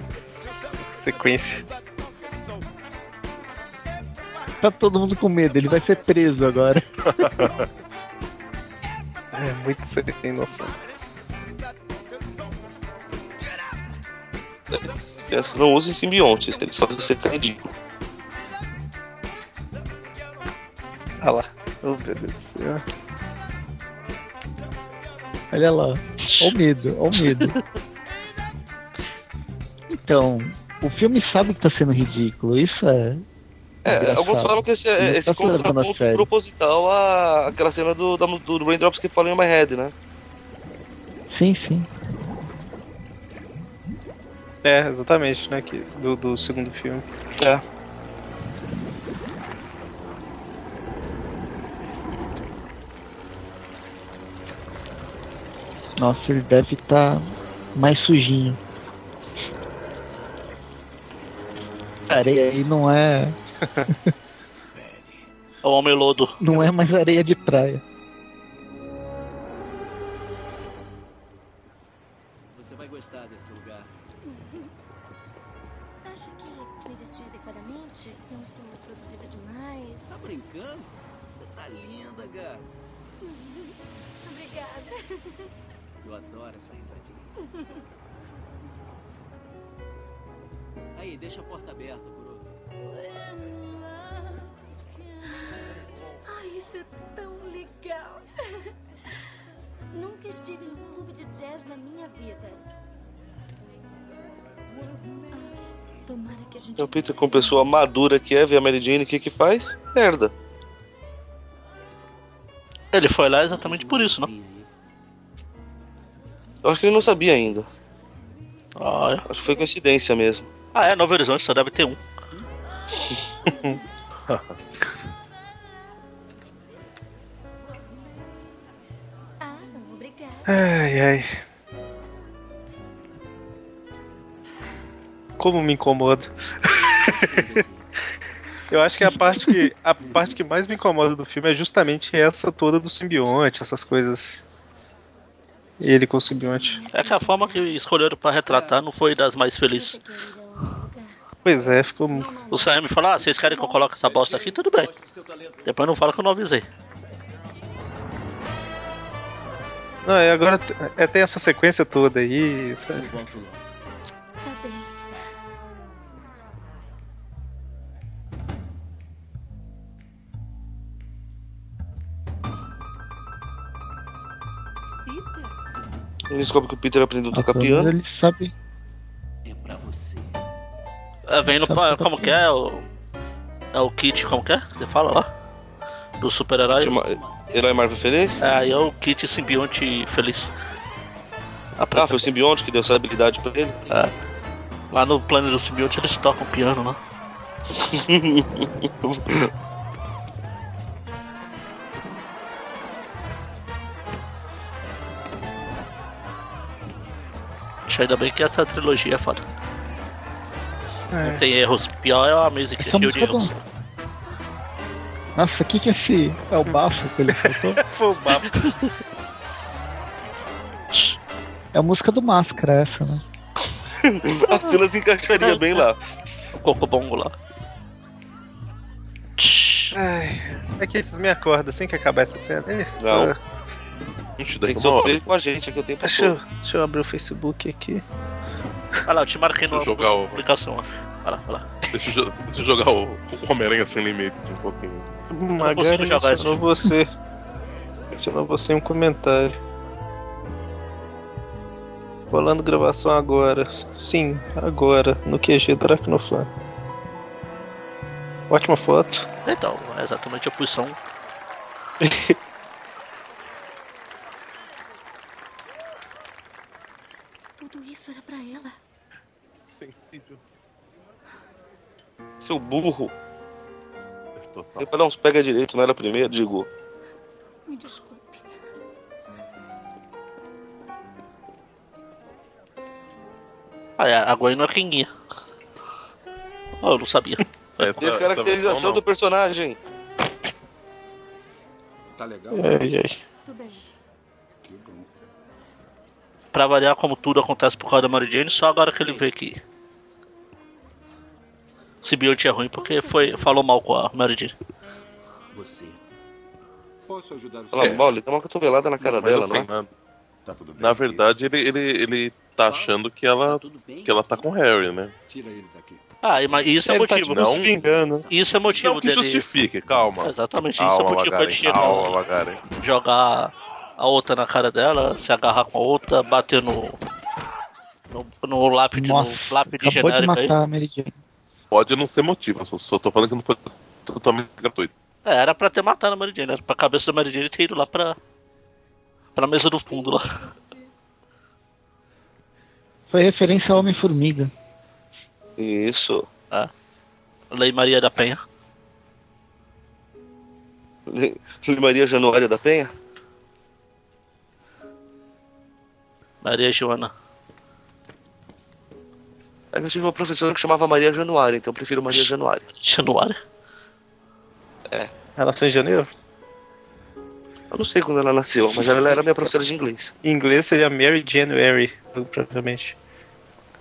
sequência. Tá todo mundo com medo, ele vai ser preso agora. É muito sem noção. Pensa, não usem simbiontes, eles fazem você cair ridículo. Olha lá. Oh, meu Deus do céu. Olha lá. Olha o medo, olha o medo. (laughs) Então, o filme sabe que tá sendo ridículo, isso é. É, alguns falam que esse, Ele é, esse tá se levando a contraponto proposital à aquela cena do, da- do Raindrops que fala em My Head, né? Sim, sim. É, exatamente, né? Que, do, do segundo filme. É. Nossa, ele deve estar mais sujinho. Areia aí não é. (laughs) É o Homem Lodo. Não é mais areia de praia. Peter, como pessoa madura que é, vê a Mary Jane, o que que faz? Merda. Ele foi lá exatamente por isso, não? Eu acho que ele não sabia ainda. Ah, é. Acho que foi coincidência mesmo. Ah, é, Novo Horizonte só deve ter um. Ah. Ai, ai. Como me incomoda. (laughs) Eu acho que a parte que a parte que mais me incomoda do filme é justamente essa toda do simbionte, essas coisas. Ele com o simbionte. É que a forma que escolheram pra retratar não foi das mais felizes. Pois é, ficou. O Sam me falou: ah, vocês querem que eu coloque essa bosta aqui? Tudo bem. Depois não fala que eu não avisei. Não, e agora é, tem essa sequência toda aí. sabe? Ele descobre que o Peter aprendeu a tocar piano. ele sabe. É pra você. É, vem no. Pa- Como que é? O, é o kit, como que é? Você fala lá? Do super-herói? Chama- Herói Marvel Feliz? É, aí é o kit simbionte feliz. Ah, foi o simbionte que deu essa habilidade pra ele? É. Lá no plano do simbionte eles tocam piano lá. (laughs) Acho ainda bem que essa trilogia é foda. Não tem erros. Pior é a Amazing que é cheio de música é erros. bom. Nossa, o que que é esse. É o bafo que ele soltou? (laughs) Foi o bafo. É a música do Máscara, essa, né? (laughs) A cena se encaixaria bem lá. O cocobongo lá. Ai, é que vocês me acordam assim que acabar essa cena. Não. Ixi, Tem que sofrer com a gente aqui o tempo Deixa eu, todo. deixa eu abrir o Facebook aqui. Olha lá, eu te marquei na Deixa eu jogar o- aplicação. ó. Olha lá, olha lá. Deixa eu, deixa eu jogar o, o Homem-Aranha sem limites um pouquinho. Magari esse mencionou tipo. você. Mencionou você em um comentário. Rolando gravação agora. Sim, agora. No QG do Aracnofan. Ótima foto. Então, é exatamente a posição. (laughs) Tudo isso era pra ela. Seu burro. Total. Tem pra dar uns pega direito, não era primeiro, digo. Me desculpe. Ah, é, a Gwen não é Kinguinha. Oh, eu não sabia. (laughs) Essa, Descaracterização essa versão do personagem. Tá legal? Ai, ai. Tudo bem. Que bom. Pra variar, como tudo acontece por causa da Mary Jane, só agora que ele vê que. Simbionte é ruim porque foi, falou mal com a Mary Jane. Você. Posso ajudar o Fala senhor? mal, ele dá uma cotovelada na cara dela, assim, não é? na, Tá tudo bem. na verdade, ele, ele, ele tá achando que ela, bem. que ela tá com o Harry, né? Tira ele daqui. Ah, mas isso é Ele tá motivo. tipo se vingando. Isso é motivo Não que dele. justifique, calma. Exatamente, isso é Calma, motivo pra ele calma, Magaren. jogar a outra na cara dela, se agarrar com a outra, bater no. no, no lápide, no Nossa, lápide acabou de genérico aí. matar a Mary Jane. Pode não ser motivo, só, só tô falando que não foi totalmente gratuito. É, era pra ter matado a Mary Jane, era pra cabeça da Mary Jane ter ido lá pra. pra mesa do fundo lá. Foi referência ao Homem-Formiga. Isso. É. Lei Maria da Penha. Lei Maria Januária da Penha? Maria Joana. É que eu tive uma professora que chamava Maria Januária, então eu prefiro Maria Januária. Januária? É. Ela nasceu em janeiro? Eu não sei quando ela nasceu, mas ela era minha professora de inglês. Em inglês seria Mary January, provavelmente.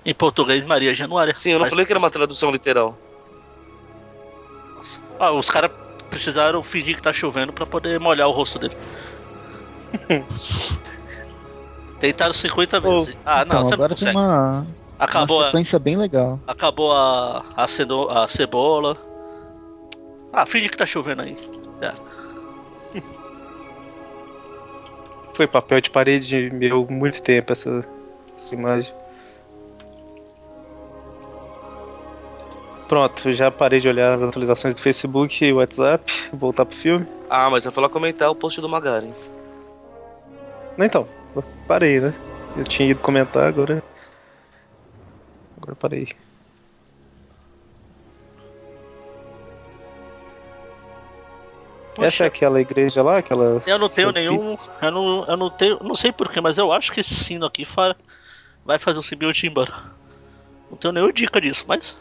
Em português, Maria Januária. Sim, eu não Mas- falei que era uma tradução literal. Ah, os caras precisaram fingir que tá chovendo pra poder molhar o rosto dele. (laughs) Tentaram 50 vezes. ah, não, então, você não agora tem consegue. uma, Acabou uma a, sequência bem legal. acabou a, a, ceno- a cebola. Ah, finge que tá chovendo aí. É. (laughs) Foi papel de parede meu muito tempo essa, essa imagem. Pronto, já parei de olhar as atualizações do Facebook e WhatsApp, vou voltar pro filme. Ah, mas eu falar comentar o post do Magaren. Não, Então, parei, né? Eu tinha ido comentar, agora. Agora parei. Essa é aquela igreja lá, aquela. Eu não tenho nenhum. Eu não, eu não tenho. Não sei porquê, mas eu acho que esse sino aqui fa- vai fazer o simbionte embora. Não tenho nenhuma dica disso, mas.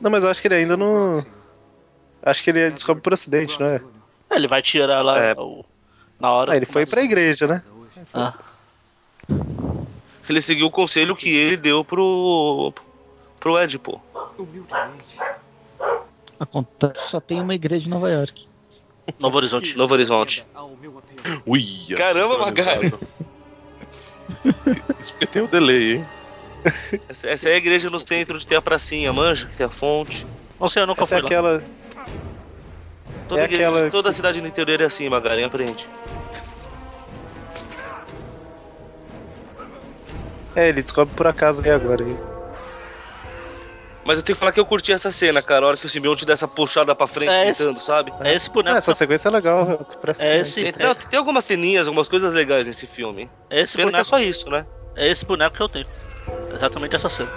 Não, mas eu acho que ele ainda não. Acho que ele descobre por acidente, não é? É, Ele vai tirar lá É. o- na hora. Ah, ele foi pra igreja, né? Ah, Ele seguiu o conselho que ele deu pro. pro Ed, pô. Humildemente. Acontece, só tem uma igreja em Nova York. Novo Horizonte. Novo Horizonte. Ui, (laughs) Caramba, sincronizado. Isso porque tem o delay, hein? Essa, essa é a igreja no centro onde tem a pracinha, manja, que tem a fonte. Não sei, eu nunca Essa é fui lá. aquela. Toda, É igreja- aquela toda a cidade no interior é assim, Magaren, aprende. É, ele descobre por acaso aí agora. aí. Mas eu tenho que falar que eu curti essa cena, cara. A hora que o simbionte dá essa puxada pra frente, É esse- gritando, sabe? É esse boneco. Ah, essa sequência é legal. É atenção. esse, Tem, não, tem algumas ceninhas, algumas coisas legais nesse filme. é esse Pena que é boneco. só isso, né? É esse boneco que eu tenho. Exatamente essa cena.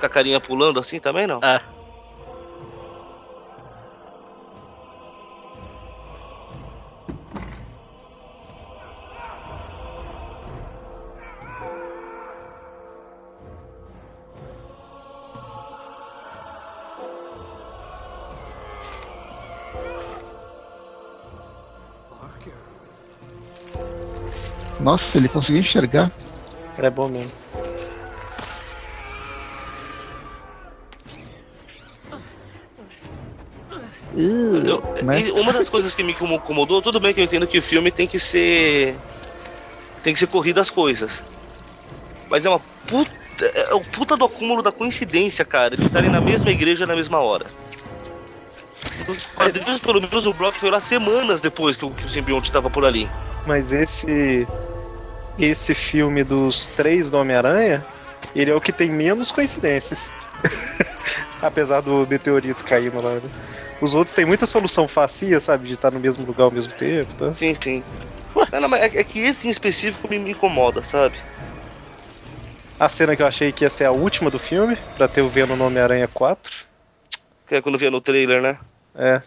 Com a carinha pulando assim também, não? É. Nossa, ele conseguiu enxergar. É bom mesmo. Eu- né? uma das coisas que me incomo- incomodou, tudo bem que eu entendo que o filme tem que ser. tem que ser corrido as coisas. Mas é uma puta. É o puta do acúmulo da coincidência, cara. Eles estarem na mesma igreja na mesma hora. Quadrinhos, pelo menos, o Brock foi lá semanas depois que o, que o simbionte tava por ali. Mas esse. Esse filme dos três do Homem-Aranha, ele é o que tem menos coincidências. (laughs) Apesar do meteorito caindo lá. né? Os outros têm muita solução facia, sabe? De estar no mesmo lugar ao mesmo tempo. Tá? Sim, sim. Não, não, mas é, é que esse em específico me, me incomoda, sabe? A cena que eu achei que ia ser a última do filme, pra ter o Venom no Homem-Aranha 4. Que é quando via no trailer, né? É.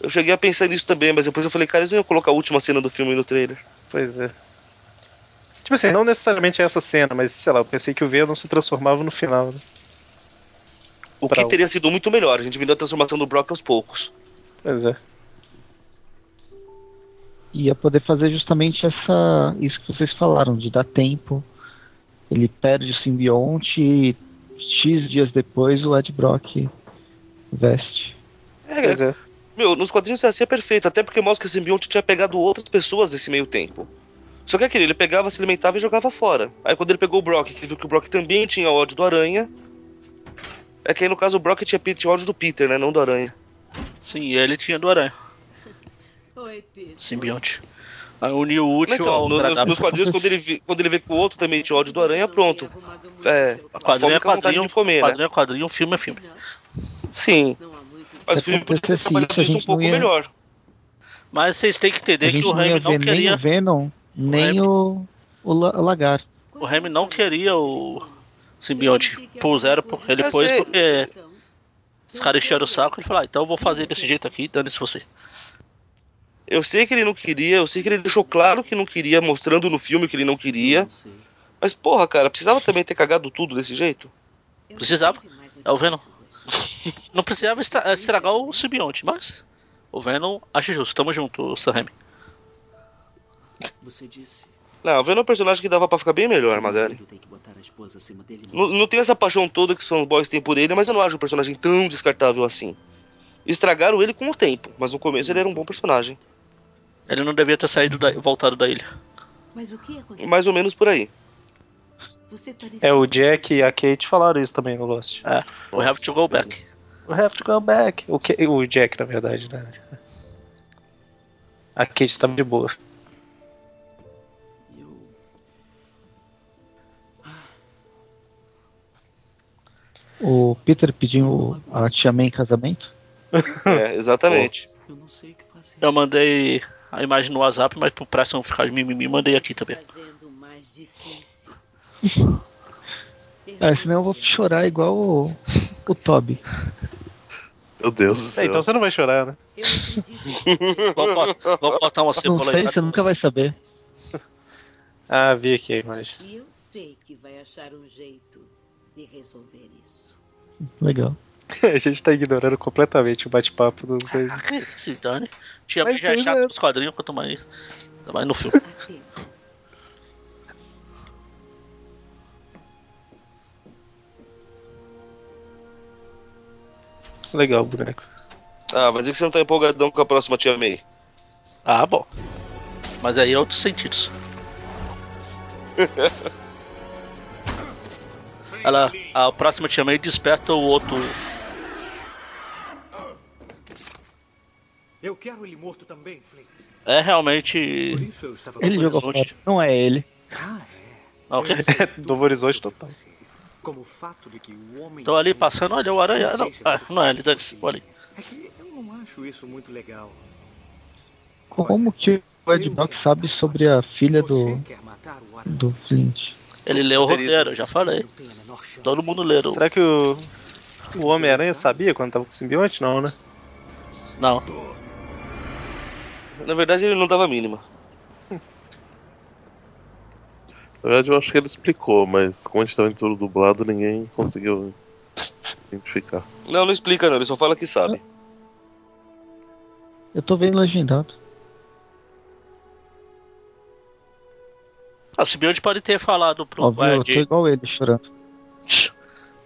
Eu cheguei a pensar nisso também, mas depois eu falei, cara, eles não iam colocar a última cena do filme no trailer. Pois é. Tipo assim, não necessariamente essa cena, mas sei lá, eu pensei que o Venom se transformava no final. Né? O Pra que teria sido muito melhor, a gente vindo a transformação do Brock aos poucos. Pois é. Ia poder fazer justamente essa isso que vocês falaram, de dar tempo. Ele perde o simbionte e X dias depois o Ed Brock veste. É, é. Meu, nos quadrinhos assim é perfeito, até porque mostra que o simbionte tinha pegado outras pessoas nesse meio tempo. Só que aquele, ele pegava, se alimentava e jogava fora. Aí quando ele pegou o Brock, que viu que o Brock também tinha ódio do Aranha. É que aí no caso o Brock tinha, tinha ódio do Peter, né? Não do Aranha. Sim, ele tinha do Aranha. Oi, Peter. Simbionte. Aí uniu o útil Então, ao no- nos, agradável. nos quadrinhos, quando ele, vi- quando ele vê que o outro também tinha ódio do Aranha, pronto. É, Quadrinho é com a vontade quadrinho, de comer, né? quadrinho é quadrinho, filme é filme. Sim. Mas o filme podia ter trabalhado isso, um pouco melhor. Mas vocês têm que entender que o Remy não queria. o Venom, nem o, o, o Lagarto. O Remy não queria o simbionte por zero, porque ele pôs porque os caras encheram o saco. Ele falou: ah, então eu vou fazer desse jeito aqui, dane-se vocês. Eu sei que ele não queria, eu sei que ele deixou claro que não queria, mostrando no filme que ele não queria. Mas, porra, cara, precisava também ter cagado tudo desse jeito? Precisava. É o Venom. (laughs) Não precisava estra- estragar o simbionte, mas o Venom acho justo. Tamo junto, Sam Raimi. Você disse. Não, o Venom é um personagem que dava pra ficar bem melhor, acima dele Não, não tem essa paixão toda que os fanboys têm por ele, mas eu não acho um personagem tão descartável assim. Estragaram ele com o tempo, mas no começo ele era um bom personagem. Ele não devia ter saído da, voltado da ilha. Mas o que aconteceu? Mais ou menos por aí. É, o Jack e a Kate falaram isso também no Lost. É, we have to go back. We have to go back. O, que, o Jack, na verdade, né? A Kate tava de boa. O Peter pediu a Tia May em casamento. É, exatamente. Eu não sei o que fazer. Eu mandei a imagem no WhatsApp, mas pro Preston não ficar de mimimi, mandei aqui também. Ah, senão eu vou chorar igual o, o Toby. Meu Deus do É, céu. então você não vai chorar, né? (laughs) Bot- vamos botar uma Não cebola sei, aí. você nunca vai saber. Ah, vi aqui a imagem. E eu sei que vai achar um jeito de resolver isso. Legal. (laughs) A gente tá ignorando completamente o bate-papo dos dois. Ah, que se dane. Tia Mas May já é isso chato é- nos quadrinhos, quanto mais, ainda mais no filme. (laughs) Legal o boneco. Ah, mas é que você não tá empolgadão com a próxima Tia May. Ah, bom. Mas aí é outros sentidos. (laughs) Ela, a próxima Tia May desperta o outro. Eu quero ele morto também, Flint. É realmente. Isso eu estava Ele jogou fora. Não é ele. Ah, ok. Novo (laughs) Horizonte total. Como o fato de que o homem. Tô ali passando, olha o aranha. Não, ah, não é ele, dane-se. Olha ali. É que eu não acho isso muito legal. Como que o Ed Brock sabe sobre a filha do, do Flint? Ele leu o roteiro, eu já falei. Todo mundo leu. o- Será que o, o Homem-Aranha sabia quando tava com o simbionte? Não, né? Não. Na verdade, ele não dava a mínima. Na verdade, eu acho que ele explicou, mas como a gente tava em tudo dublado, ninguém conseguiu identificar. Não, não explica não, ele só fala que sabe. Eu tô vendo legendado. Ah, o Simbionte pode ter falado pro Ó, viu? Eu tô igual ele chorando.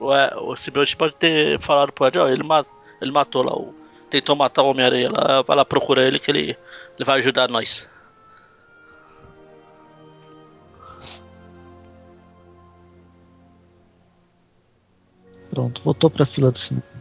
O, Ed- o Simbionte pode ter falado pro Ed, ó, ele, ma- ele matou lá o. Tentou matar o Homem-Aranha lá, vai lá procurar ele que ele, ele vai ajudar nós. Pronto, voltou pra fila do cinema.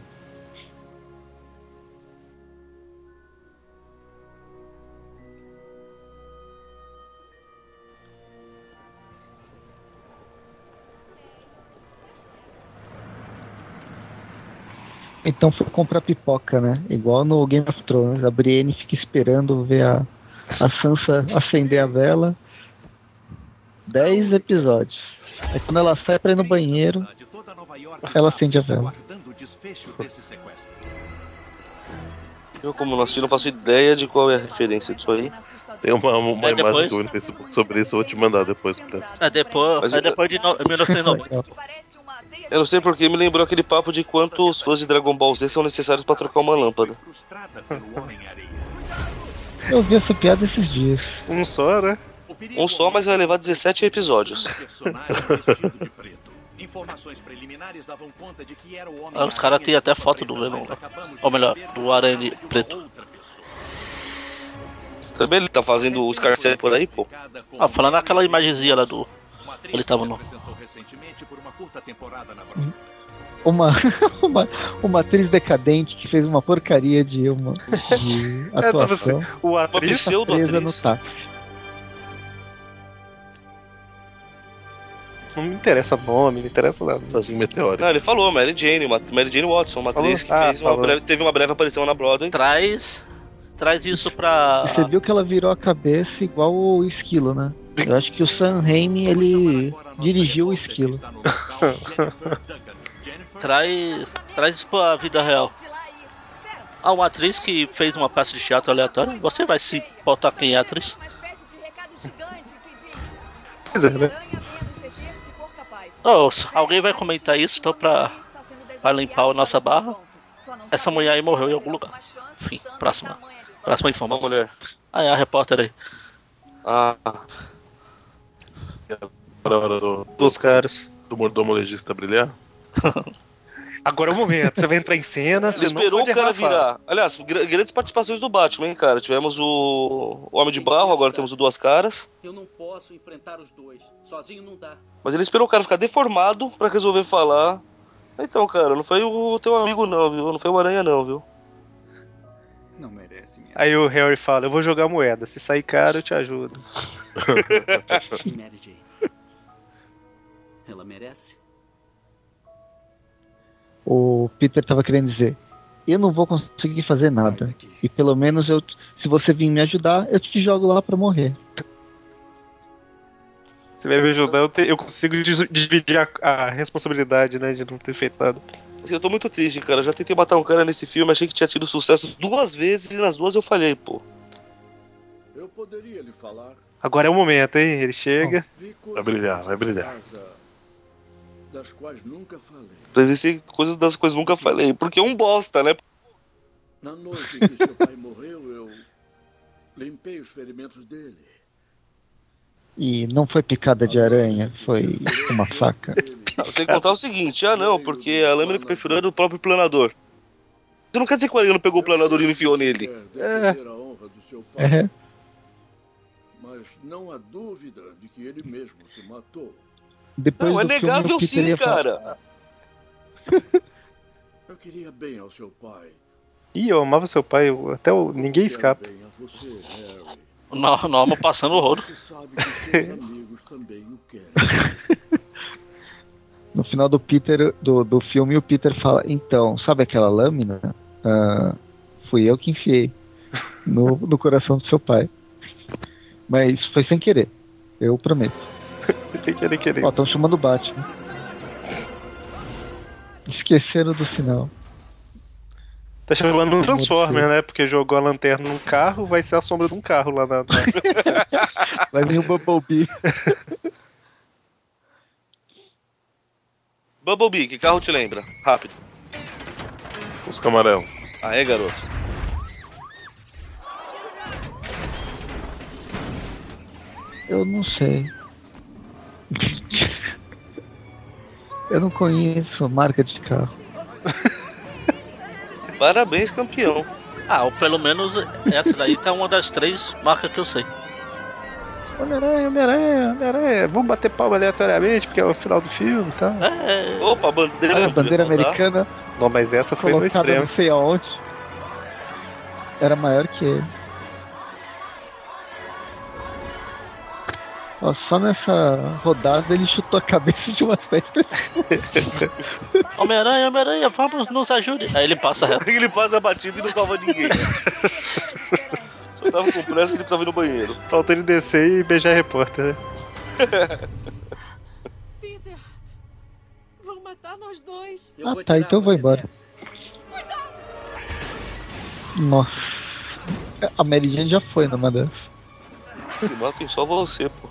Então foi comprar pipoca, né? Igual no Game of Thrones. A Brienne fica esperando ver a, a Sansa acender a vela. 10 episódios. Aí quando ela sai pra ir no banheiro, ela acende a vela. Eu, como não assisti, não faço ideia de qual é a referência disso aí. Tem uma, uma É, imagem depois- do Facebook sobre isso, eu vou te mandar depois. Pra... É depois, Mas é depois de no, 1990. Eu não sei porque me lembrou aquele papo de quantos fãs de Dragon Ball Z são necessários pra trocar uma lâmpada. Eu vi essa piada esses dias. Um só, né? Um só, mas vai levar 17 episódios. Informações preliminares davam conta de que era o homem Ah, Os caras têm até foto do Venom lá. Ou melhor, do Aranha preto. Também ele tá fazendo o Scarcel por aí, pô. Ah, falando naquela imagenzinha lá do. Ele tava no. (laughs) Uma, uma, uma atriz decadente que fez uma porcaria de uma de (laughs) É, atuação. assim, o atriz. tá presa no táxi. Não me interessa nome, não me interessa nada. Assim, meteórico. Não, ele falou, Mary Jane, uma, Mary Jane Watson, uma Falou? atriz que Ah, fez uma breve, teve uma breve aparição na Broadway. Traz. Traz isso pra. Você viu que ela virou a cabeça igual o Esquilo, né? Eu acho que o Sam Raimi, ele dirigiu o Esquilo. (laughs) Traz. Traz isso pra vida real. Ah, uma atriz que fez uma peça de teatro aleatória. Você vai se importar quem é a atriz? Pois é, né? Oh, alguém vai comentar isso, então pra, pra limpar a nossa barra. Essa mulher aí morreu em algum lugar. Enfim, próxima. Próxima informação. mulher. Ah, é a repórter aí. Ah, Agora é a hora do, Dos caras. do mordomo legista brilhar. (laughs) Agora é o momento. Você vai entrar em cena, Você você não esperou o cara errar virar. Aliás, gra- grandes participações do Batman, hein, cara. Tivemos o, o Homem de Barro, agora temos o Duas Caras. Eu não posso enfrentar os dois. Sozinho não dá. Mas ele esperou o cara ficar deformado pra resolver falar. Então, cara, não foi o teu amigo não, viu? Não foi o Aranha não, viu? Aí o Harry fala: Eu vou jogar moeda. Se sair caro, eu te ajudo. (laughs) Mary Jane? Ela merece? O Peter tava querendo dizer: Eu não vou conseguir fazer nada. E pelo menos eu, se você vir me ajudar, eu te jogo lá pra morrer. Você vai me ajudar, eu, te- eu consigo dividir a, a responsabilidade, né? De não ter feito nada. Assim, eu tô muito triste, cara. Já tentei matar um cara nesse filme, achei que tinha tido sucesso duas vezes e nas duas eu falhei, pô. Eu poderia lhe falar. Agora é o momento, hein? Ele chega. Vai brilhar, vai brilhar. das quais nunca falei. Presenciei coisas das coisas que nunca falei. Porque é um bosta, né? Na noite em que seu pai morreu, eu limpei os ferimentos dele. E não foi picada de aranha, foi uma faca. Você tem que contar o seguinte, ah não, porque a lâmina que perfurou é do próprio planador. Isso não quer dizer que o Aranha não pegou o planador e enfiou nele. Pai. É. Mas não há dúvida de que ele mesmo se matou. Depois Não, é negável sim, cara. (laughs) Eu queria bem ao seu pai. Ih, eu amava seu pai, eu- até o, ninguém escapa. Você, Norma passando o rodo. Você sabe que seus (laughs) amigos também o querem. (laughs) No final do Peter do, do filme, o Peter fala: Então, sabe aquela lâmina? Ah, fui eu que enfiei no, no coração do seu pai. Mas foi sem querer. Eu prometo. (laughs) Sem querer, querer. Ó, estão chamando o Batman. Esqueceram do final. Tá chamando um Transformer, né? Porque jogou a lanterna num carro, vai ser a sombra de um carro lá na. na... (laughs) (laughs) Vai vir o Bumblebee. Bumblebee, que carro te lembra? Rápido. Os camarão. Aê, garoto. Eu não sei. Eu não conheço marca de carro. (laughs) Parabéns, campeão. Ah, ou pelo menos essa daí tá uma das três marcas que eu sei. Homem-Aranha, Homem-Aranha, Homem-Aranha. Vamos bater palma aleatoriamente, porque é o final do filme tal. É, Opa, a bandeira. Ah, a não podia bandeira americana Não, mas essa foi no extremo. não sei aonde. Era maior que ele. Ó, só nessa rodada ele chutou a cabeça de umas 10 pessoas. (laughs) Homem-Aranha, Homem-Aranha, vamos, nos ajude. Aí ele passa reto. Ele passa batido e não salva ninguém. (laughs) Tava com pressa que ele precisava ir no banheiro. Falta ele descer e beijar a repórter, né? Peter, vão matar nós dois. Ah, tá, então eu vou embora. Nossa. A Mary Jane já foi numa dessas. Que matem só você, pô.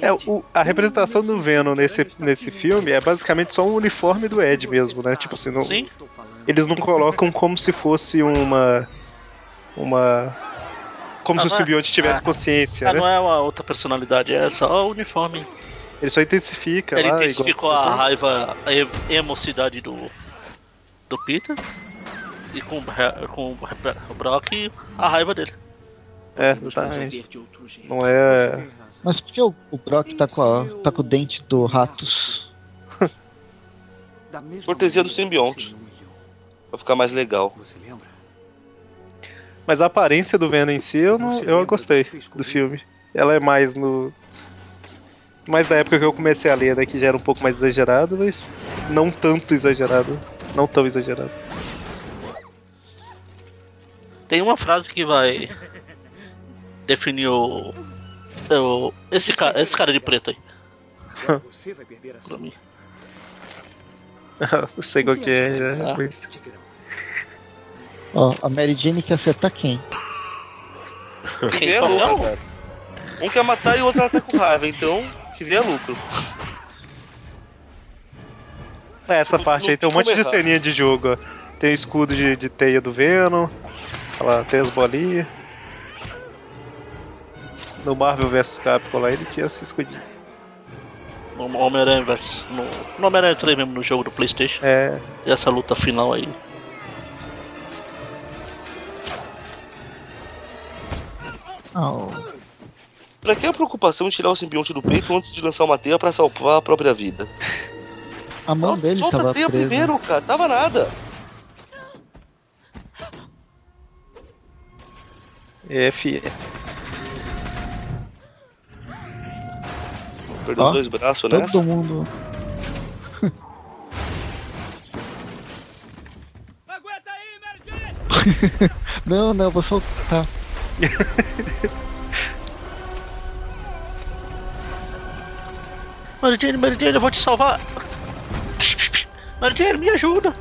É, o- a representação do Venom nesse, nesse filme é basicamente só um uniforme do Ed mesmo, né? Tipo assim, não, Sim. eles não colocam como se fosse uma. Uma. Como Ah, se o não é? simbionte tivesse Ah. consciência, Ah, né? não é uma outra personalidade, é só o uniforme. Ele só intensifica Ele lá. intensificou igual- a raiva, a emocidade do, do Peter. E com, com o Brock a raiva dele. É, exatamente. Não é. Mas por que o, o Brock tá com, a- tá com o dente do Ratos? (laughs) Cortesia do simbionte. Pra ficar mais legal. Mas a aparência do Venom em si, eu, não, eu gostei do filme. Ela é mais no. Mais da época que eu comecei a ler, né? Que já era um pouco mais exagerado, mas não tanto exagerado. Não tão exagerado. Tem uma frase que vai definir o. o- esse, cara, esse cara de preto aí. Você vai perder a Pra mim. (laughs) não sei qual que é. né, Ah. mas- Ó, a Mary Jane quer acertar quem? Que vier Qualquer lucro, um. quer matar e o outro ela tá com raiva, então que vier lucro. É, essa parte aí tem um monte de ceninha de jogo, ó. Tem o escudo de, de teia do Venom. Lá, tem as bolinhas. No Marvel vs Capcom lá ele tinha esse escudinho. No Homem-Aranha versus. No, no Homem-Aranha 3 mesmo, no jogo do Playstation. É. E essa luta final aí. Oh. Pra que a preocupação em tirar o simbionte do peito antes de lançar uma teia pra salvar a própria vida? A mão Sol- dele Solta tava a teia presa. primeiro, cara. Tava nada. F. Perdeu Ó, dois braços Todo nessa. mundo. (laughs) não, não, vou soltar. Mary Jane, Mary Jane, eu vou te salvar. Mary Jane, me ajuda.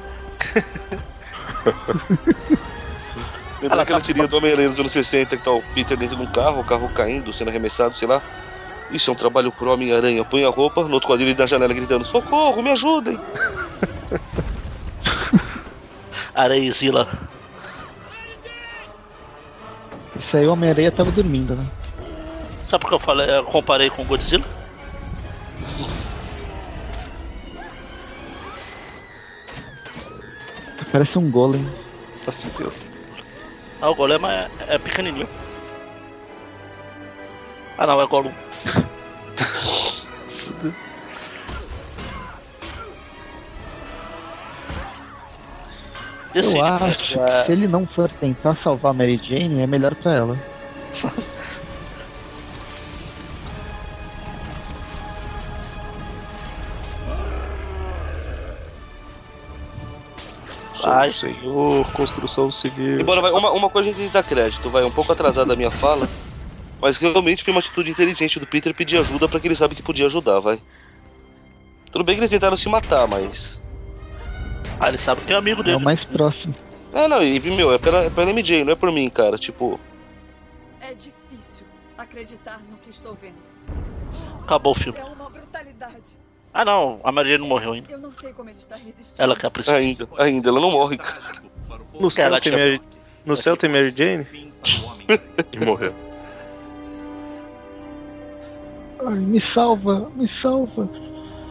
Lembra aquela tirinha do Homem-Aranha dos anos 60 que tá o Peter dentro de um carro, o carro caindo, sendo arremessado, sei lá. Isso é um trabalho pro Homem-Aranha. Põe a roupa, no outro quadrilho da janela gritando: Socorro, me ajudem! (laughs) Areizila. Isso aí o Homem-Aranha tava dormindo, né? Sabe por que eu falei, eu comparei com o Godzilla? Parece um golem. Nossa Deus. Ah, o Golema é, é pequenininho. Ah não, é Gollum. Eu acho é, que se ele não for tentar salvar a Mary Jane, é melhor pra ela. Ai, senhor, construção civil. Embora vai, uma, uma coisa a gente tem que dar crédito, vai um pouco atrasada a minha fala, mas realmente foi uma atitude inteligente do Peter pedir ajuda pra que ele sabe que podia ajudar, vai. Tudo bem que eles tentaram se matar, mas. Ah, ele sabe que tem um amigo É dele. o mais próximo. É, não, e meu, é pela, é pela MJ, não é por mim, cara. Tipo, É difícil acreditar no que estou vendo. Acabou o filme. É uma brutalidade. Ah não, a Mary Jane não morreu ainda. Eu não sei como ele está resistindo. Ela que é a principal. ainda, ainda, ela não morre, cara. No céu, tem tinha- Mary... no céu tem Mary Jane? (laughs) E morreu. Ai, me salva, me salva.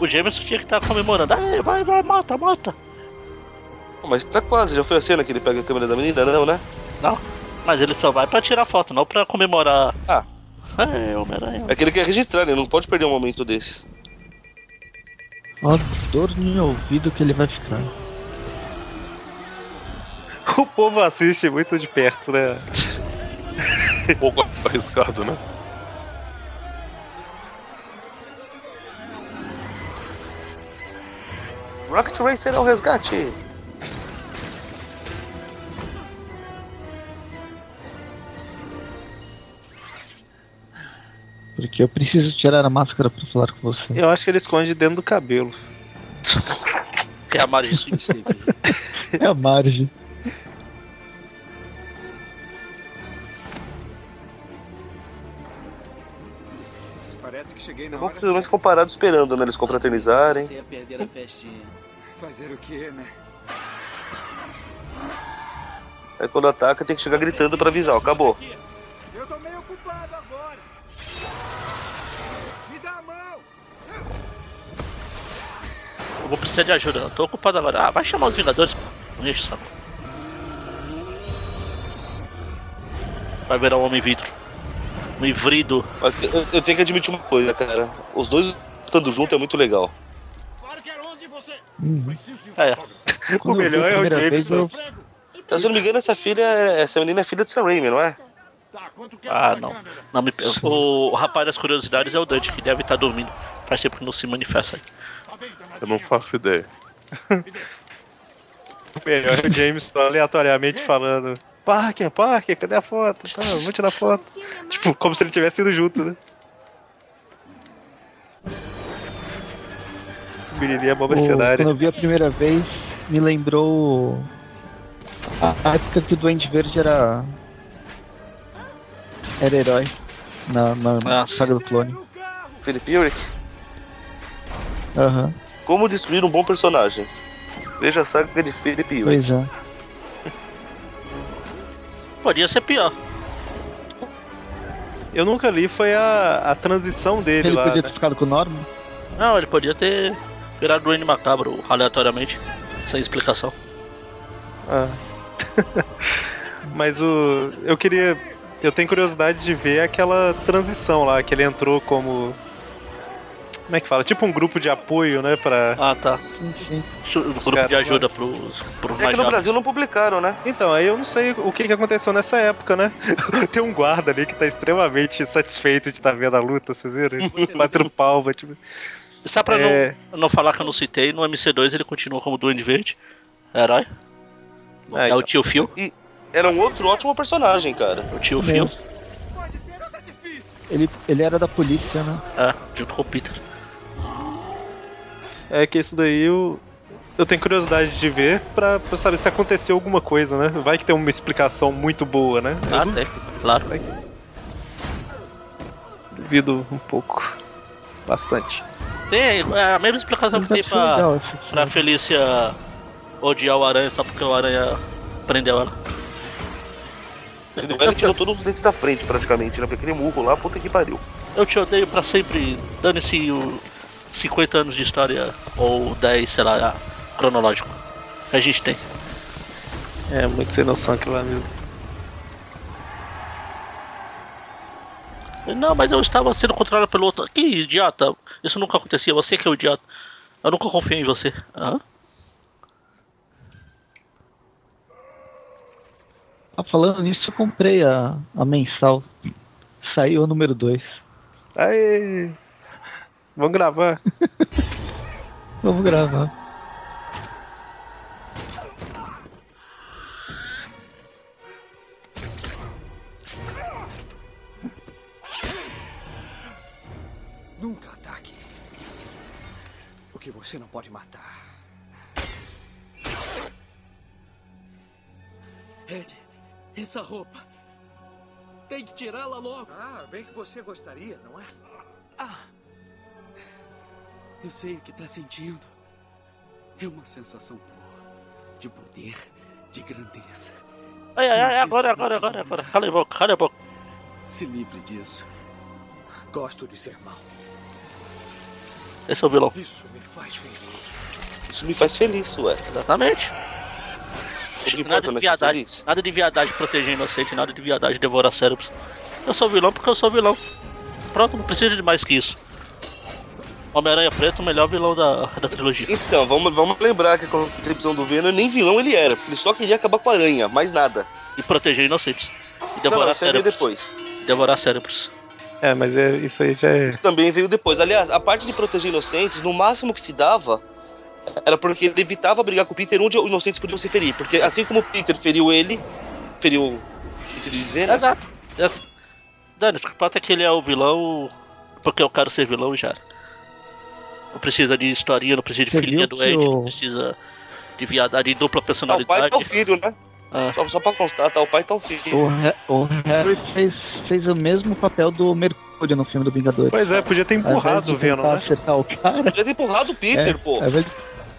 O Jameson tinha que estar comemorando. Ai, vai, vai, mata, mata. Mas tá quase, já foi a cena que ele pega a câmera da menina, não, né? Não, mas ele só vai pra tirar foto, não pra comemorar. Ah. É, Homem-Aranha. É que ele quer registrar, ele não pode perder um momento desses. Ó, dor no ouvido que ele vai ficar. O povo assiste muito de perto, né? (laughs) Um pouco arriscado, né? Rocket Racer é o resgate. Porque eu preciso tirar a máscara para falar com você. Eu acho que ele esconde dentro do cabelo. É a margem sensível. (laughs) é a margem. Parece que cheguei na hora. Pelo comparado esperando, né? Eles confraternizarem. Você ia perder a festinha. Fazer o quê, né? Aí quando ataca tem que chegar gritando pra avisar, ó, acabou. Eu tô meio ocupado agora. Me dá a mão. Eu vou precisar de ajuda. Eu tô ocupado agora. Ah, vai chamar os Vingadores. Não enche o saco. Vai virar um homem vidro. Um híbrido. Eu, tenho que admitir uma coisa, cara. Os dois lutando junto é muito legal. (laughs) É. O melhor é o Jameson. Então, se eu não me engano, essa filha, é- essa menina é filha do Sam Raimi, não é? Ah, não. não me... o, o rapaz das curiosidades é o Dante, que deve estar dormindo. Faz tempo que não se manifesta aí. Eu não faço ideia. O (laughs) melhor é o James aleatoriamente falando. Parker, Parker, cadê a foto? Tá, vamos tirar foto. Tipo, como se ele tivesse ido junto, né? É bomba O- cenária. quando eu vi a primeira vez, me lembrou a época que o Duende Verde era. era herói. Na, na Ah, saga do clone. Philip Uric. Aham, Como destruir um bom personagem? Veja a saga de Philip Uric. pois é. (laughs) Podia ser pior. Eu nunca li, foi a, a transição dele Ele lá. podia né? ter ficado com o Norman? Não, ele podia ter virado Duende Macabro aleatoriamente. Sem explicação. Ah. (laughs) Mas o. Eu queria. Eu tenho curiosidade de ver aquela transição lá, que ele entrou como. Como é que fala? Tipo um grupo de apoio, né? Pra. Ah, tá. Sim. Chu- Grupo de ajuda pros, pros É que no. Brasil não publicaram, né? Então, aí eu não sei o que, que aconteceu nessa época, né? (laughs) Tem um guarda ali que tá extremamente satisfeito de estar vendo a luta, vocês viram? (laughs) Batendo palma, tipo. Só pra É. não, não falar que eu não citei, no MC2 ele continua como Duende Verde. Herói. É então. o tio Phil. E era um outro ótimo personagem, cara. O tio Meu. Phil. Ele, ele era da polícia, né? É, junto com o Peter. É que isso daí eu. Eu tenho curiosidade de ver pra, pra saber se aconteceu alguma coisa, né? Vai que tem uma explicação muito boa, né? Ah, tem, claro. Duvido um pouco. Bastante. Tem é a mesma explicação que tem legal pra, pra Felícia odiar o Aranha só porque o Aranha prendeu ela. Ele tirou todos os dentes da frente, praticamente, né? Porque aquele murro lá, puta que pariu. Eu te odeio pra sempre. Dane-se o 50 anos de história ou 10, sei lá, cronológico. Que a gente tem. É, muito sem noção aquilo lá mesmo. Não, mas eu estava sendo controlado pelo outro. Que idiota! Isso nunca acontecia, você que é o idiota. Eu nunca confiei em você. Hã? Ah, falando nisso, eu comprei a, a mensal. Saiu o número 2. Aê! Vamos gravar. (laughs) Vamos gravar. Nunca ataque. O que você não pode matar. Ed, essa roupa. Tem que tirá-la logo. Ah, bem que você gostaria, não é? Ah! Eu sei o que tá sentindo. É uma sensação boa. De poder, de grandeza. Ai, ai, ai, agora, agora, agora, agora. Cala a boca, cala a boca. Se livre disso. Gosto de ser mau. Esse é o vilão. Isso me faz feliz. Isso me faz feliz, ué. Exatamente. Nada de é viadagem, feliz? nada de viadagem proteger inocente, nada de viadagem devorar cérebros. Eu sou vilão porque eu sou vilão. Pronto, não precisa de mais que isso. Homem-Aranha Preto, o melhor vilão da, da trilogia. Então, vamos, vamos lembrar que a concepção do Venom nem vilão ele era, porque ele só queria acabar com a aranha, mais nada. E proteger inocentes. E devorar não, veio cérebros. depois. Devorar cérebros. É, mas é, isso aí já é. Isso também veio depois. Aliás, a parte de proteger inocentes, no máximo que se dava, era porque ele evitava brigar com o Peter onde os inocentes podiam se ferir. Porque assim como o Peter feriu ele, feriu. O que dizer, né? Exato. Dani, o que importa é que ele é o vilão porque eu quero ser vilão já. Não precisa de historinha, não precisa de filhinha doente, não o- precisa de viadagem de dupla Tá o personalidade. pai tá o filho, né? Ah. Só, só pra constar, tá o pai tá o filho. O, Ha- o Harry fez, fez o mesmo papel do Mercúrio no filme do Vingadores. Pois é, podia ter empurrado o Venom, né? acertar o cara. Podia ter empurrado o Peter, é, pô. ao invés de-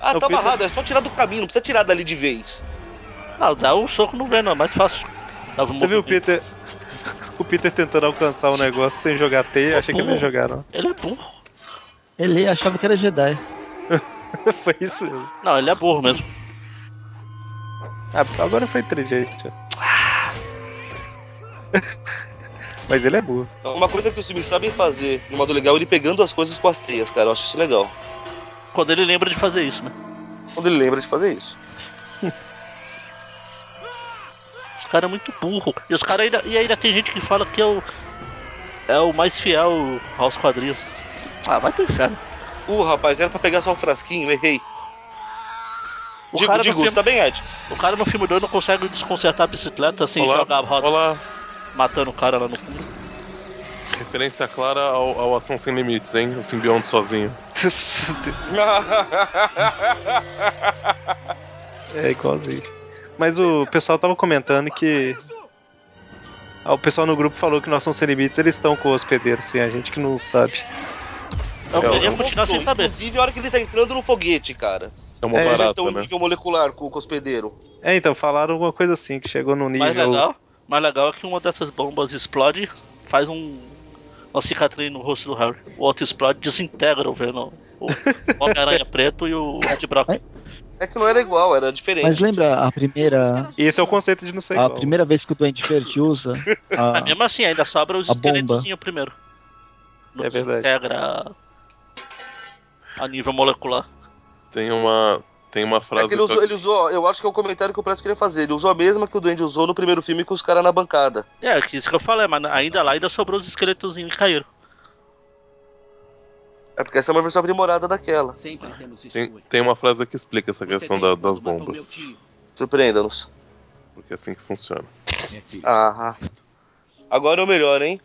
Ah, tá Peter- amarrado, é só tirar do caminho, não precisa tirar dali de vez. Não, dá um soco no Venom, é mais fácil. Dava um Você viu o. Peter. O Peter tentando alcançar o negócio sem jogar teia, achei que ele ia burro. jogar, não. Ele é burro. Ele achava que era Jedi. (laughs) Foi isso mesmo. Não, ele é burro mesmo. Ah, agora foi inteligente. Mas ele é burro. Uma coisa que os filmes sabem fazer, de modo legal, é ele pegando as coisas com as teias, cara. Eu acho isso legal. Quando ele lembra de fazer isso, né? Quando ele lembra de fazer isso. (laughs) Os caras é muito burro. E os caras ainda. E ainda tem gente que fala que é o. É o mais fiel aos quadrinhos. Ah, vai pro inferno. Uh, rapaz, era pra pegar só um frasquinho, errei. O digo, cara no digo, filme- você tá bem, Ed. O cara no filme 2 não consegue desconcertar a bicicleta sem Olá, jogar a roda. olá. Matando o cara lá no fundo. Referência clara ao, ao Ação Sem Limites, hein? O simbionte sozinho. (laughs) É igualzinho. Mas o pessoal tava comentando que. Ah, o pessoal no grupo falou que nós somos sem limites, eles estão com o hospedeiro, sim, a gente que não sabe. Eu É, queria o- continuar sem saber. Inclusive, a hora que ele tá entrando no foguete, cara. É uma É, Eles já barata, estão né? nível molecular com, o hospedeiro. É, então, falaram alguma coisa assim, que chegou no nível. Mais legal, mais legal é que uma dessas bombas explode, faz um uma cicatriz no rosto do Harry. O outro explode, desintegra o Venom. O (laughs) Homem-Aranha preto e o Ed Brock. É que não era igual, era diferente. Mas lembra a primeira. E esse é o conceito de não ser A igual. primeira vez que o Duende Verde usa. (laughs) A, Mas mesmo assim, ainda sobra os a bomba. esqueletozinhos primeiro. Não É verdade. desintegra a nível molecular. Tem uma, tem uma É frase. que ele usou, que eu- ele usou, eu acho que é o comentário que o Presto queria fazer. Ele usou a mesma que o Duende usou no primeiro filme com os caras na bancada. É, que isso que eu falei, mas ainda lá ainda sobrou os esqueletozinhos que caíram. É porque essa é uma versão aprimorada daquela. Sempre temos Tem, tem uma frase que explica essa questão da- das bombas. Surpreenda-nos. Porque é assim que funciona. Ah. Agora é o melhor, hein?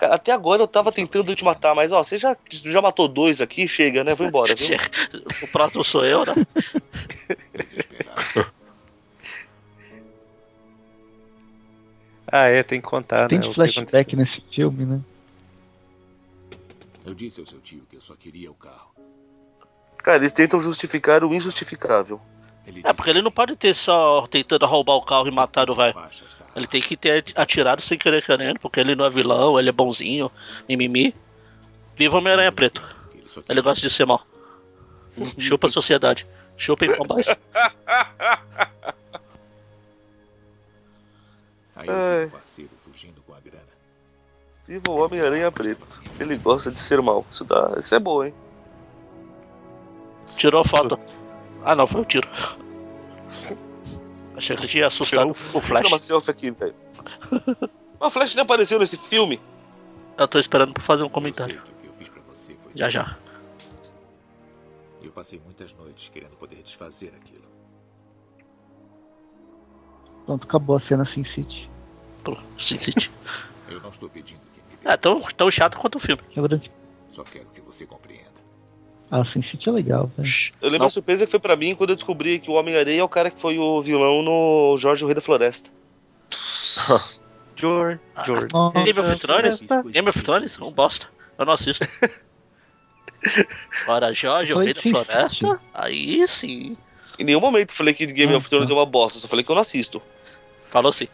Cara, até agora eu tava tentando te matar, mas ó, você já, já matou dois aqui, chega, né? Vou embora, viu? (laughs) O próximo sou eu, né? (laughs) Ah, é, tem que contar, Tem né? que flashback nesse filme, né? Eu disse ao seu tio que eu só queria o carro. Cara, eles tentam justificar o injustificável. É, porque ele não pode ter só tentando roubar o carro e matar o velho. Ele tem que ter atirado sem querer querendo, porque ele não é vilão, ele é bonzinho, mimimi. Viva o Homem-Aranha Preto. Ele gosta de ser mal. (laughs) Chupa a sociedade. Chupa em pombais. Aí eu vi o parceiro fugindo com a grana. Viva o Homem-Aranha Preto. Ele gosta de ser mal. Isso, dá, isso é bom, hein? Tirou a foto. Ah não, foi o tiro. Achei que tinha assustado o uma Flash. selfie aqui, velho. O Flash nem apareceu nesse filme. Eu tô esperando pra fazer um comentário. O que eu fiz pra você foi Já já. E eu passei muitas noites querendo poder desfazer aquilo. Pronto, acabou a cena Sin City. Pô, Sin City. Eu não estou pedindo que me É tão, tão chato quanto o filme. Quebrante. Só quero que você compreenda. Ah, Sin City é legal, velho. Eu lembro a surpresa que foi pra mim quando eu descobri que o Homem-Aranha é o cara que foi o vilão no Jorge o Rei da Floresta. George, George. Game of Thrones? Game of Thrones? Um bosta. Eu não assisto. (laughs) Agora, Jorge, o Rei da. Floresta? Aí sim. Em nenhum momento falei que Game of Thrones é uma bosta, só falei que eu não assisto. Falou sim.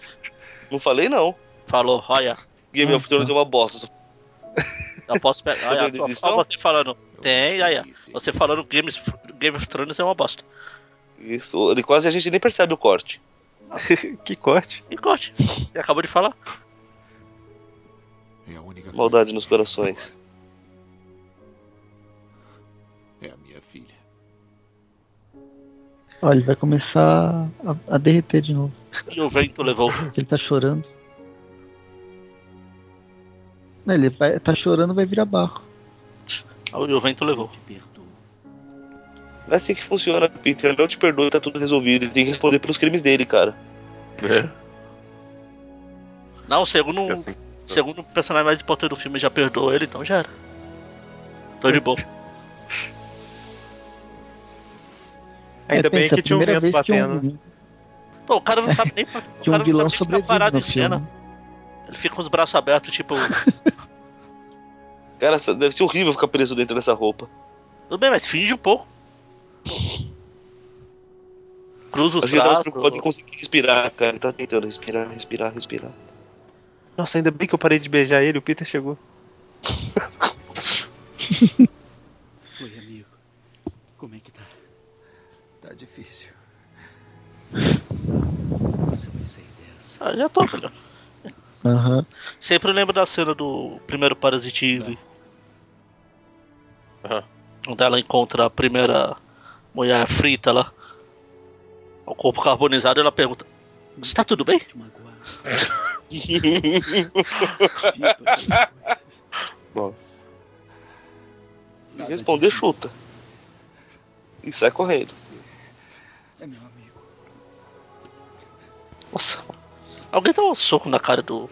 Não falei não. Falou, olha. Game of Thrones é uma bosta. só- Eu posso pegar. (laughs) Olha, só, só você falando. Tem, aí, ó. Você falando Game, Game of Thrones é uma bosta. Isso, ele quase a gente nem percebe o corte. (laughs) que corte? Que corte? Você acabou de falar. É a única Maldade nos corações. É a minha filha. Olha, ele vai começar a, a derreter de novo. E o vento levou. Ele tá chorando. Ele vai, tá chorando vai virar barro. E o vento levou. Não é assim que funciona, Peter. Ele não te perdoa, tá tudo resolvido. Ele tem que responder pelos crimes dele, cara. Não, segundo, É assim. segundo o personagem mais importante do filme já perdoou ele, então já era. Tô de boa. Ainda É, bem pensa, que tinha um vento que um- batendo. Pô, o cara não sabe nem, (laughs) o Que um cara não sabe nem ficar parado em cena. filme. Ele fica com os braços abertos, tipo. (laughs) Cara, deve ser horrível ficar preso dentro dessa roupa. Tudo bem, mas finge um pouco. (laughs) Cruza os Acho que ele tava braços. conseguir respirar, cara. Ele tá tentando respirar, respirar, respirar. Nossa, ainda bem que eu parei de beijar ele, o Peter chegou. (laughs) Oi, amigo. Como é que tá? Tá difícil. Você vai sair dessa. Ah, já tô, filho. Aham. Sempre lembro da cena do primeiro Parasitive. Onde ela encontra a primeira mulher frita lá. O corpo carbonizado e ela pergunta: Está tudo bem? Nossa. Se responder, chuta. E sai correndo. É meu amigo. Nossa. Alguém dá um soco na cara do.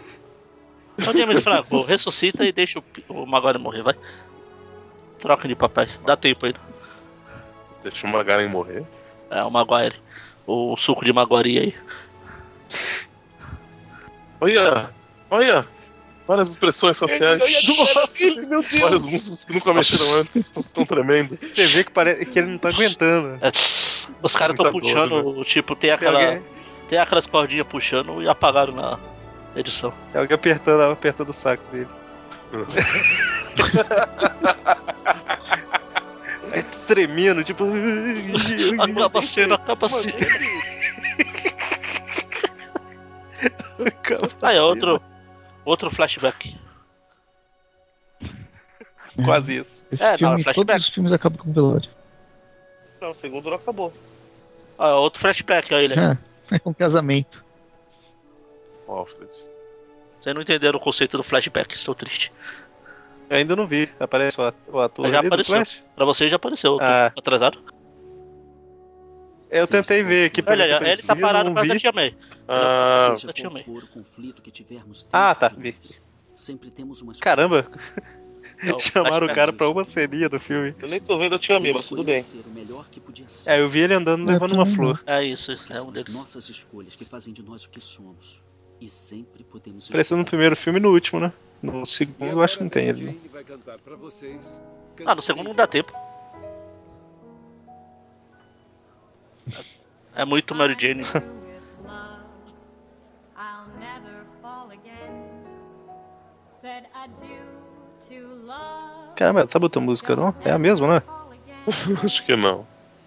O James Franco, ressuscita e deixa o, o Maguire morrer, vai. Troca de papéis, dá tempo ainda. Deixa o Magaren morrer. É, o Maguire. O suco de Maguari aí. Olha! Olha! Várias expressões sociais. Nossa, meu Deus. Vários músculos que nunca mexeram antes. Estão tremendo. Você vê que, parece, que ele não tá aguentando. É, os caras estão Tá puxando, doido, tipo, tem aquela. alguém- Tem aquelas cordinhas puxando e apagaram na edição. É alguém apertando, apertando o saco dele. Aí tá tremendo, tipo. Acaba a cena, acaba a cena. Aí, outro. Outro flashback. (laughs) Quase isso. Esse É, não, filme, é flashback. todos os filmes acabam com velório. Não, o segundo não acabou. Ah, outro flashback, aí ele. É, (laughs) é um casamento. Alfred. Vocês não entenderam o conceito do flashback, estou triste. Eu ainda não vi. Aparece o at- o ator já apareceu. Pra você já apareceu. Ah. Atrasado? Eu tentei ver aqui pra Olha, ele tá aparecia, parado por causa da. Tia May. Ah, da Tia May. Ah, tá. Vi. de nós, Sempre temos uma Caramba. Não, Chamaram o cara pra uma ceninha do filme. Eu nem tô vendo a tia May, mas tudo bem. ser o melhor que podia ser. É, eu vi ele andando Eu levando uma flor. É isso, isso é um deles. nossas escolhas que fazem de nós o que somos. E sempre podemos Apareceu no primeiro filme e no último, né? No segundo eu acho que não tem ele. né? Ah, no segundo não dá tempo. É muito Mary Jane. (laughs) Caramba, sabe outra música não? É a mesma, né? (laughs) acho que não.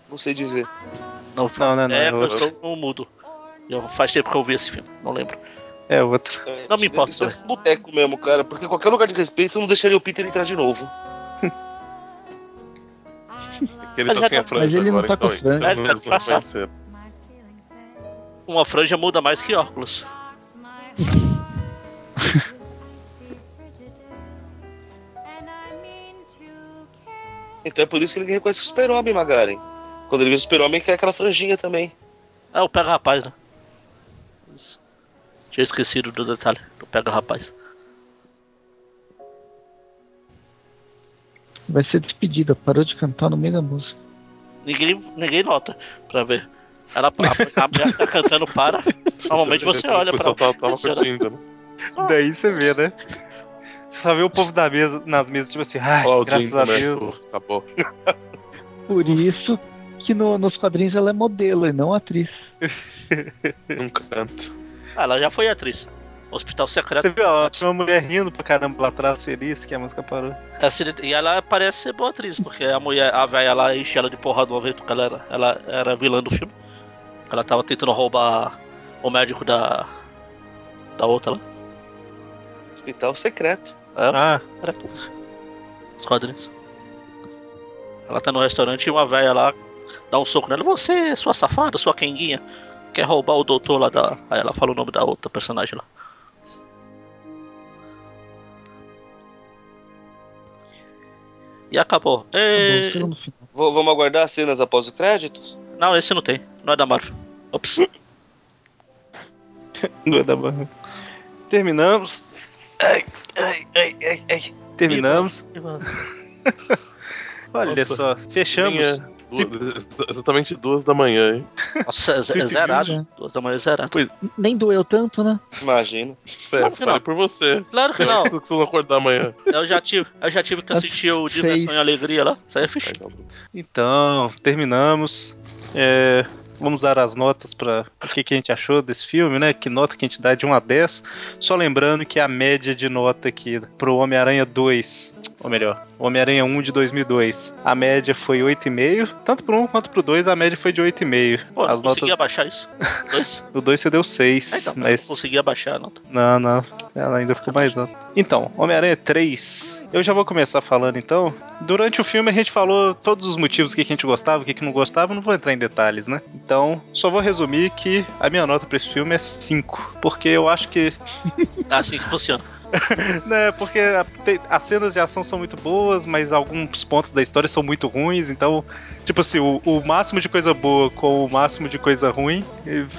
Não sei dizer. Não, Não, não, não, é, é eu outro. no mudo. Já faz tempo que eu vi esse filme, não lembro. É outra. Não me importa Isso é um boteco mesmo, cara. Porque qualquer lugar de respeito eu não deixaria o Peter entrar de novo. Porque (laughs) ele Mas tá sem a tá- franja mas ele não agora, tá com então, franja. então É, tá eles não conheceram. Uma franja muda mais que óculos. (laughs) Então é por isso que ninguém reconhece o super-homem, Magaren. Quando ele vê o super-homem, quer aquela franjinha também. É o Pega Rapaz, né? Isso. Tinha esquecido do detalhe do Pega Rapaz. Vai ser despedida, parou de cantar no meio da música. Ninguém, ninguém nota pra ver. Ela, a, a mulher que tá cantando para. (laughs) Normalmente você olha pra. tava Será? curtindo, né? Daí você vê, né? Você só vê o povo da mesa, nas mesas, tipo assim, ai, graças Jim a começou, Deus. Acabou. (laughs) Por isso que no- nos quadrinhos ela é modelo e não atriz. (laughs) Num canto. Ah, ela já foi atriz. Hospital Secreto. Você viu, ó, tinha uma mulher rindo pra caramba lá atrás, feliz, que a música parou. Essa- E ela parece ser boa atriz, porque a mulher, a velha lá enche ela de porrada uma vez, porque ela era, ela era vilã do filme. Ela tava tentando roubar o médico da. da outra lá. Hospital secreto. É, Ah, secreto. Os quadrinhos. Ela tá no restaurante e uma velha lá dá um soco nela. Você, sua safada, sua quenguinha, quer roubar o doutor lá da. Aí ela fala o nome da outra personagem lá. E acabou. Final. V- vamos aguardar as cenas após os créditos? Não, esse não tem. Não é da Marvel. Ops. (laughs) não é da barra. Terminamos. Ai, ai, ai, ai, ai. Terminamos. (laughs) Olha Nossa, só, fechamos. minha- du- exatamente duas da manhã, hein? Nossa, é, zerado. Duas da manhã é zerado. Nem doeu tanto, né? Imagina. Fé, Claro falei não. por você. Claro que não. que vocês vão acordar amanhã. Eu já tive, eu já tive que assistir o Diversão e Alegria lá. Isso aí é fixe. Então, terminamos. É, vamos dar as notas para o que, que a gente achou desse filme, né? Que nota que a gente dá de 1 a 10. Só lembrando que a média de nota aqui pro Homem-Aranha 2, ou melhor, Homem-Aranha 1 de 2002, a média foi 8,5. Tanto pro 1 quanto pro 2, a média foi de 8,5. Pô, As consegui notas abaixar isso. Dois. (laughs) do 2 você deu 6. É, então, mas... não consegui abaixar a nota. Não, não. Ela ainda ficou mais alta. Então, Homem-Aranha 3. Eu já vou começar falando então. Durante o filme a gente falou todos os motivos que a gente gostava, o que que não gostava, não vou entrar em detalhes, né? Então, só vou resumir que a minha nota pra esse filme é 5. Porque eu acho que. É (laughs) assim que funciona. (laughs) né, porque a- te- as cenas de ação são muito boas, mas alguns pontos da história são muito ruins, então, tipo assim, o, o máximo de coisa boa com o máximo de coisa ruim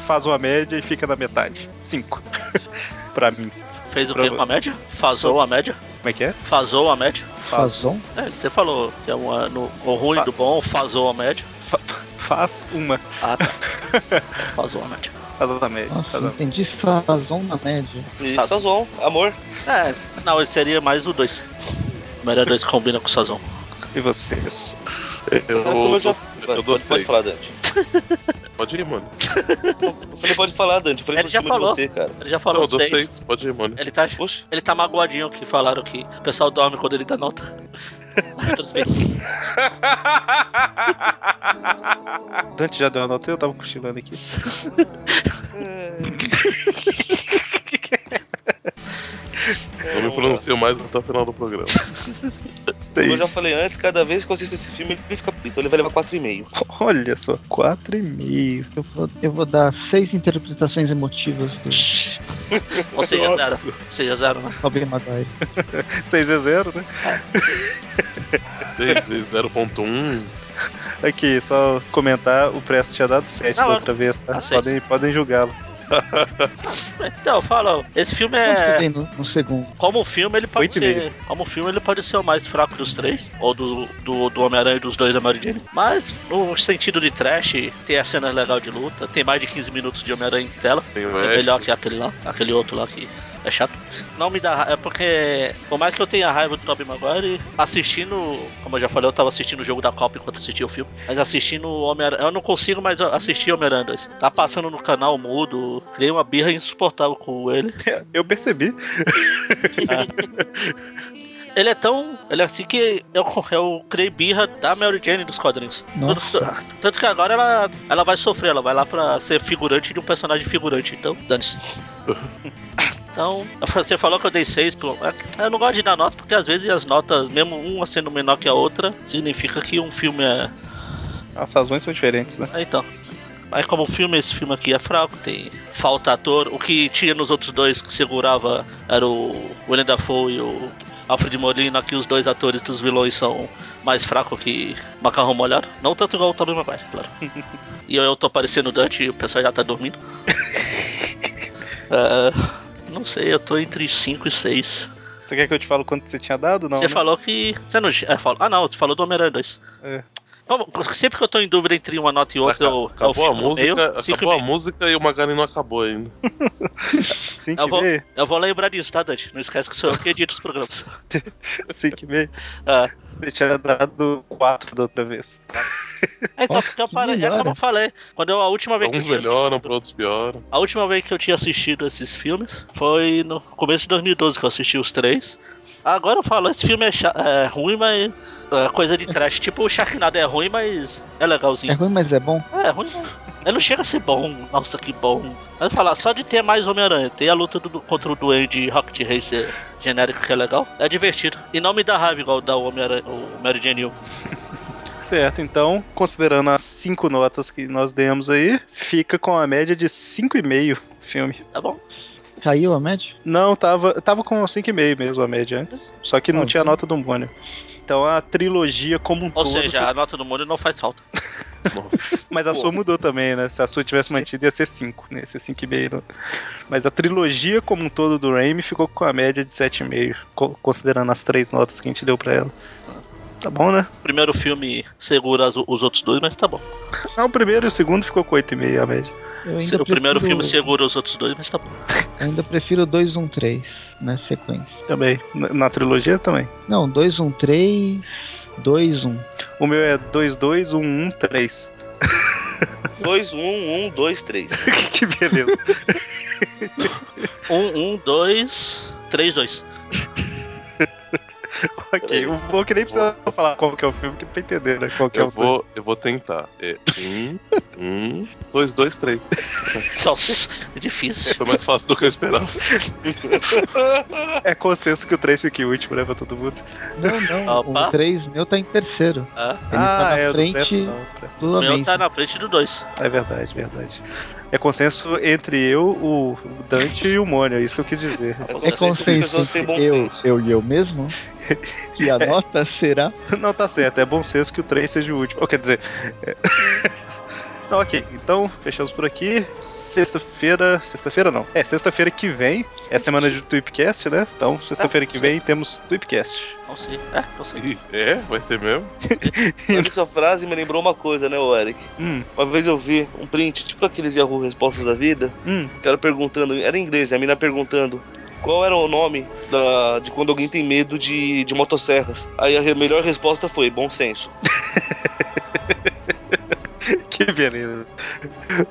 faz uma média e fica na metade. 5. (laughs) pra mim. Fez o Pra que com a você. média? Fazou a média? Como é que é? Fazou a média? Fazon? É, você falou que é uma, no, o ruim do bom, fazou a média. Faz uma. Ah, tá. fazou a média. Faz a média. Nossa, faz a- entendi Fazon na média. Sazon, amor. É, não, esse seria mais o 2. O melhor 2 combina com o Sazon. E vocês? Eu, eu já- eu dou pode, pode seis. falar, Dante. Pode ir, mano. Eu falei, pode falar, Dante. Eu falei Ele já falou. você, cara. Ele já falou Não, eu dou 6. seis. Pode ir, mano. Ele tá, ele tá magoadinho que falaram que o pessoal dorme quando ele dá nota. Mas tudo bem. Dante já deu a nota, eu tava cochilando aqui. Não me pronuncio mais até o final do programa. (laughs) Como eu já falei antes, cada vez que eu assisto esse filme, ele fica então ele vai levar 4,5. (laughs) Olha só, 4,5. Eu vou, eu vou dar seis interpretações emotivas do (laughs) Ou seja, Nossa. zero. Ou seja, zero, né? Tobey Maguire. 6 é 0, né? 6 vezes 0.1. Aqui, só comentar, o Presto tinha dado 7 Não, da outra vez, tá? Ah. Podem, podem julgá-lo. (laughs) Então, fala, esse filme é. no segundo? Como filme, ele pode Oito ser. Como filme, ele pode ser o mais fraco dos três. Ou do, do, do Homem-Aranha e dos dois da Jane. Mas, no sentido de trash, tem a cena legal de luta. Tem mais de 15 minutos de Homem-Aranha em tela. Tem é melhor que aquele lá. Aquele outro lá que é chato. Não me dá raiva. É porque, por mais que eu tenha raiva do Tobey Maguire, assistindo. Como eu já falei, eu tava assistindo o jogo da Copa enquanto assistia o filme. Mas assistindo o Homem-Aranha. Eu não consigo mais assistir Homem-Aranha 2. Tá passando no canal mudo. Criei uma birra insuportável com ele. (laughs) Eu percebi. (laughs) (laughs) Ele é tão. Ele é assim que eu, (laughs) eu criei birra da Mary Jane dos quadrinhos. Tanto, tanto que agora ela, ela vai sofrer, ela vai lá pra ser figurante de um personagem figurante. Então, dane-se. (laughs) Então, você falou que eu dei 6 pro. Eu não gosto de dar nota, porque às vezes as notas, mesmo uma sendo menor que a outra, significa que um filme é. As razões são diferentes, né? É, então. Mas como o filme, esse filme aqui é fraco, tem falta ator. O que tinha nos outros dois que segurava era o William Dafoe e o Alfred Molina, que os dois atores dos vilões são mais fracos que macarrão molhado. Não tanto igual o Tobey Maguire, claro. (laughs) e eu, eu tô parecendo Dante e o pessoal já tá dormindo. (laughs) É, não sei, eu tô entre 5 e 6. Você quer que eu te fale quanto você tinha dado? Não, Você né? falou que. Você não. É, falou- ah, não, você falou do Homem-Aranha 2. É. Como- sempre que eu tô em dúvida entre uma nota e outra, eu, eu Acabou fico a meio. música, cinco e acabou a meio. música e o Magari não acabou ainda. (laughs) Cinco Eu vou, meio? eu vou lembrar disso, tá, Dante? Não esquece que sou eu que edito os programas. (laughs) 5 e meio? Ah. Você tinha dado 4 da outra vez. É, (laughs) então, porque eu parei, é como eu falei. Quando eu, a última vez que eu Alguns tinha melhoram, para outros pioram. A última vez que eu tinha assistido esses filmes foi no começo de 2012 que eu assisti os três. Agora eu falo, esse filme é, é ruim, mas é coisa de trash. Tipo, o Sharknado é ruim, mas é legalzinho. É ruim, mas é bom. É, ruim não. Ele não chega a ser bom, nossa, que bom. Mas falar, só de ter mais Homem-Aranha, ter a luta do, contra o Duende Rocket Racer genérico que é legal, é divertido. E não me dá raiva igual dá o Homem-Aranha, o Mary Jane 1. Certo, então, considerando as 5 notas que nós demos aí, fica com a média de 5,5 o filme. Tá bom. Caiu a média? Não, tava, tava com 5,5 mesmo a média antes. Só que não Ah, tinha então. nota do Mônio. Então a trilogia como um Ou todo. seja, a nota do mundo não faz falta. (laughs) Mas a sua mudou também, né? Se a sua tivesse mantido, ia ser 5, né? Ia ser 5,5. não. Mas a trilogia como um todo do Raimi ficou com a média de 7,5, co- considerando as três notas que a gente deu pra ela. Tá bom, né? O primeiro filme segura os outros dois, mas tá bom. Não, o primeiro e o segundo ficou com 8,5 a média o primeiro filme segura os outros dois, mas tá bom. (laughs) Eu ainda prefiro 213 na sequência. Também. Na, na trilogia também? Não, 213. 21. O meu é 22113. 21123. (laughs) (laughs) que beleza. É 11232. (laughs) ok, o bom é que nem precisa falar qual que é o filme, que pra entender, né? Qual que é Eu o vou, eu vou tentar. É um, um, dois, dois, três. (laughs) Nossa, é difícil. Foi mais fácil do que eu esperava. É consenso que o 3 fique último, né, pra todo mundo. Não, não. Opa. O 3 meu tá em terceiro. Ah, Ele tá na é, o do frente Presta não, do o meu tá na frente do dois. É verdade, verdade. É consenso entre eu, o Dante e o Mônio, é isso que eu quis dizer. É consenso entre eu, eu e eu mesmo? E a (laughs) nota será? Não, tá certo, é bom senso que o 3 seja o último. Ou quer dizer. é- Não, (laughs) ok, então fechamos por aqui. Sexta-feira. Sexta-feira não. É, sexta-feira que vem é semana de Tweepcast, né? Então, sexta-feira que vem temos Tweepcast. Não sei. É, não sei. É? Vai ter mesmo? (laughs) Sabe essa frase me lembrou uma coisa, né, ô Eric? Hum. Uma vez eu vi um print, tipo aqueles Yahoo Respostas da Vida, Hum. o cara perguntando, era em inglês, a mina perguntando qual era o nome da, de quando alguém tem medo de, de motosserras. Aí a melhor resposta foi bom senso. (laughs) que beleza.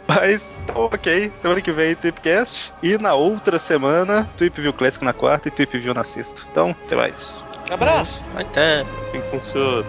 Mas, então, ok. Semana que vem, Tweepcast. E na outra semana, Tweep View Classic na quarta e Tweep View na sexta. Então, até mais. Abraço! Até. Assim que funciona.